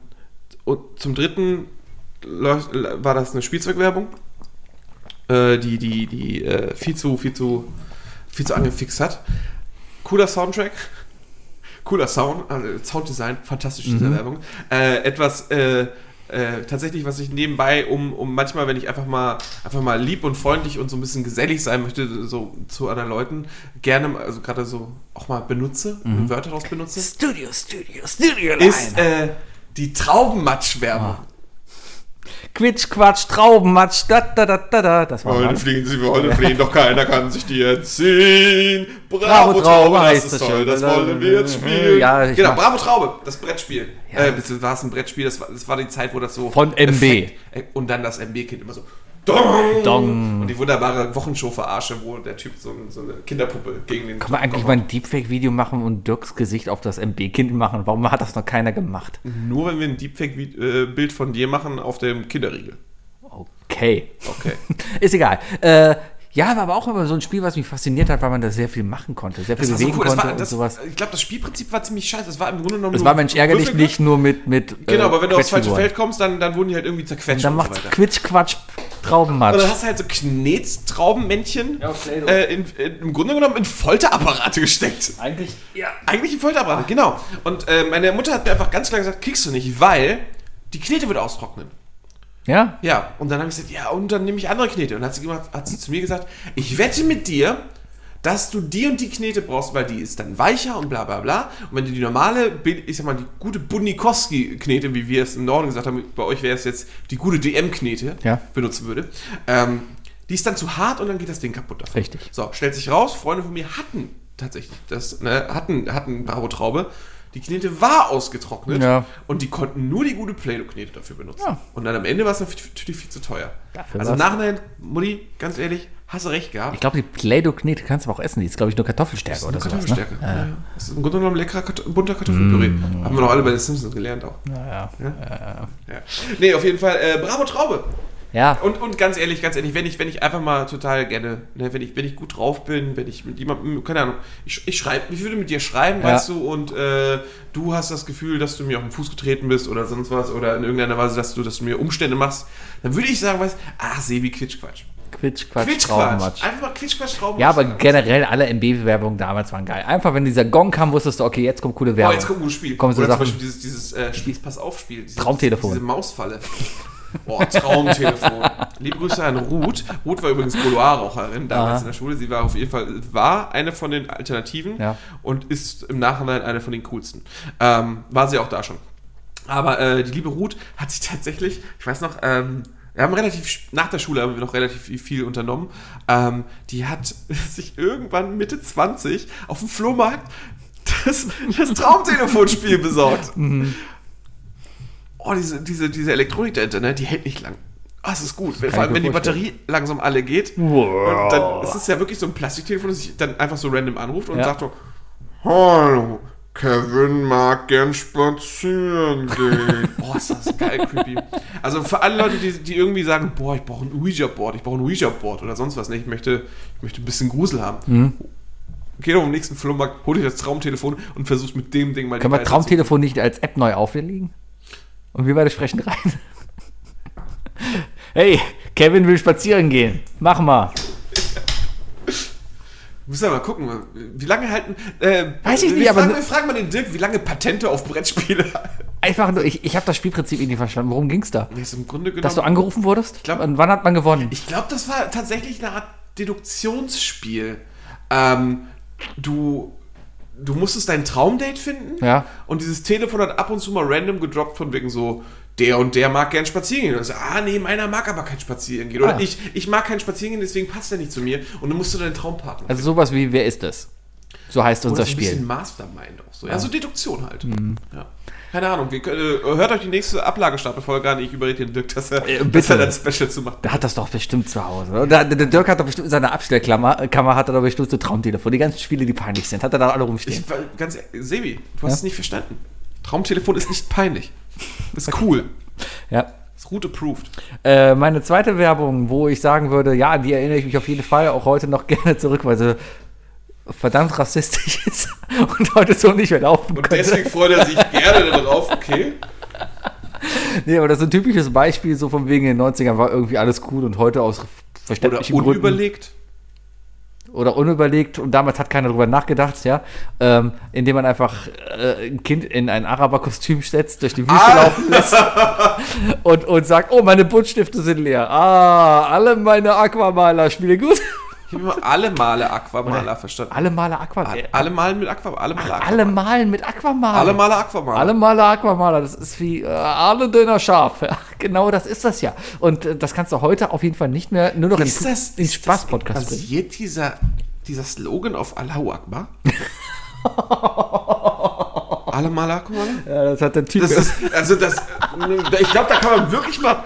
und zum dritten läuft- war das eine Spielzeugwerbung, äh, die, die, die äh, viel zu, viel zu, viel zu angefixt hat. Cooler Soundtrack. Cooler Sound, also Sounddesign, fantastisch diese Werbung. Äh, etwas, äh, äh, tatsächlich, was ich nebenbei, um, um manchmal, wenn ich einfach mal, einfach mal lieb und freundlich und so ein bisschen gesellig sein möchte, so zu anderen Leuten, gerne, mal- also gerade so auch mal benutze, Wörter daraus benutze, Studio, Studio, Studio ist äh, die Traubenmatsch-Werbung. Quitsch, Quatsch, Traubenmatsch, da, da, da, da, da. Das war Wollen mal. fliehen, sie wollen fliehen, doch keiner kann sich die entziehen. Bravo, Bravo, Traube, Traube das heißt ist das toll, das wollen wir jetzt spielen. Ja, genau, Bravo Traube, das Brettspiel. Ja. Äh, war es ein Brettspiel, das war, das war die Zeit, wo das so... Von MB. Effekt- Und dann das MB-Kind immer so... Dong! Dong. Und die wunderbare Wochenshow-Verarsche, wo der Typ so, so eine Kinderpuppe gegen den. Kann man eigentlich mal ein Deepfake-Video machen und Dirks Gesicht auf das MB-Kind machen? Warum hat das noch keiner gemacht? Nur wenn wir ein Deepfake-Bild von dir machen auf dem Kinderriegel. Okay. Okay. Ist egal. Äh, ja, war aber auch immer so ein Spiel, was mich fasziniert hat, weil man da sehr viel machen konnte, sehr viel Das war so bewegen cool. Das konnte war, und das, sowas. ich glaube, das Spielprinzip war ziemlich scheiße. Das war im Grunde genommen nur war Mensch ärgerlich nicht nur mit mit Genau, äh, aber wenn du aufs falsche. Feld kommst, dann, dann wurden die halt irgendwie zerquetscht dann und macht's so. Quitsch, Quatsch, Und Traubenmatsch. dann hast du halt so Knetstraubenmännchen Ja, äh, in, in, im Grunde genommen in Folterapparate gesteckt. Eigentlich, ja. Eigentlich in Folterapparate, genau. Und äh, meine Mutter hat mir einfach ganz klar gesagt, kriegst du nicht, weil die Knete wird austrocknen. Ja? Ja, und dann habe ich gesagt, ja, und dann nehme ich andere Knete. Und dann hat sie, gemacht, hat sie zu mir gesagt, ich wette mit dir, dass du die und die Knete brauchst, weil die ist dann weicher und bla bla bla. Und wenn du die normale, ich sag mal, die gute Bunikowski-Knete, wie wir es im Norden gesagt haben, bei euch wäre es jetzt die gute DM-Knete, Ja. benutzen würde, ähm, die ist dann zu hart und dann geht das Ding kaputt davon. Richtig. So, stellt sich raus, Freunde von mir hatten tatsächlich das, ne, hatten, hatten Bravo-Traube. Die Knete war ausgetrocknet Ja. und die konnten nur die gute Play-Doh-Knete dafür benutzen. Ja. Und dann am Ende war es natürlich viel zu teuer. Dafür also Nachhinein, Mutti, ganz ehrlich, hast du recht gehabt. Ich glaube, die Play-Doh-Knete kannst du aber auch essen. Die ist, glaube ich, nur Kartoffelstärke oder sowas. Kartoffelstärke. Ne? Ja. Das ist im Grunde genommen leckerer bunter Kartoffelpüree. Mm. Haben wir noch alle bei den Simpsons gelernt auch. Ja. Ja. Ja. Nee, auf jeden Fall, äh, bravo Traube. ja. Und, und ganz ehrlich, ganz ehrlich, wenn ich, wenn ich einfach mal total gerne, ne, wenn ich, wenn ich gut drauf bin, wenn ich mit jemandem, keine Ahnung, ich, ich schreibe, ich würde mit dir schreiben, Ja. weißt du, und äh, du hast das Gefühl, dass du mir auf den Fuß getreten bist oder sonst was, oder in irgendeiner Weise, dass du, dass du mir Umstände machst, dann würde ich sagen, weißt ach, Sebi. Quitsch, Quatsch, Quitschquatsch. Traubenmatsch. Einfach mal Quitschquatsch, Traubenmatsch. Ja, aber generell alle MB-Werbungen damals waren geil. Einfach, wenn dieser Gong kam, wusstest du, okay, jetzt kommt coole Oh, Werbung. jetzt kommt ein gutes Spiel. Kommen so Oder Sachen. zum Beispiel dieses, dieses äh, Spiel, Pass auf Spiel. Diese, Traumtelefon. Diese Mausfalle. Boah, Traumtelefon. Liebe Grüße an Ruth. Ruth war übrigens Goloir-Raucherin damals Aha. in der Schule. Sie war auf jeden Fall, war eine von den Alternativen Ja. und ist im Nachhinein eine von den coolsten. Ähm, war sie auch da schon. Aber äh, die liebe Ruth hat sich tatsächlich, ich weiß noch, ähm, wir haben relativ, nach der Schule haben wir noch relativ viel, unternommen. Ähm, die hat sich irgendwann Mitte 20 auf dem Flohmarkt das, das Traumtelefonspiel besorgt. Oh, diese, diese, diese Elektronik dahinter, ne, die hält nicht lang. Ah, es ist gut. Wenn, vor allem, wenn die. Batterie langsam alle geht. Und dann ist es ja wirklich so ein Plastiktelefon, das sich dann einfach so random anruft und Ja. sagt so, Hallo, Kevin mag gern spazieren gehen. boah, ist das geil, creepy. Also für alle Leute, die, die irgendwie sagen, boah, ich brauche ein Ouija-Board, ich brauche ein Ouija-Board oder sonst was, ne? ich, möchte, ich möchte ein bisschen Grusel haben. Mhm. Geh doch am nächsten Flohmarkt, hol dir das Traumtelefon und versuch mit dem Ding mal Können wir Traumtelefon nicht als App neu auflegen? Und wir beide sprechen rein. Hey, Kevin will spazieren gehen. Mach mal. Müssen wir mal gucken, wie lange halten. Äh, Weiß ich nicht, aber fragen, ne- wir fragen mal den Dirk, wie lange Patente auf Brettspiele Einfach nur, ich, ich habe das Spielprinzip irgendwie verstanden. Worum ging's da? Nee, im Grunde genommen. Dass du angerufen wurdest? glaub- Und wann hat man gewonnen? Ich glaube, das war tatsächlich eine Art Deduktionsspiel. Ähm, du, du musstest dein Traumdate finden. Ja. Und dieses Telefon hat ab und zu mal random gedroppt von wegen so, der und der mag gern spazieren gehen. Und so, ah, nee, meiner mag aber kein Spazieren gehen. Oder Ah. ich, ich mag kein Spazieren gehen, deswegen passt er nicht zu mir. Und dann musst du deinen Traumpartner Also sowas wie, wer ist es? So heißt Oder unser so ein bisschen Spiel. Mastermind auch so. Ja, so Deduktion halt. Mhm. Ja. Keine Ahnung, wir, äh, hört euch die nächste Ablagestapelfolge an. Ich überrede den Dirk, dass er, Äh, dass er dann Special zu macht. Der hat das doch bestimmt zu Hause. oder? Der, der Dirk hat doch bestimmt in seiner Abstellkammer Kammer hat er doch bestimmt so Traumtelefon. Die ganzen Spiele, die peinlich sind, hat er da alle rumstehen. Ich, ganz Sebi, du hast es nicht verstanden. Traumtelefon ist nicht peinlich. Ist cool. Ja. Ist root approved. Äh, meine zweite Werbung, wo ich sagen würde, ja, die erinnere ich mich auf jeden Fall auch heute noch gerne zurück, weil sie verdammt rassistisch ist und heute so nicht mehr laufen Und könnte. deswegen freut er sich gerne darauf, okay? Nee, aber das ist ein typisches Beispiel, so von wegen in den 90ern war irgendwie alles cool und heute aus Oder verständlichen Gründen unüberlegt. Oder unüberlegt und damals hat keiner drüber nachgedacht, ja, ähm, indem man einfach äh, ein Kind in ein Araberkostüm setzt, durch die Wüste Ah. laufen lässt und, und sagt, oh, meine Buntstifte sind leer. Ah, alle meine Aquamaler spielen gut. Ich habe immer alle Male Aquamaler verstanden. Alle Male Aqua Alle, Malen mit Aquamaler. Alle Male alle malen mit Aquamaler. Alle Male Aquamaler. Alle Male Aquamaler, das ist wie äh, alle Döner scharf. Ja, genau das ist das ja. Und äh, das kannst du heute auf jeden Fall nicht mehr nur noch ist in, das, in ist Spaß-Podcast das, bringen. Basiert dieser, dieser Slogan auf Allahu Akbar? alle Male Aquamaler? Ja, das hat der Typ. Das ist, also das, ich glaube, da kann man wirklich mal,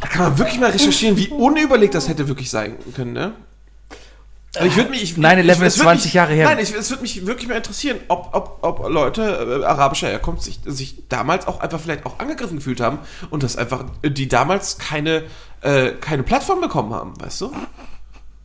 kann man wirklich mal recherchieren, wie unüberlegt das hätte wirklich sein können, ne? Also ich würde mich. Ich, 9/11 ich- ist es würd 20 mich, Jahre her. Nein, ich, es würde mich wirklich mal interessieren, ob, ob, ob Leute äh, arabischer Herkunft sich, sich damals auch einfach vielleicht auch angegriffen gefühlt haben und das einfach, äh, die damals keine, äh, keine Plattform bekommen haben, weißt du?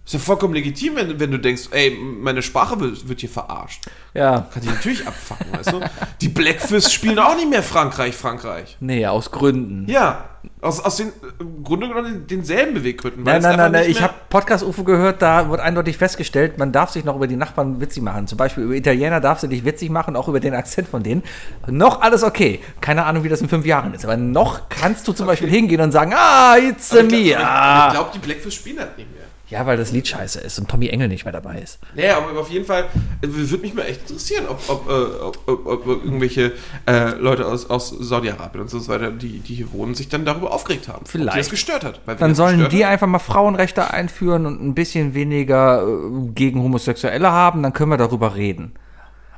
Ist ja vollkommen legitim, wenn, wenn du denkst, ey, meine Sprache wird, wird hier verarscht. Ja. Kann dich natürlich abfacken, weißt du? Die Blackfists spielen auch nicht mehr Frankreich, Frankreich. Nee, aus Gründen. Ja, aus, aus den, im Grunde genommen denselben Beweggründen. Nein, nein, nein, nein. Ich habe Podcast-UFO gehört, da wird eindeutig festgestellt, man darf sich noch über die Nachbarn witzig machen. Zum Beispiel über Italiener darfst du dich witzig machen, auch über den Akzent von denen. Noch alles okay. Keine Ahnung, wie das in fünf Jahren ist. Aber noch kannst du zum Beispiel hingehen und sagen, ah, it's a Ich me. Ah. Ich glaube, die Blackfish spielen halt nicht mehr. Ja, weil das Lied scheiße ist und Tommy Engel nicht mehr dabei ist. Naja, aber auf jeden Fall äh, würde mich mal echt interessieren, ob, ob, äh, ob, ob, ob irgendwelche äh, Leute aus, aus Saudi-Arabien und so weiter, die, die hier wohnen, sich dann darüber aufgeregt haben. Ob die Vielleicht. das gestört hat. Dann sollen die hat, einfach mal Frauenrechte einführen und ein bisschen weniger äh, gegen Homosexuelle haben, dann können wir darüber reden.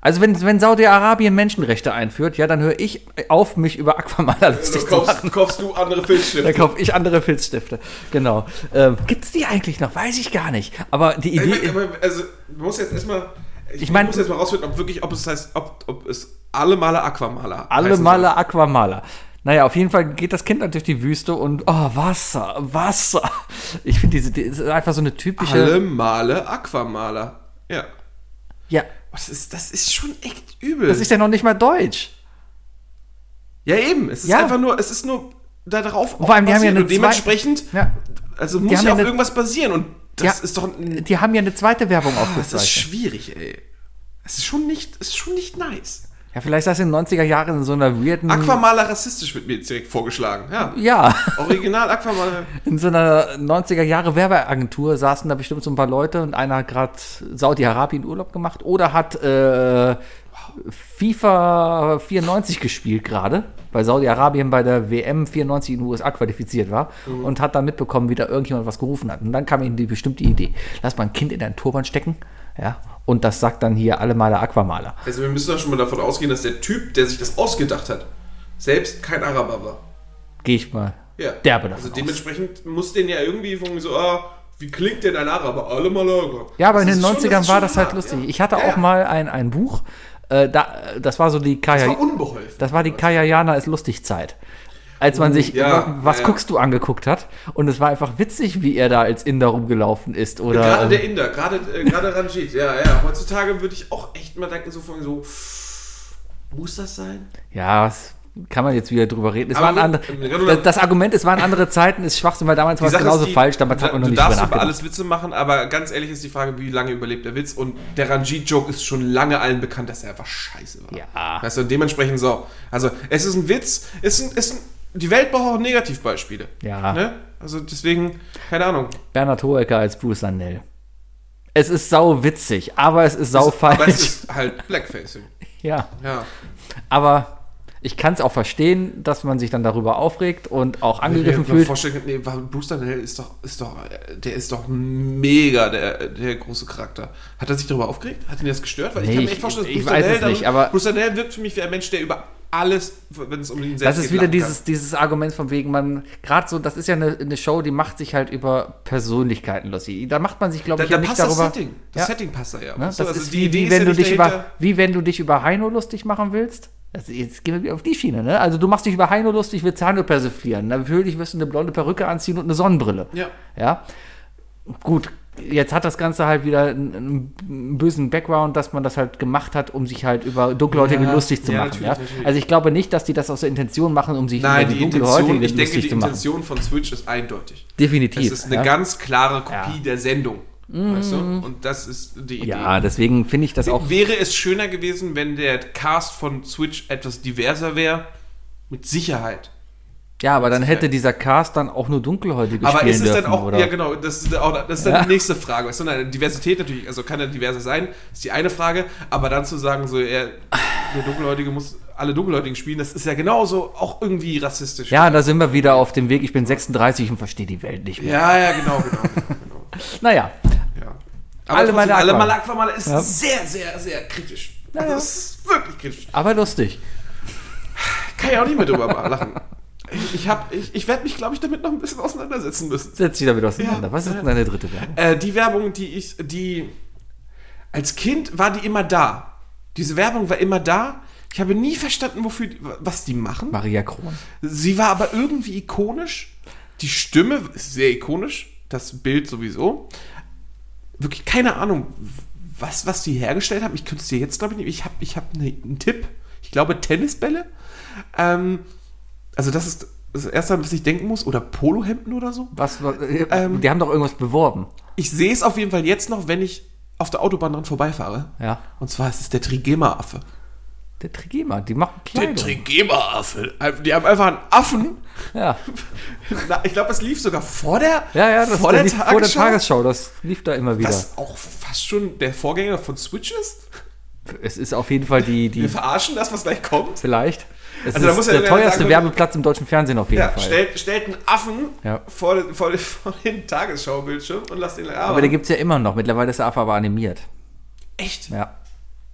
Also wenn, wenn Saudi-Arabien Menschenrechte einführt, ja, dann höre ich auf, mich über Aquamaler lustig so zu machen. kaufst, kaufst du andere Filzstifte. Da kaufe ich andere Filzstifte. Genau. Ähm, Gibt es die eigentlich noch? Weiß ich gar nicht. Aber die Ich Idee. mein, aber, also, man muss jetzt erstmal. Ich, Ich mein- muss jetzt mal rausfinden, ob wirklich, ob es heißt, ob, ob es alle Male Aquamaler alle Male Aquamaler. Naja, auf jeden Fall geht das Kind dann durch die Wüste und oh, Wasser, Wasser. Ich finde diese, die ist einfach so eine typische. Alle Male Aquamaler. Ja. Ja, Das ist, das ist schon echt übel. das ist ja noch nicht mal Deutsch. ja, eben. Es ist Ja. einfach nur, es ist nur da darauf Vor allem, die haben ja eine und dementsprechend, Ja. also muss ja auf irgendwas basieren. Und das Ja. ist doch Die haben ja eine zweite Werbung das ist aufgezeichnet. schwierig, ey. Es ist schon nicht, es ist schon nicht nice. Ja, vielleicht das in den 90er Jahren in so einer weirden. Aquamaler rassistisch wird mir jetzt direkt vorgeschlagen. Ja. ja, Original Aquamaler. in so einer 90er Jahre Werbeagentur saßen da bestimmt so ein paar Leute und einer hat gerade Saudi-Arabien Urlaub gemacht oder hat äh, FIFA 94 gespielt gerade, weil Saudi-Arabien bei der WM 94 in den USA qualifiziert war und hat dann mitbekommen, wie da irgendjemand was gerufen hat. Und dann kam ihm die bestimmte Idee. Lass mal ein Kind in einen Turban stecken, ja, und das sagt dann hier alle Maler Aquamaler. Also wir müssen doch schon mal davon ausgehen, dass der Typ, der sich das ausgedacht hat, selbst kein Araber war. Gehe ich mal Ja. derbe davon Also aus. dementsprechend muss den ja irgendwie irgendwie so, ah, wie klingt denn ein Araber? Alle mal Araber. Ja, aber in Das den ist schon- 90ern ist war das halt lustig. ja. Ich hatte Ja, auch ja. mal ein, ein Buch, äh, da, das war so die Das Kaya, war unbeholfen. das war die Kaya Jana ist lustig Zeit. Als man sich, ja, wa- was ja, guckst du angeguckt hat. Und es war einfach witzig, wie er da als Inder rumgelaufen ist. Oder, Gerade der Inder, gerade äh, gerade Ranjit, ja, ja. Heutzutage würde ich auch echt mal denken, so von so, muss das sein? ja, es kann man jetzt wieder drüber reden. Es waren andere, das, das Argument, es waren andere Zeiten, ist Schwachsinn, weil damals war es genauso die, falsch, damals hat man noch du nicht darfst drüber über nachgedacht. alles Witze machen, aber ganz ehrlich ist die Frage, wie lange überlebt der Witz? Und der Ranjit-Joke ist schon lange allen bekannt, dass er einfach scheiße war. Ja. Weißt du, dementsprechend so. Also, es ist ein Witz, ist ein, ist ein, die Welt braucht auch Negativbeispiele. Ja. Ne? Also deswegen, keine Ahnung. Bernhard Hoeker als Bruce Landell. Es ist sau witzig, aber es ist sau falsch. Aber es ist halt Blackfacing. ja. Ja. Aber ich kann es auch verstehen, dass man sich dann darüber aufregt und auch angegriffen Ich mir fühlt. vorstellen nee, Bruce Danell ist doch, ist doch, der ist doch mega der, der große Charakter. Hat er sich darüber aufgeregt? Hat ihn das gestört? Weil Nee, ich kann mir echt vorstellen, dass Bruce weiß Danell es nicht, darüber- aber- Bruce Danell wirkt für mich wie ein Mensch, der über alles, wenn es um ihn selbst Das ist geht, wieder dieses, dieses Argument von wegen, man, gerade so, das ist ja eine, eine Show, die macht sich halt über Persönlichkeiten lustig. Da macht man sich, glaube Da, ich, ja da nicht passt das darüber. Setting. Das Ja. Setting passt da ja. Ne? Das du? Also ist die wie, wie, wenn ja du dich über, wie wenn du dich über Heino lustig machen willst. Das, jetzt gehen wir auf die Schiene, ne? Also du machst dich über Heino lustig, willst Heino persiflieren. Natürlich wirst du eine blonde Perücke anziehen und eine Sonnenbrille. Ja. Ja. Gut, jetzt hat das Ganze halt wieder einen, einen bösen Background, dass man das halt gemacht hat, um sich halt über Dunkelhäutige Ja, lustig zu ja, machen. natürlich, Ja? natürlich. Also ich glaube nicht, dass die das aus der Intention machen, um sich Nein, über die die Intention, Dunkelhäutigen ich denke, lustig die zu machen. Intention von Switch ist eindeutig. Definitiv. Es ist eine ganz klare Kopie. Mhm. der Sendung. Weißt du? Und das ist die Idee. ja, deswegen finde ich das auch. Wäre es schöner gewesen, wenn der Cast von Switch etwas diverser wäre? Mit Sicherheit. Ja, aber dann hätte dieser Cast dann auch nur Dunkelhäutige Aber spielen ist es dürfen, dann auch, oder? ja genau, das ist, auch, das ist dann Ja. die nächste Frage. Weißt du, nein, Diversität natürlich, also kann ja diverser sein, ist die eine Frage, aber dann zu sagen, so, er, der Dunkelhäutige muss alle Dunkelhäutigen spielen, das ist ja genauso auch irgendwie rassistisch. Ja, da sind wir wieder auf dem Weg. Ich bin 36 und verstehe die Welt nicht mehr. ja, ja, genau, genau. genau. Naja, Ja. Aber Alle meine alle Aqua- mal Aquamale ist Ja. sehr, sehr, sehr kritisch. Also ja. das ist wirklich kritisch. aber lustig. Kann ich auch nicht mehr drüber lachen. Ich, hab- ich, ich werde mich, glaube ich, damit noch ein bisschen auseinandersetzen müssen. Setz dich damit auseinander. Ja. Was ist denn deine dritte Werbung? Äh, die Werbung, die ich, die als Kind war die immer da. Diese Werbung war immer da. Ich habe nie verstanden, wofür, was die machen. Maria Kron. Sie war aber irgendwie ikonisch. Die Stimme ist sehr ikonisch. Das Bild sowieso. Wirklich keine Ahnung, was, was die hergestellt haben. Ich könnte es dir jetzt, glaube ich, nicht. Ich habe ich hab ne, einen Tipp. Ich glaube, Tennisbälle. Ähm, also, das ist das Erste, was ich denken muss. Oder Polohemden oder so. Was, war- äh, Ähm, die haben doch irgendwas beworben. Ich sehe es auf jeden Fall jetzt noch, wenn ich auf der Autobahn dran vorbeifahre. Ja. Und zwar ist es der Trigema-Affe. Der Trigema, die machen Der Kleidung. Trigema-Affe. Die haben einfach einen Affen. ja. Ich glaube, es lief sogar vor der, ja, ja, das vor, der der lief vor der Tagesschau. Tagesschau. Das lief da immer wieder. Was auch fast schon der Vorgänger von Switch ist. Es ist auf jeden Fall die, die Wir verarschen das, was gleich kommt. vielleicht. Es Also ist der teuerste sagen, Werbeplatz im deutschen Fernsehen auf jeden Ja, Fall. stellt, stellt einen Affen Ja. vor, den- vor, den- vor den Tagesschaubildschirm und lasst ihn aber der gibt es ja immer noch. Mittlerweile ist der Affe aber animiert. Echt? Ja.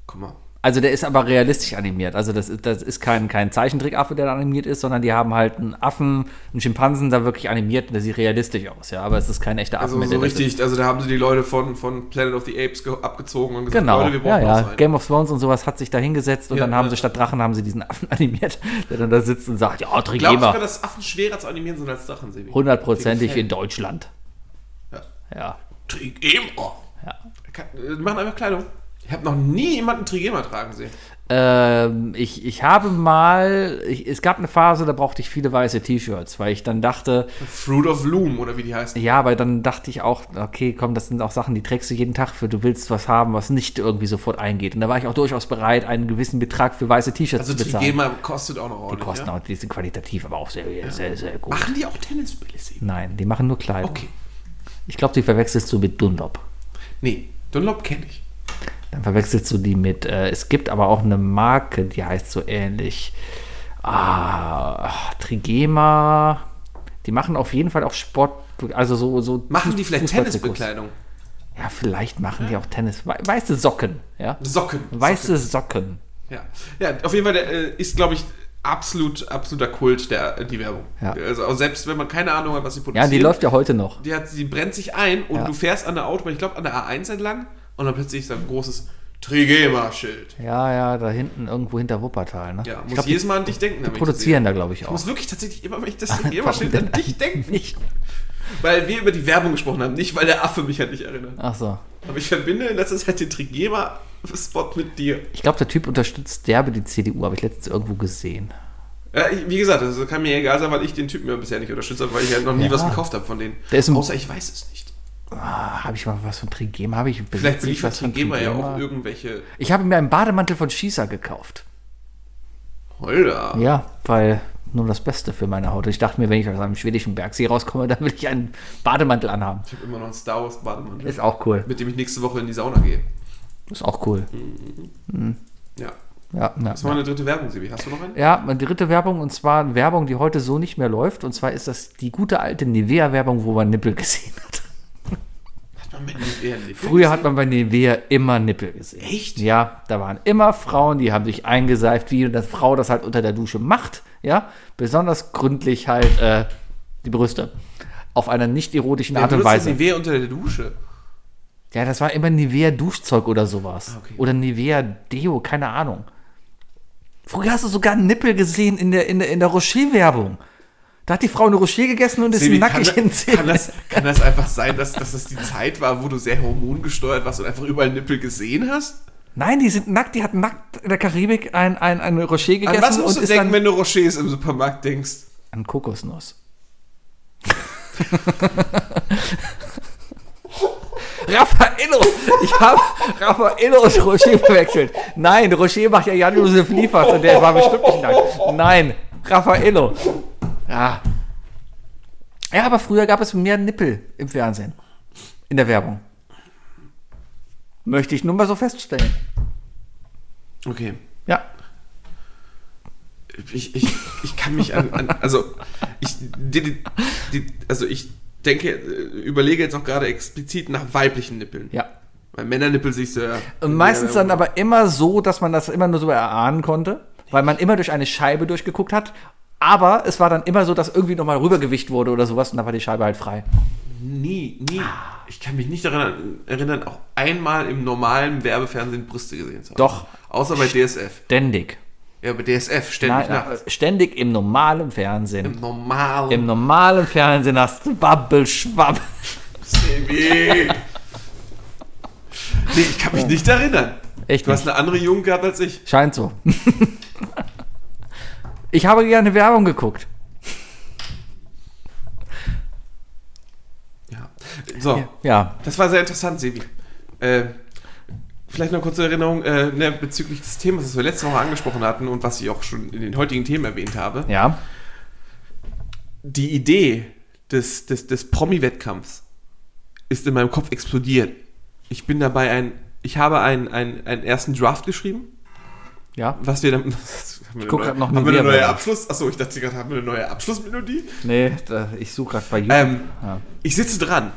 Guck mal. Also der ist aber realistisch animiert. Also das, ist- das ist kein, kein Zeichentrickaffe, der da animiert ist, sondern die haben halt einen Affen, einen Schimpansen da wirklich animiert und der sieht realistisch aus, ja. Aber es ist kein echter Affe Also so richtig, also da haben sie die Leute von, von Planet of the Apes ge- abgezogen und gesagt, genau, Leute, wir ja, brauchen ja. einen. Game of Thrones und sowas hat sich da hingesetzt und Ja, dann haben ja. sie statt Drachen haben sie diesen Affen animiert, der dann da sitzt und sagt, ja, Ich glaube Trigema, sogar, dass Affen schwerer zu animieren sind als Drachen, Sebi. hundertprozentig in Deutschland. Ja. Ja, Trigema. ja. Kann- äh, machen einfach Kleidung. Ich habe noch nie jemanden Trigema tragen sehen. Ähm, ich, ich habe mal, ich, es gab eine Phase, da brauchte ich viele weiße T-Shirts, weil ich dann dachte, Fruit of Loom oder wie die heißen. ja, aber dann dachte ich auch, okay, komm, das sind auch Sachen, die trägst du jeden Tag für, du willst was haben, was nicht irgendwie sofort eingeht. Und da war ich auch durchaus bereit, einen gewissen Betrag für weiße T-Shirts Also zu bezahlen. Trigema kostet auch noch Die ordentlich. kosten ja? auch, die sind qualitativ, aber auch sehr, sehr, sehr gut. Machen die auch Tennisbälle, Sebi? Nein, die machen nur Kleidung. Okay. Ich glaube, die verwechselst du mit Dunlop. Nee, Dunlop kenne ich. Dann verwechselst du die mit, äh, es gibt aber auch eine Marke, die heißt so ähnlich. Ah, Trigema. Die machen auf jeden Fall auch Sport, also so. so Machen die vielleicht. Tennisbekleidung? Ja, vielleicht machen die auch Tennis. We- Weiße Socken, ja? Socken. Weiße Socken. Ja. ja, auf jeden Fall der, äh, ist, glaube ich, absolut, absoluter Kult, der, äh, die Werbung. Ja. Also auch selbst wenn man keine Ahnung hat, was sie Ja, produzieren. die läuft ja heute noch. Die, hat, die brennt sich ein und Ja. du fährst an der Autobahn, ich glaube an der A1 entlang und dann plötzlich ist da ein großes Trigema-Schild. Ja, ja, da hinten irgendwo hinter Wuppertal, ne? Ja, ich muss glaub, jedes Mal an dich denken. die produzieren da, glaube ich, Ich auch. muss wirklich tatsächlich immer, wenn ich das Trigema-Schild an dich denke. nicht? Weil wir über die Werbung gesprochen haben, nicht weil der Affe mich halt nicht erinnert. Ach so. Aber ich verbinde in letzter Zeit den Trigema-Spot mit dir. Ich glaube, der Typ unterstützt derbe die CDU, habe ich letztens irgendwo gesehen. Ja, ich, wie gesagt, das kann mir egal sein, weil ich den Typen ja bisher nicht unterstütze, weil ich halt noch nie Ja. was gekauft habe von denen. Der ist Außer ich weiß es nicht. Ah, habe ich mal was von Trigema? Habe ich Vielleicht beliefert von Trigema ja Trigema? auch irgendwelche Ich habe mir einen Bademantel von Schießer gekauft. Holder. Ja, weil nur das Beste für meine Haut. Ich dachte mir, wenn ich aus einem schwedischen Bergsee rauskomme, dann will ich einen Bademantel anhaben. Ich habe immer noch einen Star Wars Bademantel, Ist auch cool. mit dem ich nächste Woche in die Sauna gehe. Ist auch cool. Ja. Ja, ja, Das war ja. eine dritte Werbung, Sibi. Hast du noch eine? ja, eine dritte Werbung und zwar eine Werbung, die heute so nicht mehr läuft. Und zwar ist das die gute alte Nivea-Werbung, wo man Nippel gesehen hat. Hat man mit Nivea einen Nippel Früher hat man bei Nivea immer Nippel gesehen. Echt? Ja, da waren immer Frauen, die haben sich eingeseift, wie eine Frau das halt unter der Dusche macht. Ja, besonders gründlich halt äh, die Brüste. Auf einer nicht erotischen Wer Art und Weise. Nivea unter der Dusche. Ja, das war immer Nivea Duschzeug oder sowas. Ah, okay. Oder Nivea Deo, keine Ahnung. Früher hast du sogar einen Nippel gesehen in der, in der, in der Rocher-Werbung. Da hat die Frau eine Rocher gegessen und ist Sebi, nackig kann, in kann, das, kann das einfach sein, dass, dass das die Zeit war, wo du sehr hormongesteuert warst und einfach überall Nippel gesehen hast? Nein, die sind nackt, die hat nackt in der Karibik ein, ein, eine Rocher gegessen An was musst und du denken, wenn du Rochers im Supermarkt denkst? an Kokosnuss. Raffaello! Ich habe Raffaello und Rocher verwechselt. Nein, Rocher macht ja Jan-Josef Liefers und der war bestimmt nicht nackt. Nein, Raffaello. Ja. Ja, aber früher gab es mehr Nippel im Fernsehen. In der Werbung. Möchte ich nur mal so feststellen. Okay. Ja. Ich, ich, ich kann mich an, an also ich die, die, also ich denke, äh, überlege jetzt auch gerade explizit nach weiblichen Nippeln. Ja. Weil Männernippel siehst du ja. Und meistens dann aber immer so, dass man das immer nur so erahnen konnte, weil man immer durch eine Scheibe durchgeguckt hat. Aber es war dann immer so, dass irgendwie nochmal rübergewicht wurde oder sowas und da war die Scheibe halt frei. Nie, nie. Ich kann mich nicht daran erinnern, auch einmal im normalen Werbefernsehen Brüste gesehen zu haben. Doch. Außer bei DSF. Ständig. Ja, bei DSF, ständig Nein, nachts. äh, ständig im normalen Fernsehen. Im normalen. Im normalen Fernsehen hast du Wabbel, Schwabbel. Sebi. nee, ich kann mich nicht erinnern. Echt Du hast eine andere Jugend gehabt als ich. Scheint so. ich habe gerne Werbung geguckt. Ja. So, Ja. das war sehr interessant, Sebi. Äh, vielleicht noch kurze Erinnerung äh, ne, bezüglich des Themas, das wir letzte Woche angesprochen hatten und was ich auch schon in den heutigen Themen erwähnt habe. Ja. Die Idee des, des, des Promi-Wettkampfs ist in meinem Kopf explodiert. Ich bin dabei ein, ich habe einen, einen, einen ersten Draft geschrieben, Ja. was wir dann. Ich guck grad noch haben wir eine neue. Abschluss? Achso, ich dachte gerade, haben wir eine neue Abschlussmelodie? Nee, da, ich suche gerade bei YouTube. Ähm, Ja. Ich sitze dran.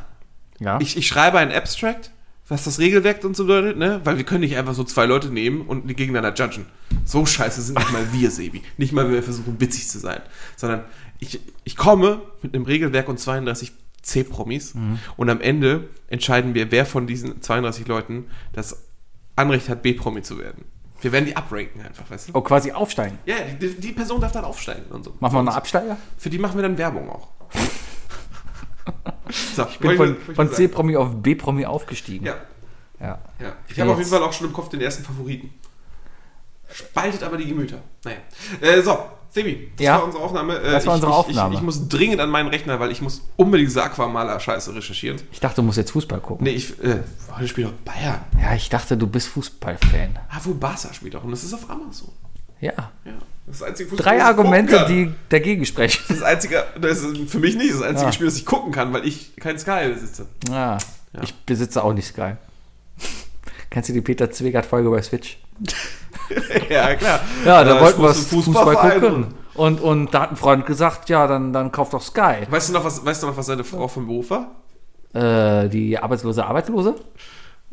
ja. Ich, ich schreibe ein Abstract, was das Regelwerk und so bedeutet, ne? Weil wir können nicht einfach so zwei Leute nehmen und die gegeneinander judgen. So scheiße sind nicht mal wir, Sebi. Nicht mal, wenn wir versuchen, witzig zu sein. Sondern ich, ich komme mit einem Regelwerk und 32 C-Promis und am Ende entscheiden wir, wer von diesen 32 Leuten das Anrecht hat, B-Promi zu werden. Wir werden die upranken einfach, weißt du? oh, quasi aufsteigen. Ja, die, die Person darf dann aufsteigen und so. Machen wir einen Absteiger? Für die machen wir dann Werbung auch. so, Ich bin von, von C-Promi auf B-Promi aufgestiegen. Ja, ja. Ja, ich habe auf jeden. Fall auch schon im Kopf den ersten Favoriten. Spaltet aber die Gemüter. Naja. Äh, so, Sebi, das Ja. war unsere Aufnahme. Äh, Das war ich, unsere ich, Aufnahme. Ich, ich muss dringend an meinen Rechner, weil ich muss unbedingt diese Aquamaler-Scheiße recherchieren. Ich dachte, du musst jetzt Fußball gucken. Nee, ich, äh, heute spielt doch Bayern. Ja, ich dachte, du bist Fußballfan. Ah, wo Barca spielt auch. Und das ist auf Amazon. Ja. Ja, das ist das einzige Fußball, Drei Argumente, die dagegen sprechen. Das ist das einzige, das ist für mich nicht das einzige Ja. Spiel, das ich gucken kann, weil ich kein Sky besitze. Ah, Ja. Ich besitze auch nicht Sky. Kennst du die Peter Zwegert-Folge bei Switch? ja, klar. Ja, da Äh, wollten wir Fuß- Fußball, gucken. Und, und da hat ein Freund gesagt, ja, dann, dann kauf doch Sky. Weißt du noch, was, weißt du noch, was seine Frau vom Beruf war? Äh, die arbeitslose Arbeitslose?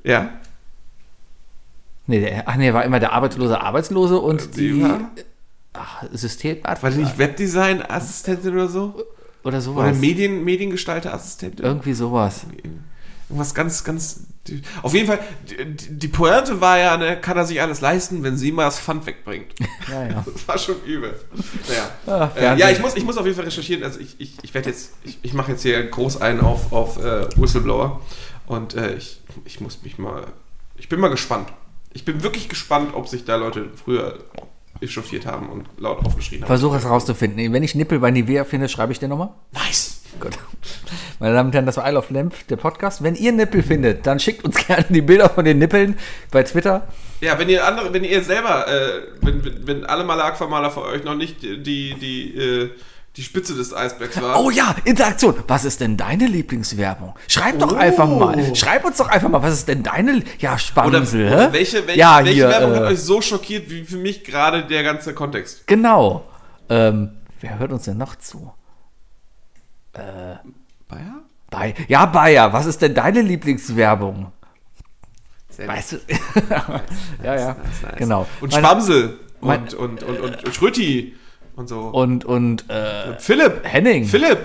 Ja. Nee, der, ach nee, war immer der arbeitslose Arbeitslose und Die die war? ach, Systemadmin War die nicht Webdesign-Assistentin oder so? oder Oder sowas. Medien, Mediengestalter-Assistentin? Irgendwie sowas. Irgendwas ganz, ganz. Auf jeden Fall, die, die Pointe war ja, ne, kann er sich alles leisten, wenn sie mal das Pfand wegbringt. Ja, ja. Das war schon übel. Naja. Ah, äh, ja, ich muss, ich muss auf jeden Fall recherchieren. Also ich, ich, ich werde jetzt, ich, ich mache jetzt hier groß einen auf, auf äh, Whistleblower. Und äh, ich, ich muss mich mal. Ich bin mal gespannt. Ich bin wirklich gespannt, ob sich da Leute früher echauffiert haben und laut aufgeschrien haben. Versuche es rauszufinden. Wenn ich Nippel bei Nivea finde, schreibe ich dir nochmal. Nice! Gut. Meine Damen und Herren, das war Isle of Lamp, der Podcast. Wenn ihr Nippel findet, dann schickt uns gerne die Bilder von den Nippeln bei Twitter. Ja, wenn ihr andere, wenn ihr selber, äh, wenn, wenn- alle Maler Aquamaler für euch noch nicht die, die, äh, die Spitze des Eisbergs waren. Oh ja, Interaktion. Was ist denn deine Lieblingswerbung? Schreib doch Oh. einfach mal. Schreib uns doch einfach mal, was ist denn deine... Ja, Oder, Spamsel, oder hä? welche, welche, ja, welche hier, Werbung äh, hat euch so schockiert wie für mich gerade der ganze Kontext? Genau. Ähm, wer hört uns denn noch zu? Bayer? Bei, ja, Bayer, was ist denn deine Lieblingswerbung? Sehr Weißt du? ja, ja, nice, nice. genau. Und Spamsel und, und, und, und, und Schröti und so. Und, und, äh, Philipp! Henning. Philipp!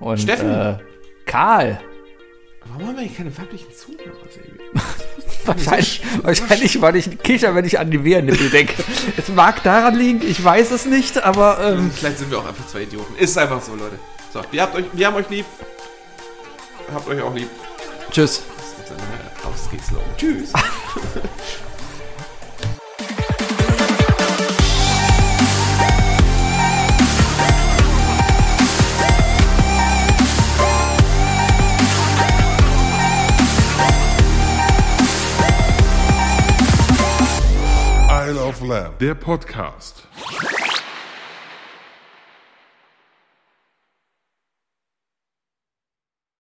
und, Steffen. Äh, Karl. Warum haben wir hier keine weiblichen Zuhörer? Wahrscheinlich, wahrscheinlich, weil ich kicher, wenn ich an die Wehrnippel denke. es mag daran liegen, ich weiß es nicht, aber ähm, Vielleicht sind wir auch einfach zwei Idioten. Ist einfach so, Leute. So, wir, habt euch, wir haben euch lieb. Habt euch auch lieb. tschüss. Tschüss. Isle of Lamb. Der Podcast.